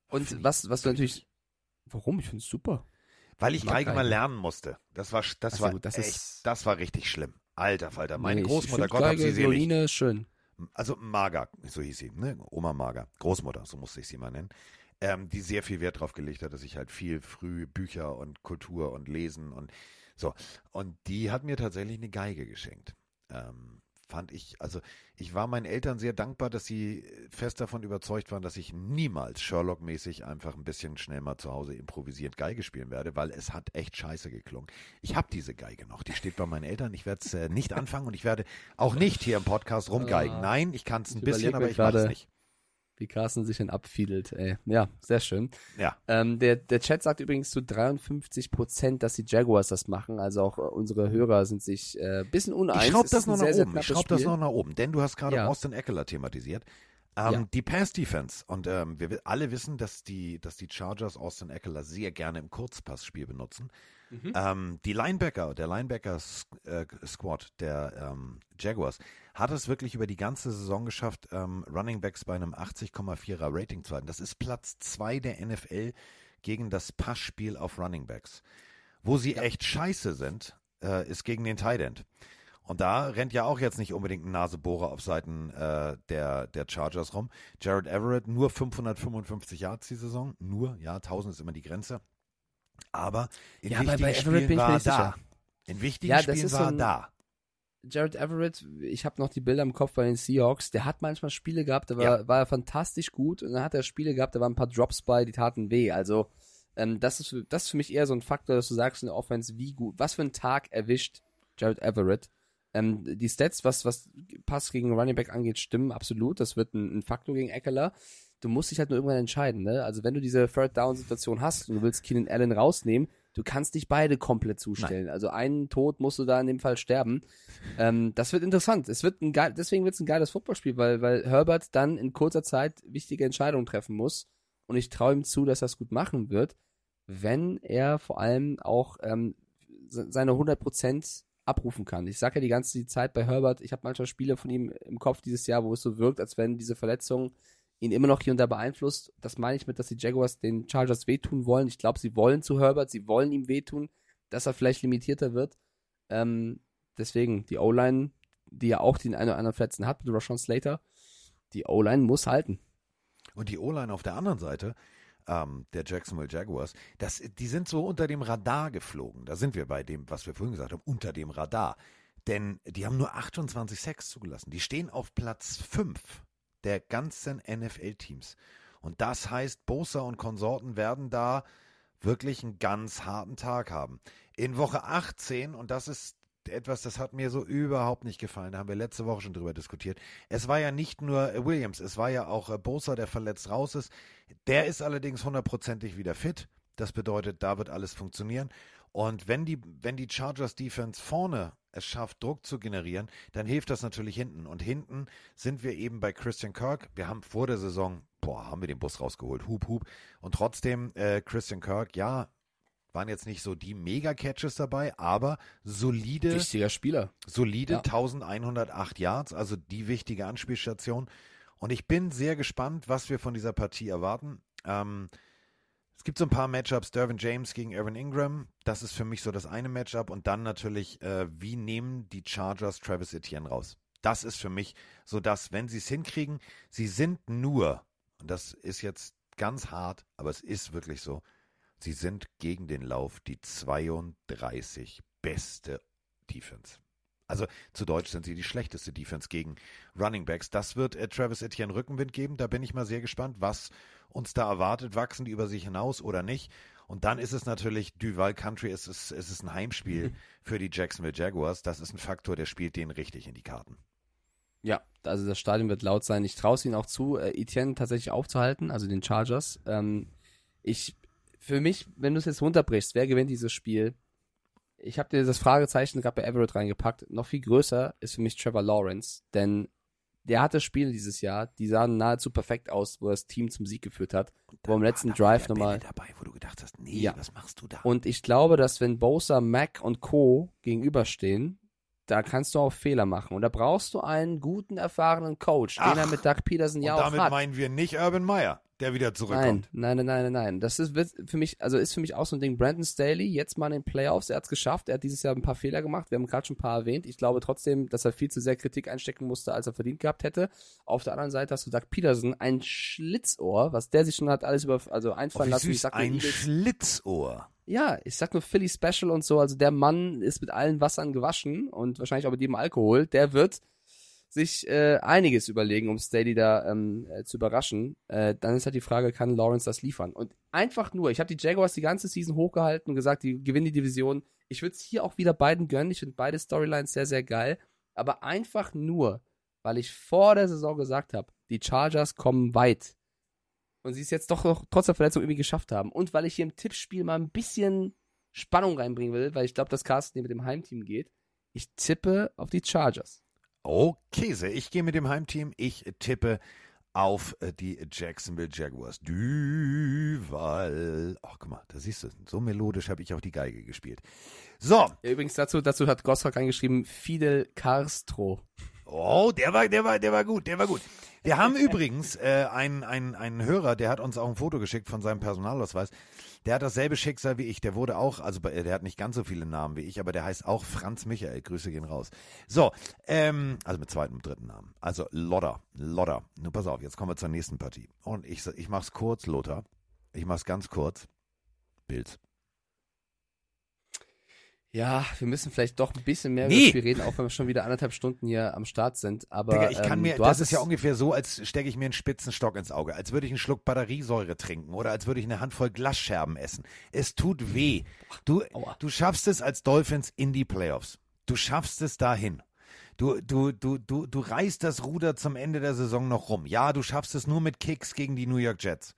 C: Und was, was du natürlich, warum? Ich finde es super.
B: Weil ich
C: mag
B: Geige mal
C: Geige.
B: lernen musste. Das war, das
C: Ach so,
B: war
C: das
B: echt,
C: ist-
B: das war richtig schlimm. Alter Falter, meine
C: Nee, ich-
B: Großmutter,
C: ich
B: Gott hab
C: Geige,
B: sie selig.
C: Violine ist schön.
B: Also Mager, so hieß sie, ne? Oma Mager, Großmutter, so musste ich sie mal nennen. Ähm, die sehr viel Wert drauf gelegt hat, dass ich halt viel früh Bücher und Kultur und Lesen und so. Und die hat mir tatsächlich eine Geige geschenkt. Ähm, fand ich, also ich war meinen Eltern sehr dankbar, dass sie fest davon überzeugt waren, dass ich niemals Sherlock-mäßig einfach ein bisschen schnell mal zu Hause improvisiert Geige spielen werde, weil es hat echt scheiße geklungen. Ich habe diese Geige noch, die steht bei meinen Eltern. Ich werde es äh, nicht anfangen und ich werde auch nicht hier im Podcast rumgeigen.
C: Ah.
B: Nein, ich kann es ein bisschen, aber ich mache es nicht.
C: Wie Carsten sich denn abfiedelt, ey. Ja, sehr schön.
B: Ja.
C: Ähm, der, der Chat sagt übrigens zu 53 Prozent, dass die Jaguars das machen. Also auch äh, unsere Hörer sind sich äh, bisschen uneins.
B: Ich schraube
C: Es
B: das noch nach
C: sehr, sehr
B: oben. Ich schraube das noch nach oben, denn du hast gerade
C: Ja.
B: Austin Eckler thematisiert. Ähm,
C: Ja.
B: Die Pass-Defense. Und ähm, wir wi- alle wissen, dass die, dass die Chargers Austin Eckler sehr gerne im Kurzpassspiel benutzen.
C: Mhm.
B: Ähm, die Linebacker, der Linebacker-Squad der ähm, Jaguars hat es wirklich über die ganze Saison geschafft, ähm, Running Backs bei einem 80,4er Rating zu halten. Das ist Platz 2 der NFL gegen das Passspiel auf Running Backs. Wo sie echt scheiße sind, äh, ist gegen den Tight End. Und da rennt ja auch jetzt nicht unbedingt ein Nasebohrer auf Seiten äh, der, der Chargers rum. Jared Everett nur 555 Yards die Saison. Nur, ja, 1000 ist immer die Grenze. Aber in
C: Ja,
B: wichtigen
C: bei Everett
B: Spielen
C: bin ich
B: war er da.
C: sicher.
B: In wichtigen
C: Ja, das
B: Spielen
C: ist
B: war
C: so
B: er
C: ein-
B: da.
C: Jared Everett, ich habe noch die Bilder im Kopf bei den Seahawks, der hat manchmal Spiele gehabt, da war,
B: Ja.
C: war er fantastisch gut und dann hat er Spiele gehabt, da waren ein paar Drops bei, die taten weh. Also ähm, das, ist, das ist für mich eher so ein Faktor, dass du sagst in der Offense, wie gut, was für ein Tag erwischt Jared Everett. Ähm, die Stats, was, was Pass gegen Running Back angeht, stimmen absolut. Das wird ein, ein Faktor gegen Eckler. Du musst dich halt nur irgendwann entscheiden. Ne? Also wenn du diese Third Down Situation hast und du willst Keenan Allen rausnehmen, Du kannst nicht beide komplett zustellen. Also einen Tod musst du da in dem Fall sterben. Ähm, das wird interessant. Es wird ein geil, deswegen wird es ein geiles Footballspiel, weil, weil Herbert dann in kurzer Zeit wichtige Entscheidungen treffen muss. Und ich traue ihm zu, dass er es gut machen wird, wenn er vor allem auch ähm, se- seine 100% abrufen kann. Ich sage ja die ganze Zeit bei Herbert, ich habe manchmal Spiele von ihm im Kopf dieses Jahr, wo es so wirkt, als wenn diese Verletzung ihn immer noch hier und da beeinflusst. Das meine ich mit, dass die Jaguars den Chargers wehtun wollen. Ich glaube, sie wollen zu Herbert, sie wollen ihm wehtun, dass er vielleicht limitierter wird. Ähm, deswegen, die O-Line, die ja auch den einen oder anderen Verletzten hat mit Rashawn Slater, die O-Line muss halten.
B: Und die O-Line auf der anderen Seite, ähm, der Jacksonville Jaguars, das, die sind so unter dem Radar geflogen. Da sind wir bei dem, was wir vorhin gesagt haben, unter dem Radar. Denn die haben nur 28 Sacks zugelassen. Die stehen auf Platz 5 der ganzen NFL-Teams. Und das heißt, Bosa und Konsorten werden da wirklich einen ganz harten Tag haben. In Woche 18, und das ist etwas, das hat mir so überhaupt nicht gefallen, da haben wir letzte Woche schon drüber diskutiert. Es war ja nicht nur äh, Williams, es war ja auch äh, Bosa, der verletzt raus ist. Der ist allerdings hundertprozentig wieder fit. Das bedeutet, da wird alles funktionieren. Und wenn die, wenn die Chargers Defense vorne es schafft, Druck zu generieren, dann hilft das natürlich hinten. Und hinten sind wir eben bei Christian Kirk. Wir haben vor der Saison, boah, haben wir den Bus rausgeholt, hup, hup. Und trotzdem, äh, Christian Kirk, ja, waren jetzt nicht so die Mega-Catches dabei, aber solide,
C: Wichtiger Spieler.
B: solide
C: Ja.
B: 1108 Yards, also die wichtige Anspielstation. Und ich bin sehr gespannt, was wir von dieser Partie erwarten. Ähm, es gibt so ein paar Matchups, Dervin James gegen Evan Ingram. Das ist für mich so das eine Matchup. Und dann natürlich, äh, wie nehmen die Chargers Travis Etienne raus? Das ist für mich so das, wenn sie es hinkriegen, sie sind nur, und das ist jetzt ganz hart, aber es ist wirklich so, sie sind gegen den Lauf die 32 beste Defense. Also zu Deutsch sind sie die schlechteste Defense gegen Running Backs. Das wird äh, Travis Etienne Rückenwind geben. Da bin ich mal sehr gespannt, was uns da erwartet. Wachsen die über sich hinaus oder nicht? Und dann ist es natürlich Duval Country. Es ist, es ist ein Heimspiel für die Jacksonville Jaguars. Das ist ein Faktor, der spielt denen richtig in die Karten.
C: Ja, also das Stadion wird laut sein. Ich traue es ihnen auch zu, äh, Etienne tatsächlich aufzuhalten, also den Chargers. Ähm, ich, für mich, wenn du es jetzt runterbrichst, wer gewinnt dieses Spiel? Ich habe dir das Fragezeichen gerade bei Everett reingepackt. Noch viel größer ist für mich Trevor Lawrence, denn der hatte Spiele dieses Jahr, die sahen nahezu perfekt aus, wo das Team zum Sieg geführt hat. Wo im letzten Drive nochmal.
B: dabei, wo du gedacht hast, nee,
C: Ja.
B: was machst du da?
C: Und ich glaube, dass wenn Bosa, Mac und Co. gegenüberstehen, da kannst du auch Fehler machen. Und da brauchst du einen guten, erfahrenen Coach,
B: Ach,
C: den er mit Doug Peterson ja
B: Und
C: auch
B: damit
C: hat.
B: meinen wir nicht Urban Meyer, der wieder zurückkommt.
C: Nein, nein, nein, nein, nein. Das ist für mich, also ist für mich auch so ein Ding. Brandon Staley, jetzt mal in den Playoffs, er hat es geschafft. Er hat dieses Jahr ein paar Fehler gemacht. Wir haben gerade schon ein paar erwähnt. Ich glaube trotzdem, dass er viel zu sehr Kritik einstecken musste, als er verdient gehabt hätte. Auf der anderen Seite hast du Doug Peterson, ein Schlitzohr, was der sich schon hat alles über, also
B: Oh,
C: einfallen
B: wie
C: lassen. Ich
B: süß,
C: sag nur
B: ein
C: Eagles.
B: Schlitzohr.
C: Ja, ich sag nur Philly Special und so. Also der Mann ist mit allen Wassern gewaschen und wahrscheinlich auch mit jedem Alkohol. Der wird sich äh, einiges überlegen, um Staley da ähm, äh, zu überraschen. Äh, dann ist halt die Frage, kann Lawrence das liefern? Und einfach nur, ich habe die Jaguars die ganze Season hochgehalten und gesagt, die gewinnen die Division. Ich würde es hier auch wieder beiden gönnen. Ich finde beide Storylines sehr, sehr geil. Aber einfach nur, weil ich vor der Saison gesagt habe, die Chargers kommen weit und sie es jetzt doch noch trotz der Verletzung irgendwie geschafft haben. Und weil ich hier im Tippspiel mal ein bisschen Spannung reinbringen will, weil ich glaube, dass Carsten hier mit dem Heimteam geht. Ich tippe auf die Chargers.
B: Oh, Käse. Ich gehe mit dem Heimteam. Ich tippe auf äh, die Jacksonville Jaguars. Duval. Ach, guck mal, da siehst du, so melodisch habe ich auch die Geige gespielt. So,
C: Übrigens dazu, dazu hat Gossrock eingeschrieben, Fidel Castro.
B: Oh, der war, der war, der war gut, der war gut. Wir haben übrigens äh, einen, einen, einen Hörer, der hat uns auch ein Foto geschickt von seinem Personalausweis. Der hat dasselbe Schicksal wie ich. Der wurde auch, also der hat nicht ganz so viele Namen wie ich, aber der heißt auch Franz Michael. Grüße gehen raus. So, ähm, also mit zweitem und dritten Namen. Also Lodder, Lodder. Nun pass auf, jetzt kommen wir zur nächsten Partie. Und ich, ich mach's kurz, Lothar. Ich mach's ganz kurz. Bills.
C: Ja, wir müssen vielleicht doch ein bisschen mehr
B: Nee.
C: über das Spiel reden, auch wenn wir schon wieder anderthalb Stunden hier am Start sind. Aber
B: Digga, ich kann
C: ähm,
B: mir, das ist ja ungefähr so, als stecke ich mir einen spitzen Stock ins Auge, als würde ich einen Schluck Batteriesäure trinken oder als würde ich eine Handvoll Glasscherben essen. Es tut weh. Du,
C: Aua.
B: du schaffst es als Dolphins in die Playoffs. Du schaffst es dahin. Du, du, du, du, du reißt das Ruder zum Ende der Saison noch rum. Ja, du schaffst es nur mit Kicks gegen die New York Jets.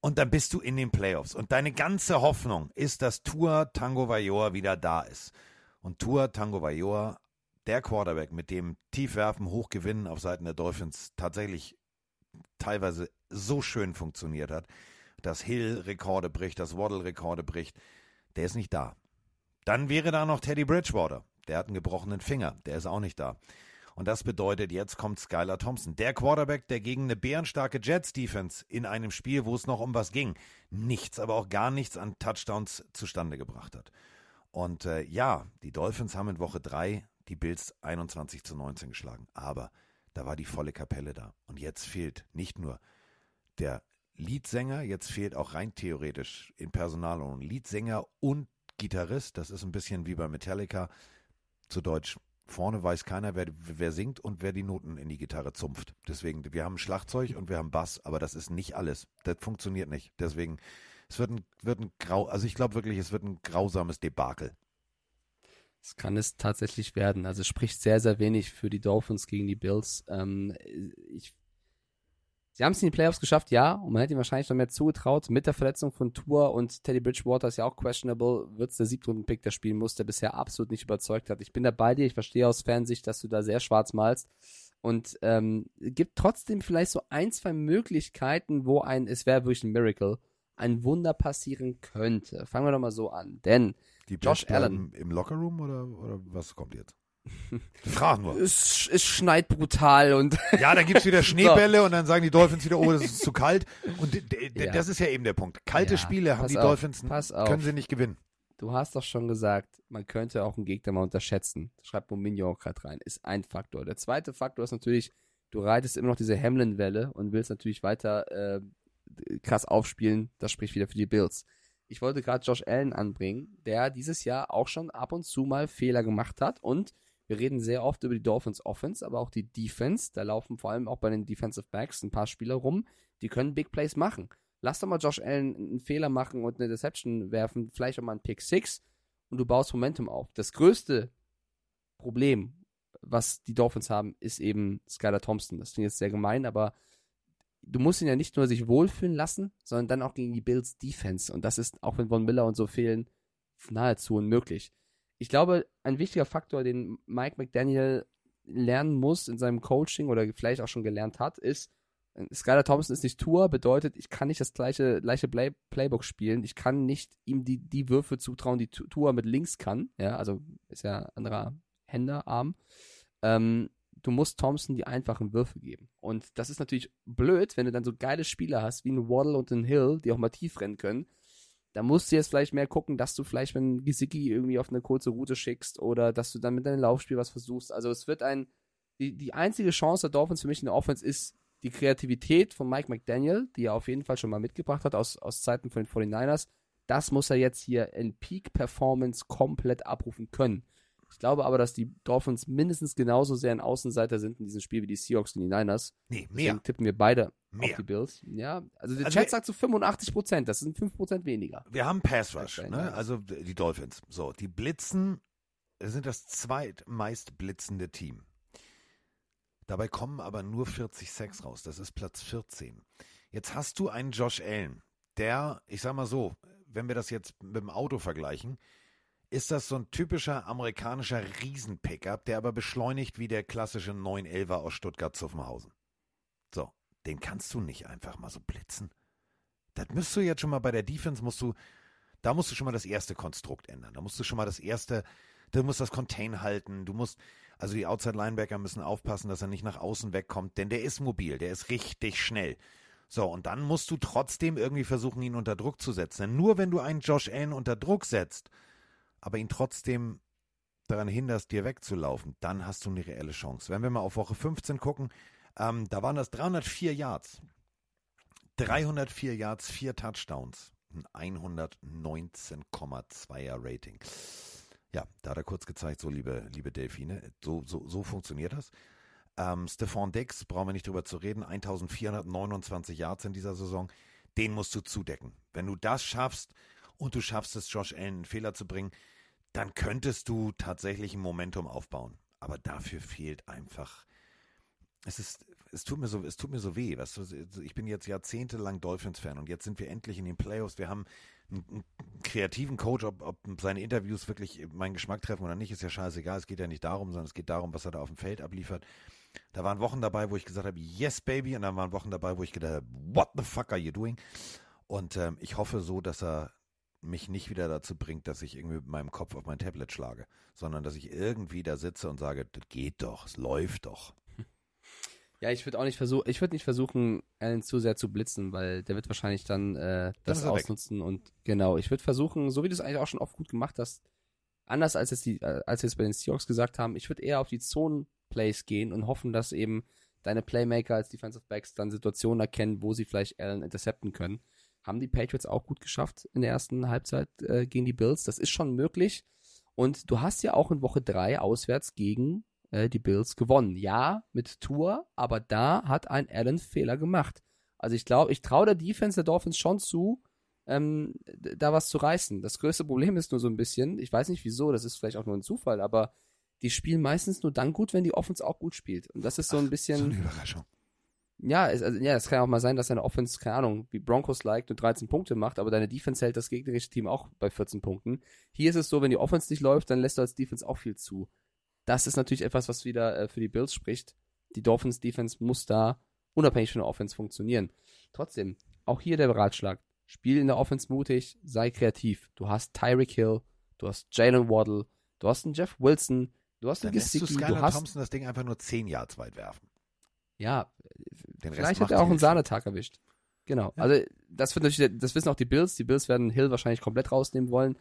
B: Und dann bist du in den Playoffs. Und deine ganze Hoffnung ist, dass Tua Tango Vajor wieder da ist. Und Tua Tango Vajor, der Quarterback, mit dem Tiefwerfen, Hochgewinnen auf Seiten der Dolphins tatsächlich teilweise so schön funktioniert hat, dass Hill Rekorde bricht, dass Waddle Rekorde bricht, der ist nicht da. Dann wäre da noch Teddy Bridgewater. Der hat einen gebrochenen Finger. Der ist auch nicht da. Und das bedeutet, jetzt kommt Skylar Thompson. Der Quarterback, der gegen eine bärenstarke Jets-Defense in einem Spiel, wo es noch um was ging, nichts, aber auch gar nichts an Touchdowns zustande gebracht hat. Und äh, ja, die Dolphins haben in Woche 3 die Bills 21 zu 19 geschlagen. Aber da war die volle Kapelle da. Und jetzt fehlt nicht nur der Leadsänger, jetzt fehlt auch rein theoretisch in Personal und Leadsänger und Gitarrist. Das ist ein bisschen wie bei Metallica. Zu Deutsch, vorne weiß keiner, wer, wer singt und wer die Noten in die Gitarre zumpft. Deswegen, wir haben Schlagzeug und wir haben Bass, aber das ist nicht alles. Das funktioniert nicht. Deswegen, es wird ein, wird ein grau, also ich glaube wirklich, es wird ein grausames Debakel.
C: Es kann es tatsächlich werden. Also es spricht sehr, sehr wenig für die Dolphins gegen die Bills. Ähm, ich, sie haben es in die Playoffs geschafft, ja, und man hätte ihnen wahrscheinlich noch mehr zugetraut. Mit der Verletzung von Tour und Teddy Bridgewater ist ja auch questionable, wird es der Siebtrunden-Pick, der spielen muss, der bisher absolut nicht überzeugt hat. Ich bin da bei dir, ich verstehe aus Fernsicht, dass du da sehr schwarz malst. Und ähm, gibt trotzdem vielleicht so ein, zwei Möglichkeiten, wo ein, es wäre wirklich ein Miracle, ein Wunder passieren könnte. Fangen wir doch mal so an. Denn
B: Die
C: Josh Allen.
B: im Lockerroom oder, oder was kommt jetzt? Frag nur.
C: es, es schneit brutal und
B: Ja, dann gibt's wieder Schneebälle und dann sagen die Dolphins wieder, oh, das ist zu kalt. Und
C: Ja.
B: das ist ja eben der Punkt. Kalte
C: Ja,
B: Spiele haben die
C: auf,
B: Dolphins, können sie nicht gewinnen.
C: du hast doch schon gesagt, man könnte auch einen Gegner mal unterschätzen. Schreibt Mominho auch gerade rein. Ist ein Faktor. Der zweite Faktor ist natürlich, du reitest immer noch diese Hamlin-Welle und willst natürlich weiter äh, krass aufspielen. Das spricht wieder für die Bills. Ich wollte gerade Josh Allen anbringen, der dieses Jahr auch schon ab und zu mal Fehler gemacht hat und wir reden sehr oft über die Dolphins Offense, aber auch die Defense. Da laufen vor allem auch bei den Defensive Backs ein paar Spieler rum, die können Big Plays machen. Lass doch mal Josh Allen einen Fehler machen und eine Deception werfen, vielleicht auch mal einen Pick 6 und du baust Momentum auf. Das größte Problem, was die Dolphins haben, ist eben Skylar Thompson. Das klingt jetzt sehr gemein, aber du musst ihn ja nicht nur sich wohlfühlen lassen, sondern dann auch gegen die Bills Defense. Und das ist, auch wenn Von Miller und so fehlen, nahezu unmöglich. Ich glaube, ein wichtiger Faktor, den Mike McDaniel lernen muss in seinem Coaching oder vielleicht auch schon gelernt hat, ist, Skylar Thompson ist nicht Tour, bedeutet, ich kann nicht das gleiche, gleiche Play Playbook spielen. Ich kann nicht ihm die, die Würfe zutrauen, die Tour mit links kann. Ja, also ist ja anderer Hände, Arm. Ähm, du musst Thompson die einfachen Würfe geben. Und das ist natürlich blöd, wenn du dann so geile Spieler hast, wie ein Waddle und ein Hill, die auch mal tief rennen können. Da musst du jetzt vielleicht mehr gucken, dass du vielleicht, wenn Gesicki irgendwie auf eine kurze Route schickst oder dass du dann mit deinem Laufspiel was versuchst. Also es wird ein, die, die einzige Chance der Dolphins für mich in der Offense ist die Kreativität von Mike McDaniel, die er auf jeden Fall schon mal mitgebracht hat aus, aus Zeiten von den 49ers. Das muss er jetzt hier in Peak-Performance komplett abrufen können. Ich glaube aber, dass die Dolphins mindestens genauso sehr ein Außenseiter sind in diesem Spiel wie die Seahawks und die Niners.
B: Nee,
C: Deswegen
B: mehr.
C: tippen wir beide
B: Mehr.
C: auf die Bills. Ja, also der
B: Also
C: Chat sagt so 85 Prozent, das sind 5 Prozent weniger.
B: Wir haben Pass Rush, ne? also die Dolphins. So, die blitzen, sind das zweitmeist blitzende Team. Dabei kommen aber nur 40 Sacks raus. Das ist Platz 14. Jetzt hast du einen Josh Allen, der, ich sag mal so, wenn wir das jetzt mit dem Auto vergleichen, ist das so ein typischer amerikanischer Riesen-Pickup, der aber beschleunigt wie der klassische 911er aus Stuttgart-Zuffenhausen. So, den kannst du nicht einfach mal so blitzen. Das müsst du jetzt schon mal bei der Defense, musst du, da musst du schon mal das erste Konstrukt ändern. Da musst du schon mal das erste, du musst das Contain halten, du musst, also die Outside Linebacker müssen aufpassen, dass er nicht nach außen wegkommt, denn der ist mobil, der ist richtig schnell. So, und dann musst du trotzdem irgendwie versuchen, ihn unter Druck zu setzen. Denn nur wenn du einen Josh Allen unter Druck setzt, aber ihn trotzdem daran hinderst, dir wegzulaufen, dann hast du eine reelle Chance. Wenn wir mal auf Woche 15 gucken, ähm, da waren das 304 Yards. 304 Yards, 4 Touchdowns. Ein 119,2er Rating. Ja, da hat er kurz gezeigt, so liebe, liebe Delfine, so, so, so funktioniert das. Ähm, Stefan Dix, brauchen wir nicht drüber zu reden, 1429 Yards in dieser Saison, den musst du zudecken. Wenn du das schaffst und du schaffst es, Josh Allen einen Fehler zu bringen, dann könntest du tatsächlich ein Momentum aufbauen. Aber dafür fehlt einfach es ist, es tut mir so, es tut mir so weh. Weißt du, ich bin jetzt jahrzehntelang Dolphins-Fan und jetzt sind wir endlich in den Playoffs. Wir haben einen, einen kreativen Coach, ob, ob seine Interviews wirklich meinen Geschmack treffen oder nicht, ist ja scheißegal. Es geht ja nicht darum, sondern es geht darum, was er da auf dem Feld abliefert. Da waren Wochen dabei, wo ich gesagt habe, yes, baby, und dann waren Wochen dabei, wo ich gedacht habe, what the fuck are you doing? Und ähm, ich hoffe so, dass er mich nicht wieder dazu bringt, dass ich irgendwie mit meinem Kopf auf mein Tablet schlage, sondern dass ich irgendwie da sitze und sage, das geht doch, es läuft doch.
C: Ja, ich würde auch nicht versuchen, ich würde nicht versuchen, Allen zu sehr zu blitzen, weil der wird wahrscheinlich dann äh, das
B: ist er weg.
C: ausnutzen und genau, ich würde versuchen, so wie du es eigentlich auch schon oft gut gemacht hast, anders als jetzt die, äh, als wir es bei den Seahawks gesagt haben, ich würde eher auf die Zonen-Plays gehen und hoffen, dass eben deine Playmaker als Defensive Backs dann Situationen erkennen, wo sie vielleicht Allen intercepten können. Haben die Patriots auch gut geschafft in der ersten Halbzeit äh, gegen die Bills. Das ist schon möglich. Und du hast ja auch in Woche drei auswärts gegen äh, die Bills gewonnen. Ja, mit Tour, aber da hat ein Allen Fehler gemacht. Also ich glaube, ich traue der Defense der Dolphins schon zu, ähm, da was zu reißen. Das größte Problem ist nur so ein bisschen, ich weiß nicht wieso, das ist vielleicht auch nur ein Zufall, aber die spielen meistens nur dann gut, wenn die Offense auch gut spielt. Und das ist so ein bisschen.
B: So eine Überraschung.
C: Ja, es, also, ja, es kann auch mal sein, dass deine Offense, keine Ahnung, wie Broncos-like nur 13 Punkte macht, aber deine Defense hält das gegnerische Team auch bei 14 Punkten. Hier ist es so, wenn die Offense nicht läuft, dann lässt du als Defense auch viel zu. Das ist natürlich etwas, was wieder äh, für die Bills spricht. Die Dolphins Defense muss da unabhängig von der Offense funktionieren. Trotzdem, auch hier der Ratschlag. Spiel in der Offense mutig, sei kreativ. Du hast Tyreek Hill, du hast Jalen Waddle, du hast einen Jeff Wilson, du hast einen
B: du
C: Gesicki, du
B: Skylar
C: hast,
B: Thompson das Ding einfach nur 10 Yards weit werfen.
C: Ja,
B: Den
C: Vielleicht hat er auch einen. Sahnetag erwischt. Genau. Also, das wird natürlich, das wissen auch die Bills. Die Bills werden Hill wahrscheinlich komplett rausnehmen wollen.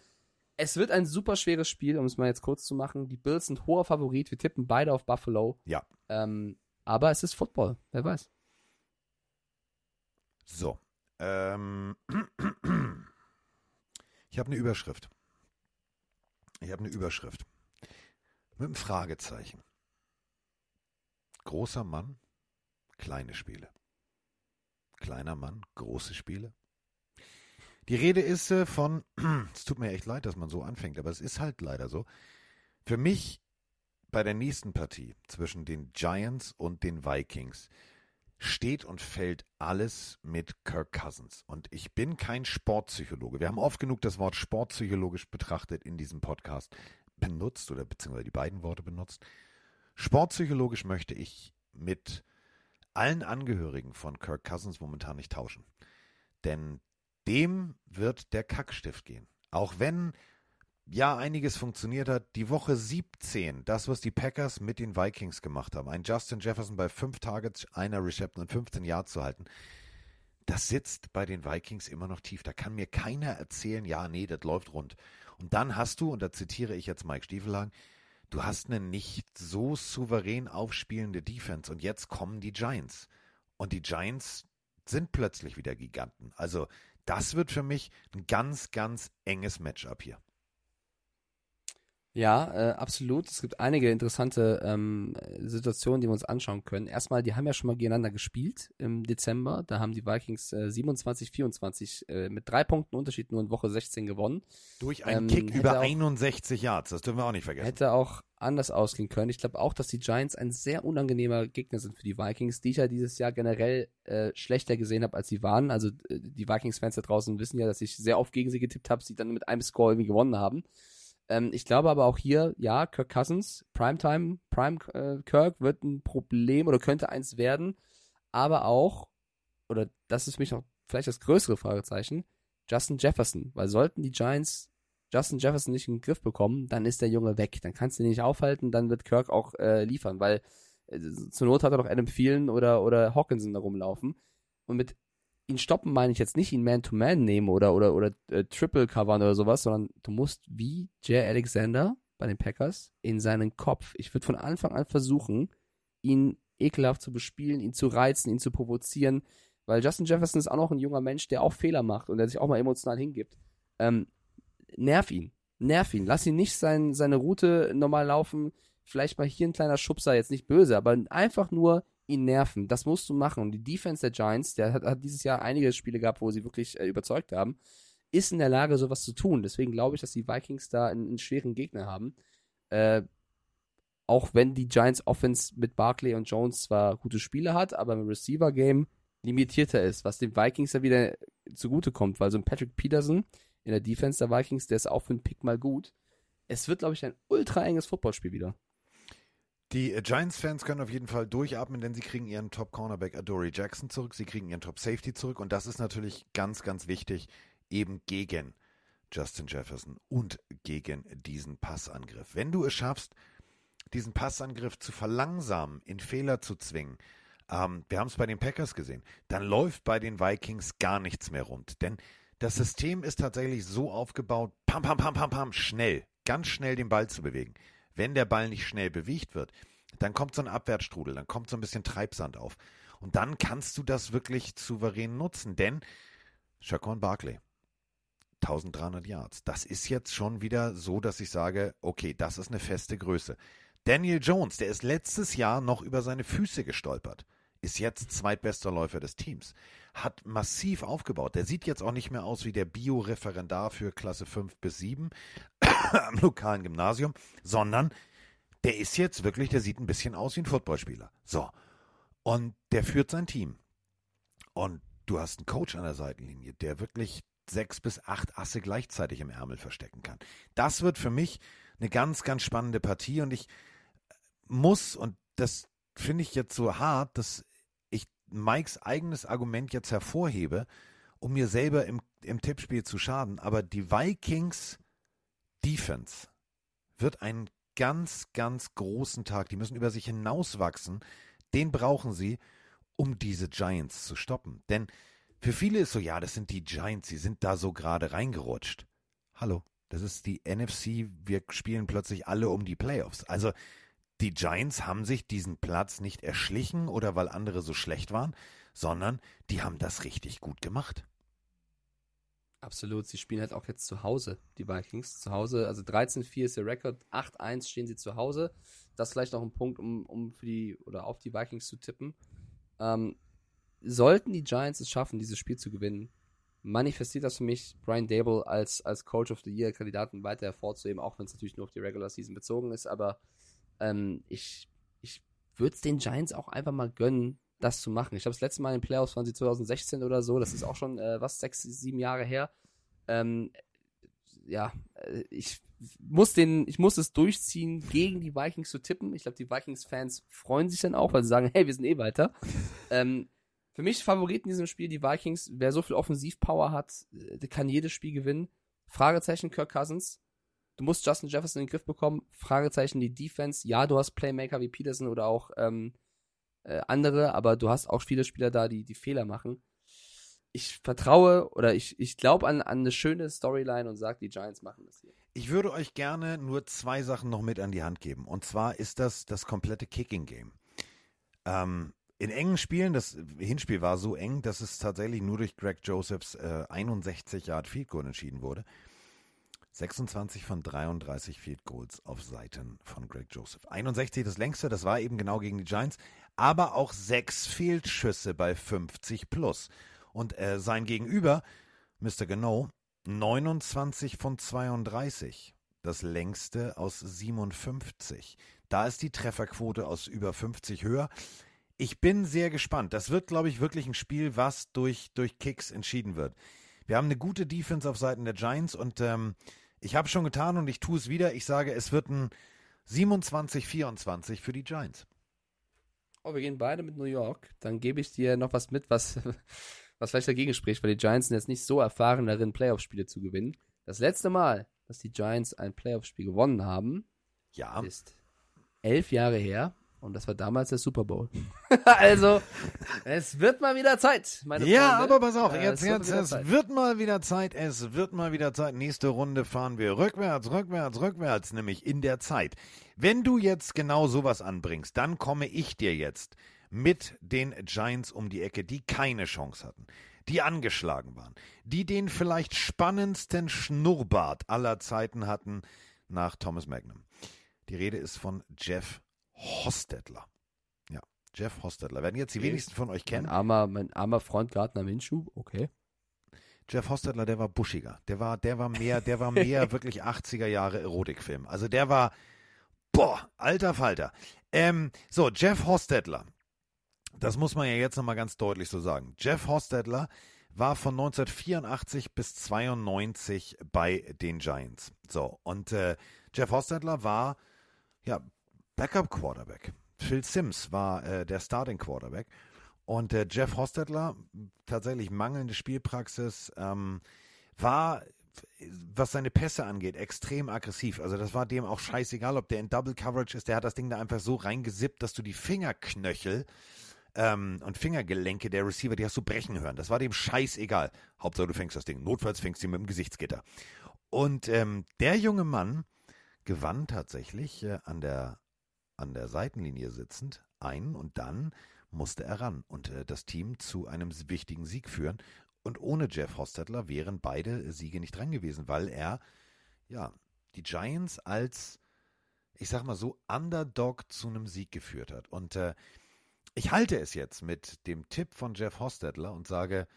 C: Es wird ein super schweres Spiel, um es mal jetzt kurz zu machen. Die Bills sind hoher Favorit. Wir tippen beide auf Buffalo.
B: Ja.
C: Ähm, aber es ist Football. Wer weiß.
B: So. Ähm, ich habe eine Überschrift. Ich habe eine Überschrift. Mit einem Fragezeichen. Großer Mann, kleine Spiele. Kleiner Mann, große Spiele. Die Rede ist äh, von, es tut mir echt leid, dass man so anfängt, aber es ist halt leider so. Für mich bei der nächsten Partie zwischen den Giants und den Vikings steht und fällt alles mit Kirk Cousins. Und ich bin kein Sportpsychologe. Wir haben oft genug das Wort sportpsychologisch betrachtet in diesem Podcast benutzt oder beziehungsweise die beiden Worte benutzt. Sportpsychologisch möchte ich mit allen Angehörigen von Kirk Cousins momentan nicht tauschen. Denn dem wird der Kackstift gehen. Auch wenn ja einiges funktioniert hat. Die Woche 17, das, was die Packers mit den Vikings gemacht haben, ein Justin Jefferson bei 5 Targets, einer Reception und 15 Yards zu halten, das sitzt bei den Vikings immer noch tief. Da kann mir keiner erzählen, ja, nee, das läuft rund. Und dann hast du, und da zitiere ich jetzt Mike Stiefelhagen, du hast eine nicht so souverän aufspielende Defense und jetzt kommen die Giants. Und die Giants sind plötzlich wieder Giganten. Also das wird für mich ein ganz, ganz enges Matchup hier.
C: Ja, äh, absolut. Es gibt einige interessante ähm, Situationen, die wir uns anschauen können. Erstmal, die haben ja schon mal gegeneinander gespielt im Dezember. Da haben die Vikings äh, 27-24 äh, mit drei Punkten Unterschied nur in Woche 16 gewonnen.
B: Durch einen
C: Ähm,
B: Kick über
C: auch-
B: 61 Yards, das dürfen wir auch nicht vergessen.
C: Hätte auch anders ausgehen können. Ich glaube auch, dass die Giants ein sehr unangenehmer Gegner sind für die Vikings, die ich ja dieses Jahr generell äh, schlechter gesehen habe, als sie waren. Also äh, die Vikings-Fans da draußen wissen ja, dass ich sehr oft gegen sie getippt habe, sie dann mit einem Score irgendwie gewonnen haben. Ähm, ich glaube aber auch hier, ja, Kirk Cousins, Primetime, Prime äh, Kirk wird ein Problem oder könnte eins werden, aber auch, oder das ist für mich noch vielleicht das größere Fragezeichen, Justin Jefferson, weil sollten die Giants Justin Jefferson nicht in den Griff bekommen, dann ist der Junge weg. Dann kannst du ihn nicht aufhalten, dann wird Kirk auch äh, liefern, weil äh, zur Not hat er doch Adam Thielen oder, oder Hawkinson da rumlaufen. Und mit ihn stoppen meine ich jetzt nicht ihn Man-to-Man nehmen oder, oder, oder äh, Triple covern oder sowas, sondern du musst wie Jay Alexander bei den Packers in seinen Kopf. Ich würde von Anfang an versuchen, ihn ekelhaft zu bespielen, ihn zu reizen, ihn zu provozieren, weil Justin Jefferson ist auch noch ein junger Mensch, der auch Fehler macht und der sich auch mal emotional hingibt. Ähm, nerv ihn. Nerv ihn. Lass ihn nicht sein, seine Route normal laufen. Vielleicht mal hier ein kleiner Schubser, jetzt nicht böse, aber einfach nur ihn nerven. Das musst du machen. Und die Defense der Giants, der hat, hat dieses Jahr einige Spiele gehabt, wo sie wirklich äh, überzeugt haben, ist in der Lage, sowas zu tun. Deswegen glaube ich, dass die Vikings da einen, einen schweren Gegner haben. Äh, auch wenn die Giants Offense mit Barkley und Jones zwar gute Spiele hat, aber im Receiver Game limitierter ist, was den Vikings ja wieder zugutekommt, weil so ein Patrick Peterson in der Defense der Vikings, der ist auch für einen Pick mal gut. Es wird, glaube ich, ein ultra enges Footballspiel wieder.
B: Die äh, Giants-Fans können auf jeden Fall durchatmen, denn sie kriegen ihren Top-Cornerback Adoree Jackson zurück, sie kriegen ihren Top-Safety zurück und das ist natürlich ganz, ganz wichtig, eben gegen Justin Jefferson und gegen diesen Passangriff. Wenn du es schaffst, diesen Passangriff zu verlangsamen, in Fehler zu zwingen, ähm, wir haben es bei den Packers gesehen, dann läuft bei den Vikings gar nichts mehr rund. Denn das System ist tatsächlich so aufgebaut, pam, pam, pam, pam, pam, schnell, ganz schnell den Ball zu bewegen. Wenn der Ball nicht schnell bewegt wird, dann kommt so ein Abwärtsstrudel, dann kommt so ein bisschen Treibsand auf. Und dann kannst du das wirklich souverän nutzen, denn Shaquan Barkley, 1300 Yards. Das ist jetzt schon wieder so, dass ich sage, okay, das ist eine feste Größe. Daniel Jones, der ist letztes Jahr noch über seine Füße gestolpert, ist jetzt zweitbester Läufer des Teams, hat massiv aufgebaut. Der sieht jetzt auch nicht mehr aus wie der Bio-Referendar für Klasse 5 bis 7 am lokalen Gymnasium, sondern der ist jetzt wirklich, der sieht ein bisschen aus wie ein Footballspieler. So. Und der führt sein Team. Und du hast einen Coach an der Seitenlinie, der wirklich sechs bis acht Asse gleichzeitig im Ärmel verstecken kann. Das wird für mich eine ganz, ganz spannende Partie und ich muss, und das finde ich jetzt so hart, dass ich Mikes eigenes Argument jetzt hervorhebe, um mir selber im, im Tippspiel zu schaden, aber die Vikings Defense wird einen ganz, ganz großen Tag, die müssen über sich hinauswachsen, den brauchen sie, um diese Giants zu stoppen. Denn für viele ist so, ja, das sind die Giants, sie sind da so gerade reingerutscht. Hallo, das ist die NFC, wir spielen plötzlich alle um die Playoffs. Also die Giants haben sich diesen Platz nicht erschlichen oder weil andere so schlecht waren, sondern die haben das richtig gut gemacht.
C: Absolut, sie spielen halt auch jetzt zu Hause, die Vikings. Zu Hause, also 13-4 ist der Rekord, 8-1 stehen sie zu Hause. Das vielleicht noch ein Punkt, um, um für die oder auf die Vikings zu tippen. Ähm, sollten die Giants es schaffen, dieses Spiel zu gewinnen, manifestiert das für mich Brian Dable als, als Coach of the Year Kandidaten weiter hervorzuheben, auch wenn es natürlich nur auf die Regular Season bezogen ist, aber ähm, ich, ich würde es den Giants auch einfach mal gönnen, das zu machen. Ich glaube, das letzte Mal in den Playoffs waren sie 2016 oder so, das ist auch schon, äh, was, sechs, sieben Jahre her. Ähm, ja, äh, ich muss den, ich muss es durchziehen, gegen die Vikings zu tippen. Ich glaube, die Vikings-Fans freuen sich dann auch, weil sie sagen, hey, wir sind eh weiter. ähm, für mich Favoriten in diesem Spiel die Vikings. Wer so viel Offensivpower hat, äh, der kann jedes Spiel gewinnen. Fragezeichen Kirk Cousins. Du musst Justin Jefferson in den Griff bekommen. Fragezeichen die Defense. Ja, du hast Playmaker wie Peterson oder auch ähm, äh, andere, aber du hast auch viele Spieler da, die die Fehler machen. Ich vertraue oder ich, ich glaube an, an eine schöne Storyline und sage, die Giants machen das hier.
B: Ich würde euch gerne nur zwei Sachen noch mit an die Hand geben. Und zwar ist das das komplette Kicking-Game. Ähm, in engen Spielen, das Hinspiel war so eng, dass es tatsächlich nur durch Greg Josephs äh, 61 Yard Field Goal entschieden wurde. 26 von 33 Field Goals auf Seiten von Greg Joseph. 61 das längste, das war eben genau gegen die Giants, aber auch sechs Fehlschüsse bei 50 plus. Und äh, sein Gegenüber, Mr. Gano, 29 von 32. Das längste aus 57. Da ist die Trefferquote aus über 50 höher. Ich bin sehr gespannt. Das wird, glaube ich, wirklich ein Spiel, was durch, durch Kicks entschieden wird. Wir haben eine gute Defense auf Seiten der Giants und ähm, ich habe schon getan und ich tue es wieder. Ich sage, es wird ein 27-24 für die Giants.
C: Oh, wir gehen beide mit New York. Dann gebe ich dir noch was mit, was, was vielleicht dagegen spricht, weil die Giants sind jetzt nicht so erfahren darin, Playoff-Spiele zu gewinnen. Das letzte Mal, dass die Giants ein Playoff-Spiel gewonnen haben,
B: ja.
C: ist elf Jahre her. Und das war damals der Super Bowl. also, es wird mal wieder Zeit, meine
B: Ja,
C: Freunde.
B: aber pass auf,
C: Äh,
B: jetzt,
C: es wird
B: jetzt,
C: wieder
B: es
C: Zeit.
B: wird mal wieder Zeit, es wird mal wieder Zeit. Nächste Runde fahren wir rückwärts, rückwärts, rückwärts, nämlich in der Zeit. Wenn du jetzt genau sowas anbringst, dann komme ich dir jetzt mit den Giants um die Ecke, die keine Chance hatten, die angeschlagen waren, die den vielleicht spannendsten Schnurrbart aller Zeiten hatten nach Thomas Magnum. Die Rede ist von Jeff Hostetler. Ja, Jeff Hostetler. Werden jetzt die
C: Okay.
B: wenigsten von euch
C: Mein
B: kennen.
C: armer, mein armer Freund Gardner Minshew, okay.
B: Jeff Hostetler, der war buschiger. Der war, der war mehr, der war mehr wirklich 80er Jahre Erotikfilm. Also der war, Boah, alter Falter. Ähm, so, Jeff Hostetler. Das muss man ja jetzt nochmal ganz deutlich so sagen. Jeff Hostetler war von 1984 bis 92 bei den Giants. So, und äh, Jeff Hostetler war ja Backup Quarterback. Phil Sims war äh, der Starting Quarterback. Und äh, Jeff Hostetler, tatsächlich mangelnde Spielpraxis, ähm, war, was seine Pässe angeht, extrem aggressiv. Also das war dem auch scheißegal, ob der in Double Coverage ist. Der hat das Ding da einfach so reingesippt, dass du die Fingerknöchel ähm, und Fingergelenke der Receiver, die hast du brechen hören. Das war dem scheißegal. Hauptsache du fängst das Ding. Notfalls fängst du ihn mit dem Gesichtsgitter. Und ähm, der junge Mann gewann tatsächlich äh, an der an der Seitenlinie sitzend ein und dann musste er ran und äh, das Team zu einem wichtigen Sieg führen. Und ohne Jeff Hostetler wären beide Siege nicht dran gewesen, weil er, ja, die Giants als, ich sag mal so, Underdog zu einem Sieg geführt hat. Und äh, ich halte es jetzt mit dem Tipp von Jeff Hostetler und sage,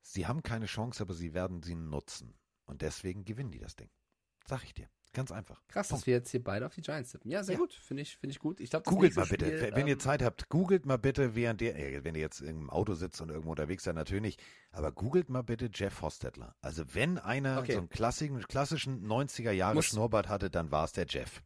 B: sie haben keine Chance, aber sie werden sie nutzen. Und deswegen gewinnen die das Ding. Sag ich dir. Ganz einfach.
C: Krass, dass wir jetzt hier beide auf die Giants tippen. Ja, sehr
B: Ja.
C: gut. Finde ich, finde ich gut. Ich glaube,
B: Googelt mal bitte, wenn ihr Zeit habt, googelt mal bitte, während ihr, äh, wenn ihr jetzt im Auto sitzt und irgendwo unterwegs seid, natürlich aber googelt mal bitte Jeff Hostetler. Also wenn einer
C: Okay.
B: so einen klassischen, klassischen 90er Jahre
C: Muss-
B: Schnurrbart hatte, dann war es der Jeff.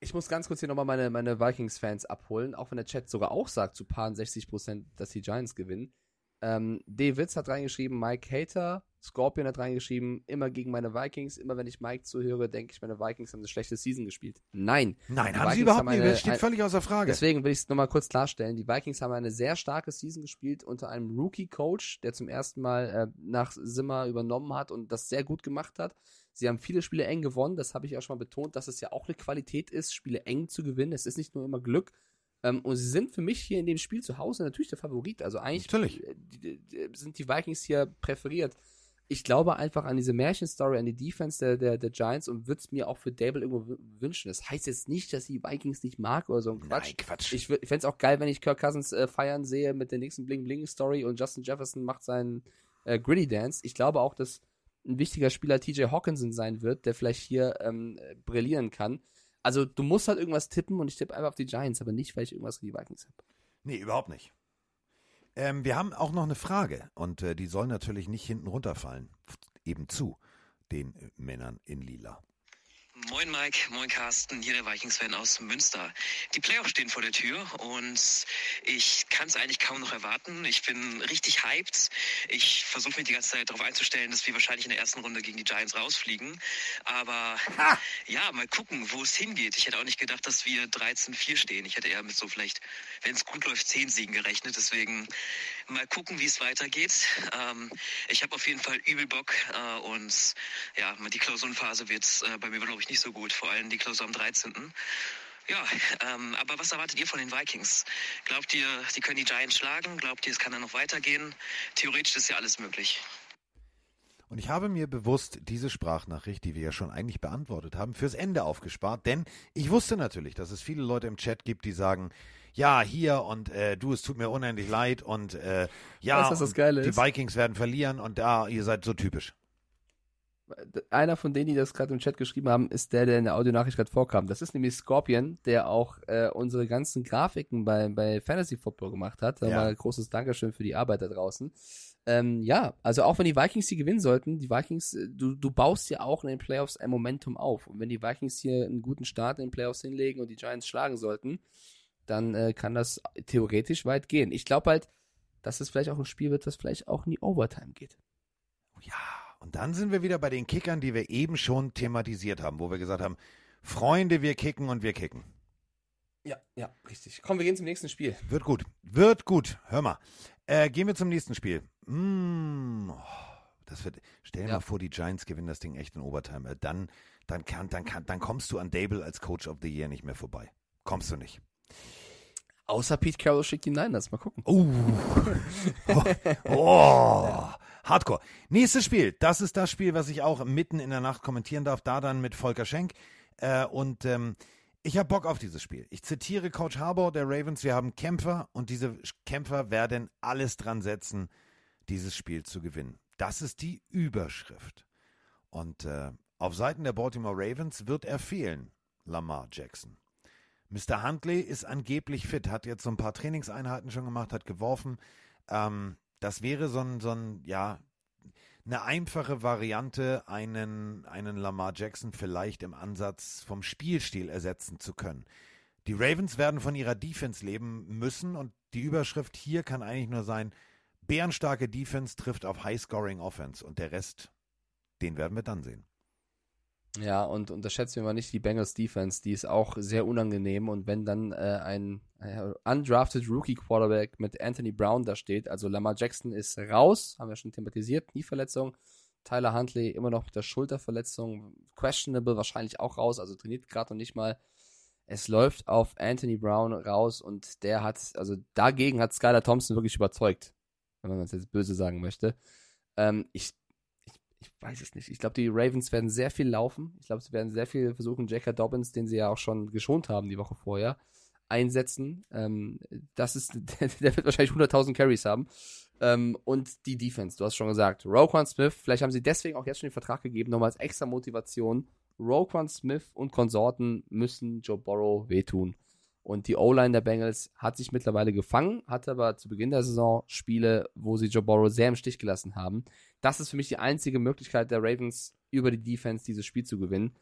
C: Ich muss ganz kurz hier nochmal meine, meine Vikings-Fans abholen, auch wenn der Chat sogar auch sagt, zu paar 60 Prozent, dass die Giants gewinnen. Ähm, D. Witz hat reingeschrieben, Mike Hater, Scorpion hat reingeschrieben, immer gegen meine Vikings, immer wenn ich Mike zuhöre, denke ich, meine Vikings haben eine schlechte Season gespielt. Nein.
B: Nein, haben sie
C: Vikings
B: überhaupt
C: haben
B: nicht,
C: eine-
B: das steht
C: ein-
B: völlig außer Frage.
C: Deswegen will ich es nochmal kurz klarstellen. Die Vikings haben eine sehr starke Season gespielt unter einem Rookie-Coach, der zum ersten Mal äh, nach Simmer übernommen hat und das sehr gut gemacht hat. Sie haben viele Spiele eng gewonnen, das habe ich auch schon mal betont, dass es ja auch eine Qualität ist, Spiele eng zu gewinnen. Es ist nicht nur immer Glück. Ähm, und sie sind für mich hier in dem Spiel zu Hause natürlich der Favorit. Also eigentlich äh, sind die Vikings hier präferiert. Ich glaube einfach an diese Märchenstory, an die Defense der, der, der Giants und würde es mir auch für Dable irgendwo wünschen. Das heißt jetzt nicht, dass ich die Vikings nicht mag oder so ein Quatsch.
B: Nein, Quatsch.
C: Ich, ich fände es auch geil, wenn ich Kirk Cousins äh, feiern sehe mit der nächsten Bling-Bling-Story und Justin Jefferson macht seinen äh, Gritty Dance. Ich glaube auch, dass ein wichtiger Spieler TJ Hawkinson sein wird, der vielleicht hier ähm, äh, brillieren kann. Also du musst halt irgendwas tippen und ich tippe einfach auf die Giants, aber nicht, weil ich irgendwas gegen die Vikings habe.
B: Nee, überhaupt nicht. Ähm, wir haben auch noch eine Frage und äh, die soll natürlich nicht hinten runterfallen. Eben zu den äh, Männern in Lila.
K: Moin Mike, moin Carsten, hier der Vikings-Fan aus Münster. Die Playoffs stehen vor der Tür und ich kann es eigentlich kaum noch erwarten. Ich bin richtig hyped. Ich versuche mich die ganze Zeit darauf einzustellen, dass wir wahrscheinlich in der ersten Runde gegen die Giants rausfliegen. Aber ja, mal gucken, wo es hingeht. Ich hätte auch nicht gedacht, dass wir 13-4 stehen. Ich hätte eher mit so vielleicht, wenn es gut läuft, 10 Siegen gerechnet. Deswegen mal gucken, wie es weitergeht. Ähm, ich habe auf jeden Fall übel Bock äh, und ja, die Klausurenphase wird äh, bei mir, glaube ich, nicht so gut. Vor allem die Klausur am 13. Ja, ähm, aber was erwartet ihr von den Vikings? Glaubt ihr, sie können die Giants schlagen? Glaubt ihr, es kann dann noch weitergehen? Theoretisch ist ja alles möglich.
B: Und ich habe mir bewusst diese Sprachnachricht, die wir ja schon eigentlich beantwortet haben, fürs Ende aufgespart, denn ich wusste natürlich, dass es viele Leute im Chat gibt, die sagen, ja, hier und äh, du, es tut mir unendlich leid und äh, ja,
C: Weißt
B: und die
C: ist?
B: Vikings werden verlieren und da, ihr seid so typisch.
C: Einer von denen, die das gerade im Chat geschrieben haben, ist der, der in der Audionachricht gerade vorkam. Das ist nämlich Scorpion, der auch äh, unsere ganzen Grafiken bei, bei Fantasy Football gemacht hat. Da
B: Ja.
C: mal großes Dankeschön für die Arbeit da draußen. Ähm, ja, also auch wenn die Vikings die gewinnen sollten, die Vikings, äh, du, du baust ja auch in den Playoffs ein Momentum auf. Und wenn die Vikings hier einen guten Start in den Playoffs hinlegen und die Giants schlagen sollten, dann äh, kann das theoretisch weit gehen. Ich glaube halt, dass es vielleicht auch ein Spiel wird, das vielleicht auch in die Overtime geht.
B: Ja, und dann sind wir wieder bei den Kickern, die wir eben schon thematisiert haben, wo wir gesagt haben, Freunde, wir kicken und wir kicken.
C: Ja, ja, richtig. Komm, wir gehen zum nächsten Spiel.
B: Wird gut. Wird gut. Hör mal. Äh, gehen wir zum nächsten Spiel. Mm, oh, das wird. Stell dir
C: Ja.
B: mal vor, die Giants gewinnen das Ding echt in Overtime. Äh, Dann, dann, kann, dann, kann, dann kommst du an Dable als Coach of the Year nicht mehr vorbei. Kommst du nicht.
C: Außer Pete Carroll schickt die Niners. Mal gucken.
B: Oh. oh. oh. Hardcore. Nächstes Spiel. Das ist das Spiel, was ich auch mitten in der Nacht kommentieren darf. Da dann mit Volker Schenk. Äh, und ähm, ich habe Bock auf dieses Spiel. Ich zitiere Coach Harbour der Ravens. Wir haben Kämpfer und diese Kämpfer werden alles dran setzen, dieses Spiel zu gewinnen. Das ist die Überschrift. Und äh, auf Seiten der Baltimore Ravens wird er fehlen. Lamar Jackson. Mr. Huntley ist angeblich fit, hat jetzt so ein paar Trainingseinheiten schon gemacht, hat geworfen. Ähm, das wäre so ein, so ein, ja, eine einfache Variante, einen, einen Lamar Jackson vielleicht im Ansatz vom Spielstil ersetzen zu können. Die Ravens werden von ihrer Defense leben müssen und die Überschrift hier kann eigentlich nur sein, bärenstarke Defense trifft auf High-Scoring Offense und der Rest, den werden wir dann sehen.
C: Ja, und unterschätzen wir mal nicht die Bengals Defense, die ist auch sehr unangenehm und wenn dann äh, ein äh, undrafted Rookie Quarterback mit Anthony Brown da steht, also Lamar Jackson ist raus, haben wir schon thematisiert, Knieverletzung, Tyler Huntley immer noch mit der Schulterverletzung, questionable wahrscheinlich auch raus, also trainiert gerade noch nicht mal. Es läuft auf Anthony Brown raus und der hat, also dagegen hat Skylar Thompson wirklich überzeugt, wenn man das jetzt böse sagen möchte. Ähm, ich ich weiß es nicht. Ich glaube, die Ravens werden sehr viel laufen. Ich glaube, sie werden sehr viel versuchen, J.K. Dobbins, den sie ja auch schon geschont haben die Woche vorher, einsetzen. Ähm, das ist, der, wird wahrscheinlich 100.000 Carries haben. Ähm, und die Defense, du hast schon gesagt. Roquan Smith, vielleicht haben sie deswegen auch jetzt schon den Vertrag gegeben, nochmal als extra Motivation. Roquan Smith und Konsorten müssen Joe Burrow wehtun. Und die O-Line der Bengals hat sich mittlerweile gefangen, hatte aber zu Beginn der Saison Spiele, wo sie Joe Burrow sehr im Stich gelassen haben. Das ist für mich die einzige Möglichkeit der Ravens, über die Defense dieses Spiel zu gewinnen.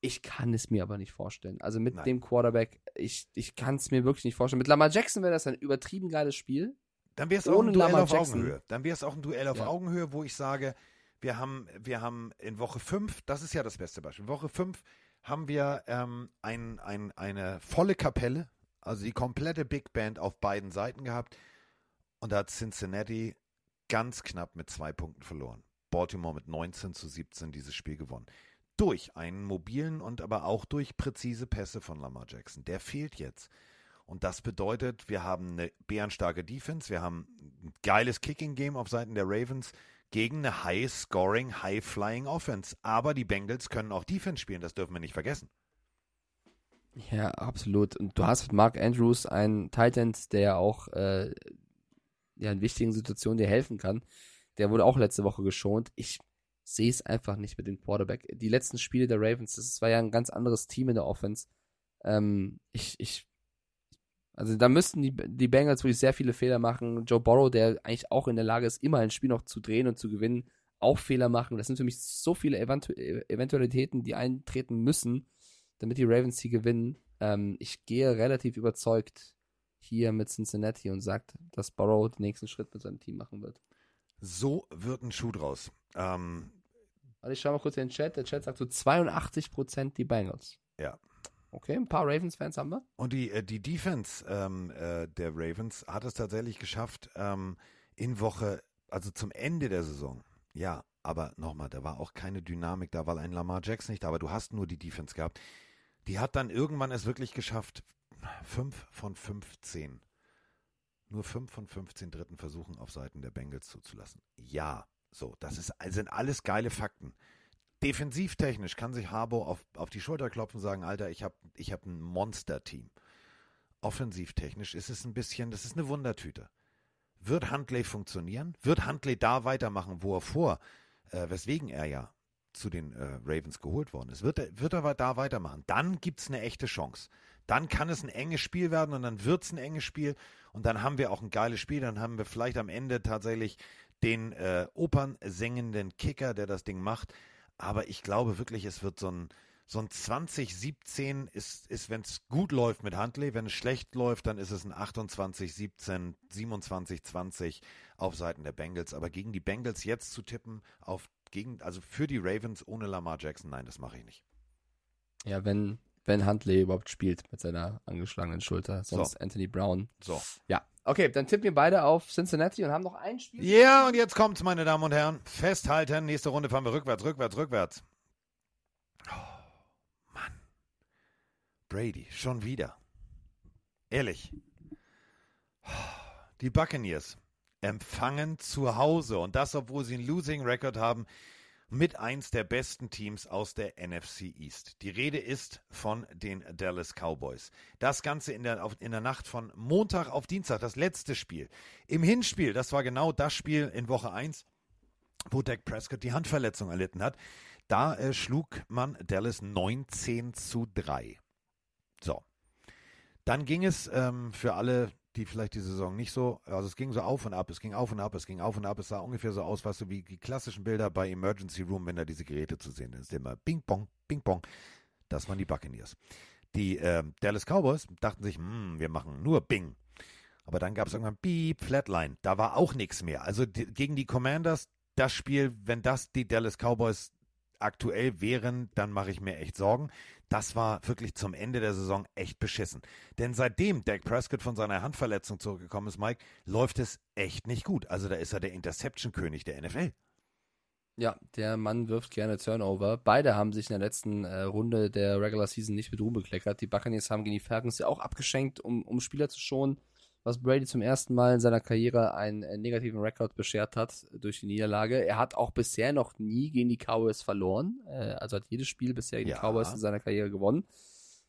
C: Ich kann es mir aber nicht vorstellen. Also mit Nein. dem Quarterback, ich, ich kann es mir wirklich nicht vorstellen. Mit Lamar Jackson wäre das ein übertrieben geiles Spiel.
B: Dann wäre es auch ein Duell Lamar auf Jackson. Augenhöhe. Dann wäre es auch ein Duell auf ja. Augenhöhe, wo ich sage, wir haben, wir haben in Woche 5, das ist ja das beste Beispiel, Woche 5 haben wir ähm, ein, ein, eine volle Kapelle, also die komplette Big Band auf beiden Seiten gehabt. Und da hat Cincinnati ganz knapp mit zwei Punkten verloren. Baltimore mit 19 zu 17 dieses Spiel gewonnen. Durch einen mobilen und aber auch durch präzise Pässe von Lamar Jackson. Der fehlt jetzt. Und das bedeutet, wir haben eine bärenstarke Defense, wir haben ein geiles Kicking-Game auf Seiten der Ravens gegen eine High-Scoring, High-Flying Offense. Aber die Bengals können auch Defense spielen, das dürfen wir nicht vergessen.
C: Ja, absolut. Und du hast mit Mark Andrews einen Titan, der auch äh, ja, in wichtigen Situationen dir helfen kann. Der wurde auch letzte Woche geschont. Ich sehe es einfach nicht mit dem Quarterback. Die letzten Spiele der Ravens, das war ja ein ganz anderes Team in der Offense. Ähm, ich, ich also da müssten die, die Bengals wirklich sehr viele Fehler machen. Joe Burrow, der eigentlich auch in der Lage ist, immer ein Spiel noch zu drehen und zu gewinnen, auch Fehler machen. Das sind für mich so viele Eventu Eventualitäten, die eintreten müssen, damit die Ravens hier gewinnen. Ähm, ich gehe relativ überzeugt hier mit Cincinnati und sagt, dass Burrow den nächsten Schritt mit seinem Team machen wird.
B: So wird ein Schuh draus. Ähm,
C: also ich schau mal kurz in den Chat. Der Chat sagt so 82% die Bengals.
B: Ja,
C: Okay, ein paar Ravens-Fans haben wir.
B: Und die, äh, die Defense ähm, äh, der Ravens hat es tatsächlich geschafft, ähm, in Woche, also zum Ende der Saison, ja, aber nochmal, da war auch keine Dynamik da, weil ein Lamar Jackson nicht da war. Du hast nur die Defense gehabt. Die hat dann irgendwann es wirklich geschafft, fünf von 15, nur fünf von 15 dritten Versuchen auf Seiten der Bengals zuzulassen. Ja, so, das ist, sind alles geile Fakten defensivtechnisch kann sich Harbour auf, auf die Schulter klopfen und sagen, Alter, ich habe ich hab ein Monster-Team. Offensivtechnisch ist es ein bisschen, das ist eine Wundertüte. Wird Huntley funktionieren? Wird Huntley da weitermachen, wo er vor, äh, weswegen er ja zu den äh, Ravens geholt worden ist? Wird er, wird er da weitermachen? Dann gibt es eine echte Chance. Dann kann es ein enges Spiel werden und dann wird es ein enges Spiel und dann haben wir auch ein geiles Spiel. Dann haben wir vielleicht am Ende tatsächlich den äh, opernsingenden Kicker, der das Ding macht. Aber ich glaube wirklich, es wird so ein, so ein 2017 ist, ist wenn es gut läuft mit Huntley, wenn es schlecht läuft, dann ist es ein 28, 17, 27, 20 auf Seiten der Bengals. Aber gegen die Bengals jetzt zu tippen, auf gegen, also für die Ravens ohne Lamar Jackson, nein, das mache ich nicht.
C: Ja, wenn, wenn Huntley überhaupt spielt mit seiner angeschlagenen Schulter, sonst
B: so.
C: Anthony Brown.
B: So.
C: Ja, Okay, dann tippen wir beide auf Cincinnati und haben noch ein Spiel.
B: Ja, und jetzt kommt's, meine Damen und Herren. Festhalten. Nächste Runde fahren wir rückwärts, rückwärts, rückwärts. Oh, Mann. Brady, schon wieder. Ehrlich. Die Buccaneers empfangen zu Hause und das, obwohl sie einen Losing Record haben mit eins der besten Teams aus der NFC East. Die Rede ist von den Dallas Cowboys. Das Ganze in der, in der Nacht von Montag auf Dienstag, das letzte Spiel. Im Hinspiel, das war genau das Spiel in Woche 1, wo Dak Prescott die Handverletzung erlitten hat. Da äh, schlug man Dallas 19 zu 3. So. Dann ging es ähm, für alle, die vielleicht die Saison nicht so, also es ging so auf und ab, es ging auf und ab, es ging auf und ab, es sah ungefähr so aus, weißt du, wie die klassischen Bilder bei Emergency Room, wenn da diese Geräte zu sehen sind. Immer Bing Bong, Bing Bong. Das waren die Buccaneers. Die äh, Dallas Cowboys dachten sich, hm, wir machen nur Bing. Aber dann gab es irgendwann Beep, Flatline. Da war auch nichts mehr. Also die, gegen die Commanders, das Spiel, wenn das die Dallas Cowboys aktuell wären, dann mache ich mir echt Sorgen. Das war wirklich zum Ende der Saison echt beschissen. Denn seitdem Dak Prescott von seiner Handverletzung zurückgekommen ist, Mike, läuft es echt nicht gut. Also da ist er der Interception-König der NFL.
C: Ja, der Mann wirft gerne Turnover. Beide haben sich in der letzten äh, Runde der Regular Season nicht mit Ruhm bekleckert. Die Buccaneers haben gegen die Falcons ja auch abgeschenkt, um, um Spieler zu schonen, was Brady zum ersten Mal in seiner Karriere einen äh, negativen Rekord beschert hat durch die Niederlage. Er hat auch bisher noch nie gegen die Cowboys verloren. Äh, also hat jedes Spiel bisher gegen
B: Ja.
C: die Cowboys in seiner Karriere gewonnen.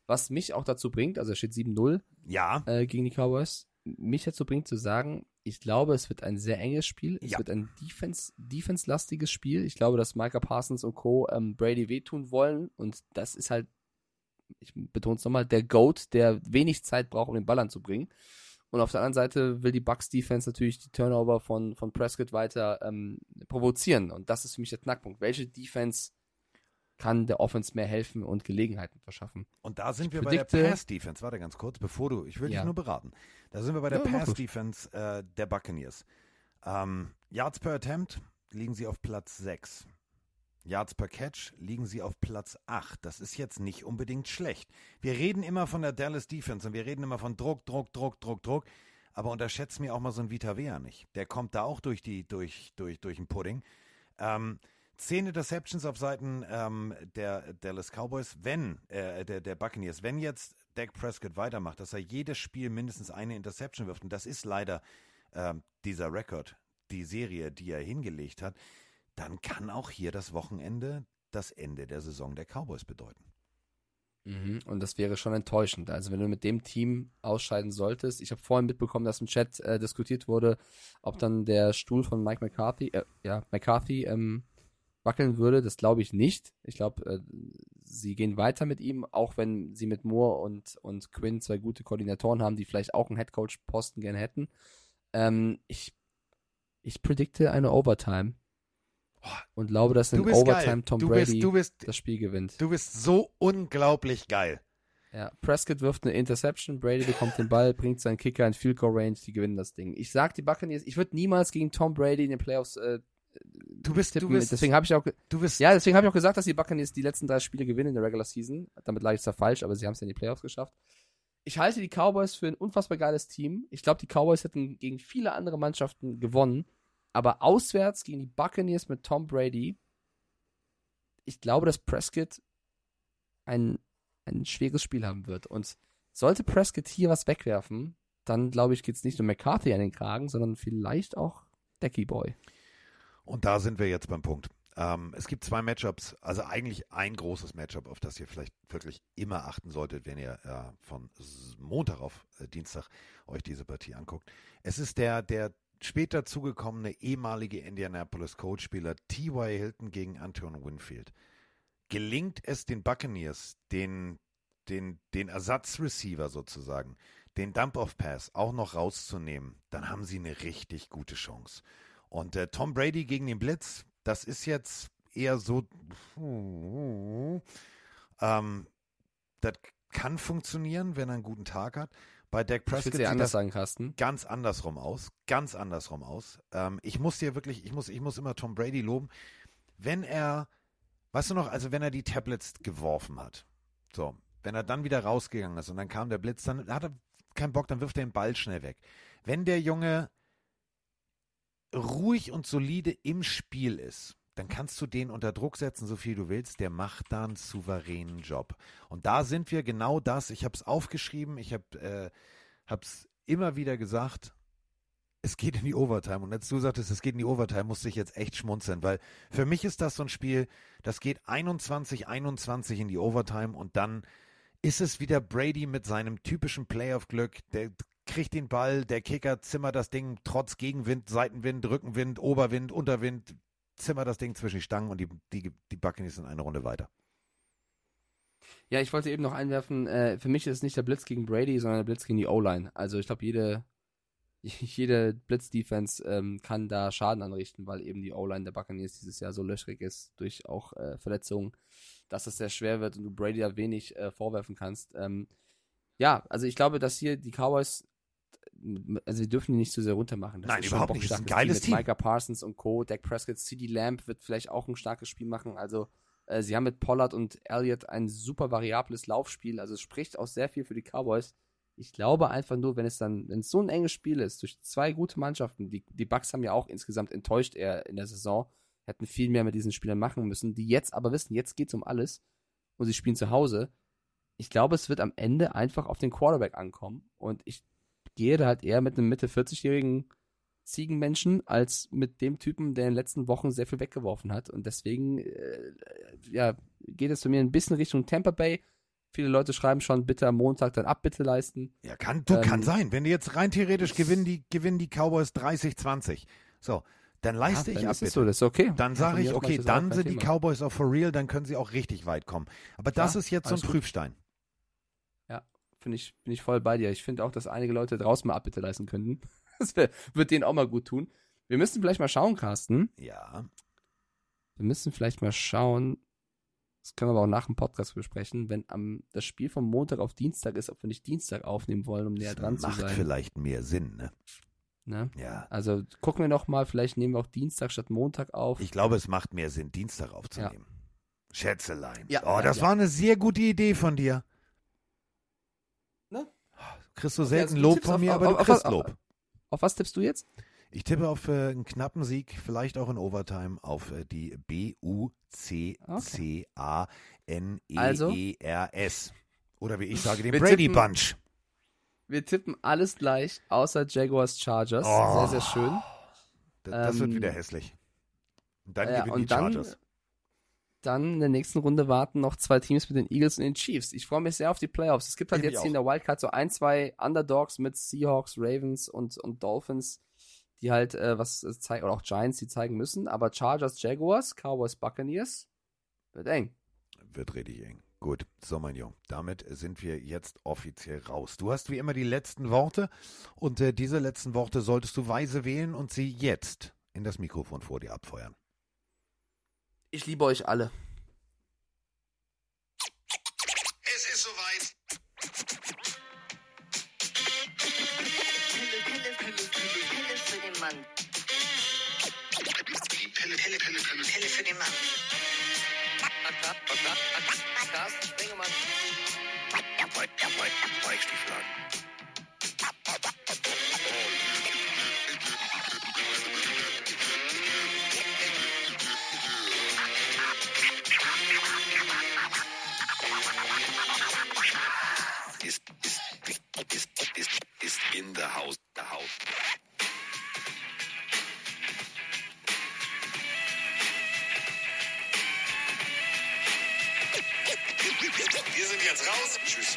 C: Was mich auch dazu bringt, also er steht 7-0
B: Ja,
C: äh, gegen die Cowboys, mich dazu bringt zu sagen, ich glaube, es wird ein sehr enges Spiel. Es
B: Ja.
C: wird ein Defense, Defense-lastiges Spiel. Ich glaube, dass Micah Parsons und Co. Ähm, Brady wehtun wollen. Und das ist halt, ich betone es nochmal, der Goat, der wenig Zeit braucht, um den Ball anzubringen. Und auf der anderen Seite will die Bucks Defense natürlich die Turnover von, von Prescott weiter ähm, provozieren. Und das ist für mich der Knackpunkt. Welche Defense kann der Offense mehr helfen und Gelegenheiten verschaffen?
B: Und da sind
C: Ich
B: wir bei der
C: predikte-
B: Pass-Defense. Warte ganz kurz, bevor du, ich will
C: Ja.
B: dich nur beraten. Da sind wir bei der
C: Ja, mach das.
B: Pass-Defense äh, der Buccaneers. Ähm, Yards per Attempt liegen sie auf Platz 6. Yards per Catch liegen sie auf Platz 8. Das ist jetzt nicht unbedingt schlecht. Wir reden immer von der Dallas Defense und wir reden immer von Druck, Druck, Druck, Druck, Druck. Aber unterschätzt mir auch mal so ein Vita Vea nicht. Der kommt da auch durch die, durch, durch, durch den Pudding. Ähm, zehn Interceptions auf Seiten ähm, der Dallas Cowboys, wenn, äh, der, der Buccaneers, wenn jetzt Dak Prescott weitermacht, dass er jedes Spiel mindestens eine Interception wirft, und das ist leider ähm, dieser Rekord, die Serie, die er hingelegt hat, dann kann auch hier das Wochenende das Ende der Saison der Cowboys bedeuten.
C: Mhm, Und das wäre schon enttäuschend. Also wenn du mit dem Team ausscheiden solltest, ich habe vorhin mitbekommen, dass im Chat äh, diskutiert wurde, ob dann der Stuhl von Mike McCarthy, äh, ja, McCarthy ähm, wackeln würde. Das glaube ich nicht. Ich glaube, äh, sie gehen weiter mit ihm, auch wenn sie mit Moore und, und Quinn zwei gute Koordinatoren haben, die vielleicht auch einen Headcoach-Posten gerne hätten. Ähm, ich, ich predikte eine Overtime. Und glaube, dass in
B: Du
C: Overtime
B: geil.
C: Tom
B: Du
C: Brady
B: bist, du bist,
C: das Spiel gewinnt.
B: du bist so unglaublich geil.
C: Ja, Prescott wirft eine Interception, Brady bekommt den Ball, bringt seinen Kicker in Field Goal Range, die gewinnen das Ding. Ich sag die Buccaneers, ich würde niemals gegen Tom Brady in den Playoffs äh,
B: Du bist, du
C: tippen.
B: bist,
C: deswegen habe ich auch
B: du bist,
C: ja, deswegen habe ich auch gesagt, dass die Buccaneers die letzten drei Spiele gewinnen in der Regular Season. Damit lag ich zwar falsch, aber sie haben es in die Playoffs geschafft. Ich halte die Cowboys für ein unfassbar geiles Team. Ich glaube, die Cowboys hätten gegen viele andere Mannschaften gewonnen, aber auswärts gegen die Buccaneers mit Tom Brady. Ich glaube, dass Prescott ein, ein schweres Spiel haben wird. Und sollte Prescott hier was wegwerfen, dann glaube ich, geht es nicht nur McCarthy an den Kragen, sondern vielleicht auch Decky Boy.
B: Und da sind wir jetzt beim Punkt. Ähm, es gibt zwei Matchups, also eigentlich ein großes Matchup, auf das ihr vielleicht wirklich immer achten solltet, wenn ihr äh, von Montag auf äh, Dienstag euch diese Partie anguckt. Es ist der, der später zugekommene ehemalige Indianapolis Colts-Spieler T.Y. Hilton gegen Anton Winfield. Gelingt es den Buccaneers, den, den, den Ersatzreceiver sozusagen, den Dump-Off-Pass auch noch rauszunehmen, dann haben sie eine richtig gute Chance. Und äh, Tom Brady gegen den Blitz, das ist jetzt eher so. Ähm, das kann funktionieren, wenn er einen guten Tag hat. Bei Dak Prescott sieht
C: anders
B: das
C: sagen, Carsten.
B: ganz andersrum aus. Ganz andersrum aus. Ähm, ich muss dir wirklich, ich muss, ich muss immer Tom Brady loben. Wenn er, weißt du noch, also wenn er die Tablets geworfen hat, so, wenn er dann wieder rausgegangen ist und dann kam der Blitz, dann hat er keinen Bock, dann wirft er den Ball schnell weg. Wenn der Junge ruhig und solide im Spiel ist, dann kannst du den unter Druck setzen, so viel du willst. Der macht da einen souveränen Job. Und da sind wir genau das. Ich habe es aufgeschrieben, ich habe es immer wieder gesagt. Es geht in die Overtime. Und als du sagtest, es geht in die Overtime, musste ich jetzt echt schmunzeln, weil für mich ist das so ein Spiel, das geht 21, 21 in die Overtime und dann ist es wieder Brady mit seinem typischen Playoff-Glück. Der kriegt den Ball, der Kicker zimmert das Ding trotz Gegenwind, Seitenwind, Rückenwind, Oberwind, Unterwind, zimmer das Ding zwischen die Stangen und die, die, die Buccaneers sind eine Runde weiter.
C: Ja, ich wollte eben noch einwerfen, äh, für mich ist es nicht der Blitz gegen Brady, sondern der Blitz gegen die O-Line. Also ich glaube, jede, jede Blitz-Defense ähm, kann da Schaden anrichten, weil eben die O-Line der Buccaneers dieses Jahr so löchrig ist durch auch äh, Verletzungen, dass es sehr schwer wird und du Brady da wenig äh, vorwerfen kannst. Ähm, ja, also ich glaube, dass hier die Cowboys, also wir dürfen die nicht zu sehr runtermachen. Das
B: Nein, überhaupt nicht. Das ist ein geiles
C: Team. Micah Parsons und Co., Dak Prescott, CD Lamb wird vielleicht auch ein starkes Spiel machen. Also äh, sie haben mit Pollard und Elliott ein super variables Laufspiel. Also es spricht auch sehr viel für die Cowboys. Ich glaube einfach nur, wenn es dann, wenn es so ein enges Spiel ist, durch zwei gute Mannschaften, die, die Bucks haben ja auch insgesamt enttäuscht eher in der Saison, hätten viel mehr mit diesen Spielern machen müssen, die jetzt aber wissen, jetzt geht's um alles und sie spielen zu Hause. Ich glaube, es wird am Ende einfach auf den Quarterback ankommen und ich gehe da halt eher mit einem Mitte 40-jährigen Ziegenmenschen als mit dem Typen, der in den letzten Wochen sehr viel weggeworfen hat. Und deswegen äh, ja, geht es für mich ein bisschen Richtung Tampa Bay. Viele Leute schreiben schon, bitte am Montag dann Abbitte leisten.
B: Ja, kann, du,
C: Ähm,
B: kann sein. Wenn die jetzt rein theoretisch gewinnen, die, gewinnen die Cowboys 30-20. So, dann leiste
C: Ja,
B: ich
C: dann
B: ab.
C: ist so, das ist okay.
B: Dann
C: Ja,
B: sage ich, okay, dann sind die. Cowboys auch for real, dann können sie auch richtig weit kommen. Aber das
C: Klar,
B: ist jetzt so ein
C: alles gut. Ja, finde ich, bin ich voll bei dir. Ich finde auch, dass einige Leute draußen mal Abbitte leisten könnten. Das wär, wird denen auch mal gut tun. Wir müssen vielleicht mal schauen, Carsten.
B: Ja.
C: Wir müssen vielleicht mal schauen, das können wir aber auch nach dem Podcast besprechen, wenn am, das Spiel vom Montag auf Dienstag ist, ob wir nicht Dienstag aufnehmen wollen, um näher
B: Das
C: dran zu
B: macht
C: sein.
B: vielleicht mehr Sinn, ne?
C: Ne?
B: Ja.
C: Also gucken wir noch mal, vielleicht nehmen wir auch Dienstag statt Montag auf.
B: Ich glaube, es macht mehr Sinn, Dienstag aufzunehmen. Schätzelein.
C: Ja,
B: oh,
C: ja,
B: das
C: ja.
B: war eine sehr gute Idee von dir. Kriegst du selten
C: also
B: Lob von
C: auf-
B: mir,
C: auf-
B: aber du
C: auf-
B: kriegst
C: auf-
B: Lob.
C: Auf was tippst du jetzt?
B: Ich tippe auf äh, einen knappen Sieg, vielleicht auch in Overtime, auf äh, die B-U-C-C-A-N-E-E-R-S. Oder wie ich sage, den Brady
C: tippen-
B: Bunch.
C: Wir tippen alles gleich, außer Jaguars Chargers.
B: Oh.
C: Sehr, sehr schön.
B: Das, das wird
C: Ähm,
B: wieder hässlich. Und dann
C: ja,
B: gewinnen die Chargers.
C: Dann in der nächsten Runde warten noch zwei Teams mit den Eagles und den Chiefs. Ich freue mich sehr auf die Playoffs. Es gibt halt
B: Ich
C: jetzt hier in der Wildcard so ein, zwei Underdogs mit Seahawks, Ravens und, und Dolphins, die halt äh, was äh, zeigen, oder auch Giants, die zeigen müssen. Aber Chargers, Jaguars, Cowboys, Buccaneers, wird eng.
B: Wird richtig eng. Gut, so mein Junge, damit sind wir jetzt offiziell raus. Du hast wie immer die letzten Worte und äh, diese letzten Worte solltest du weise wählen und sie jetzt in das Mikrofon vor dir abfeuern.
C: Ich liebe euch alle.
A: Es ist soweit.
L: Pille, Pille, Pille, Pille, Pille für den Mann.
A: Die Pille, Pille, Pille, Pille, Pille für den Mann.
L: Carsten Sprengemann.
A: Ist, raus. Tschüss.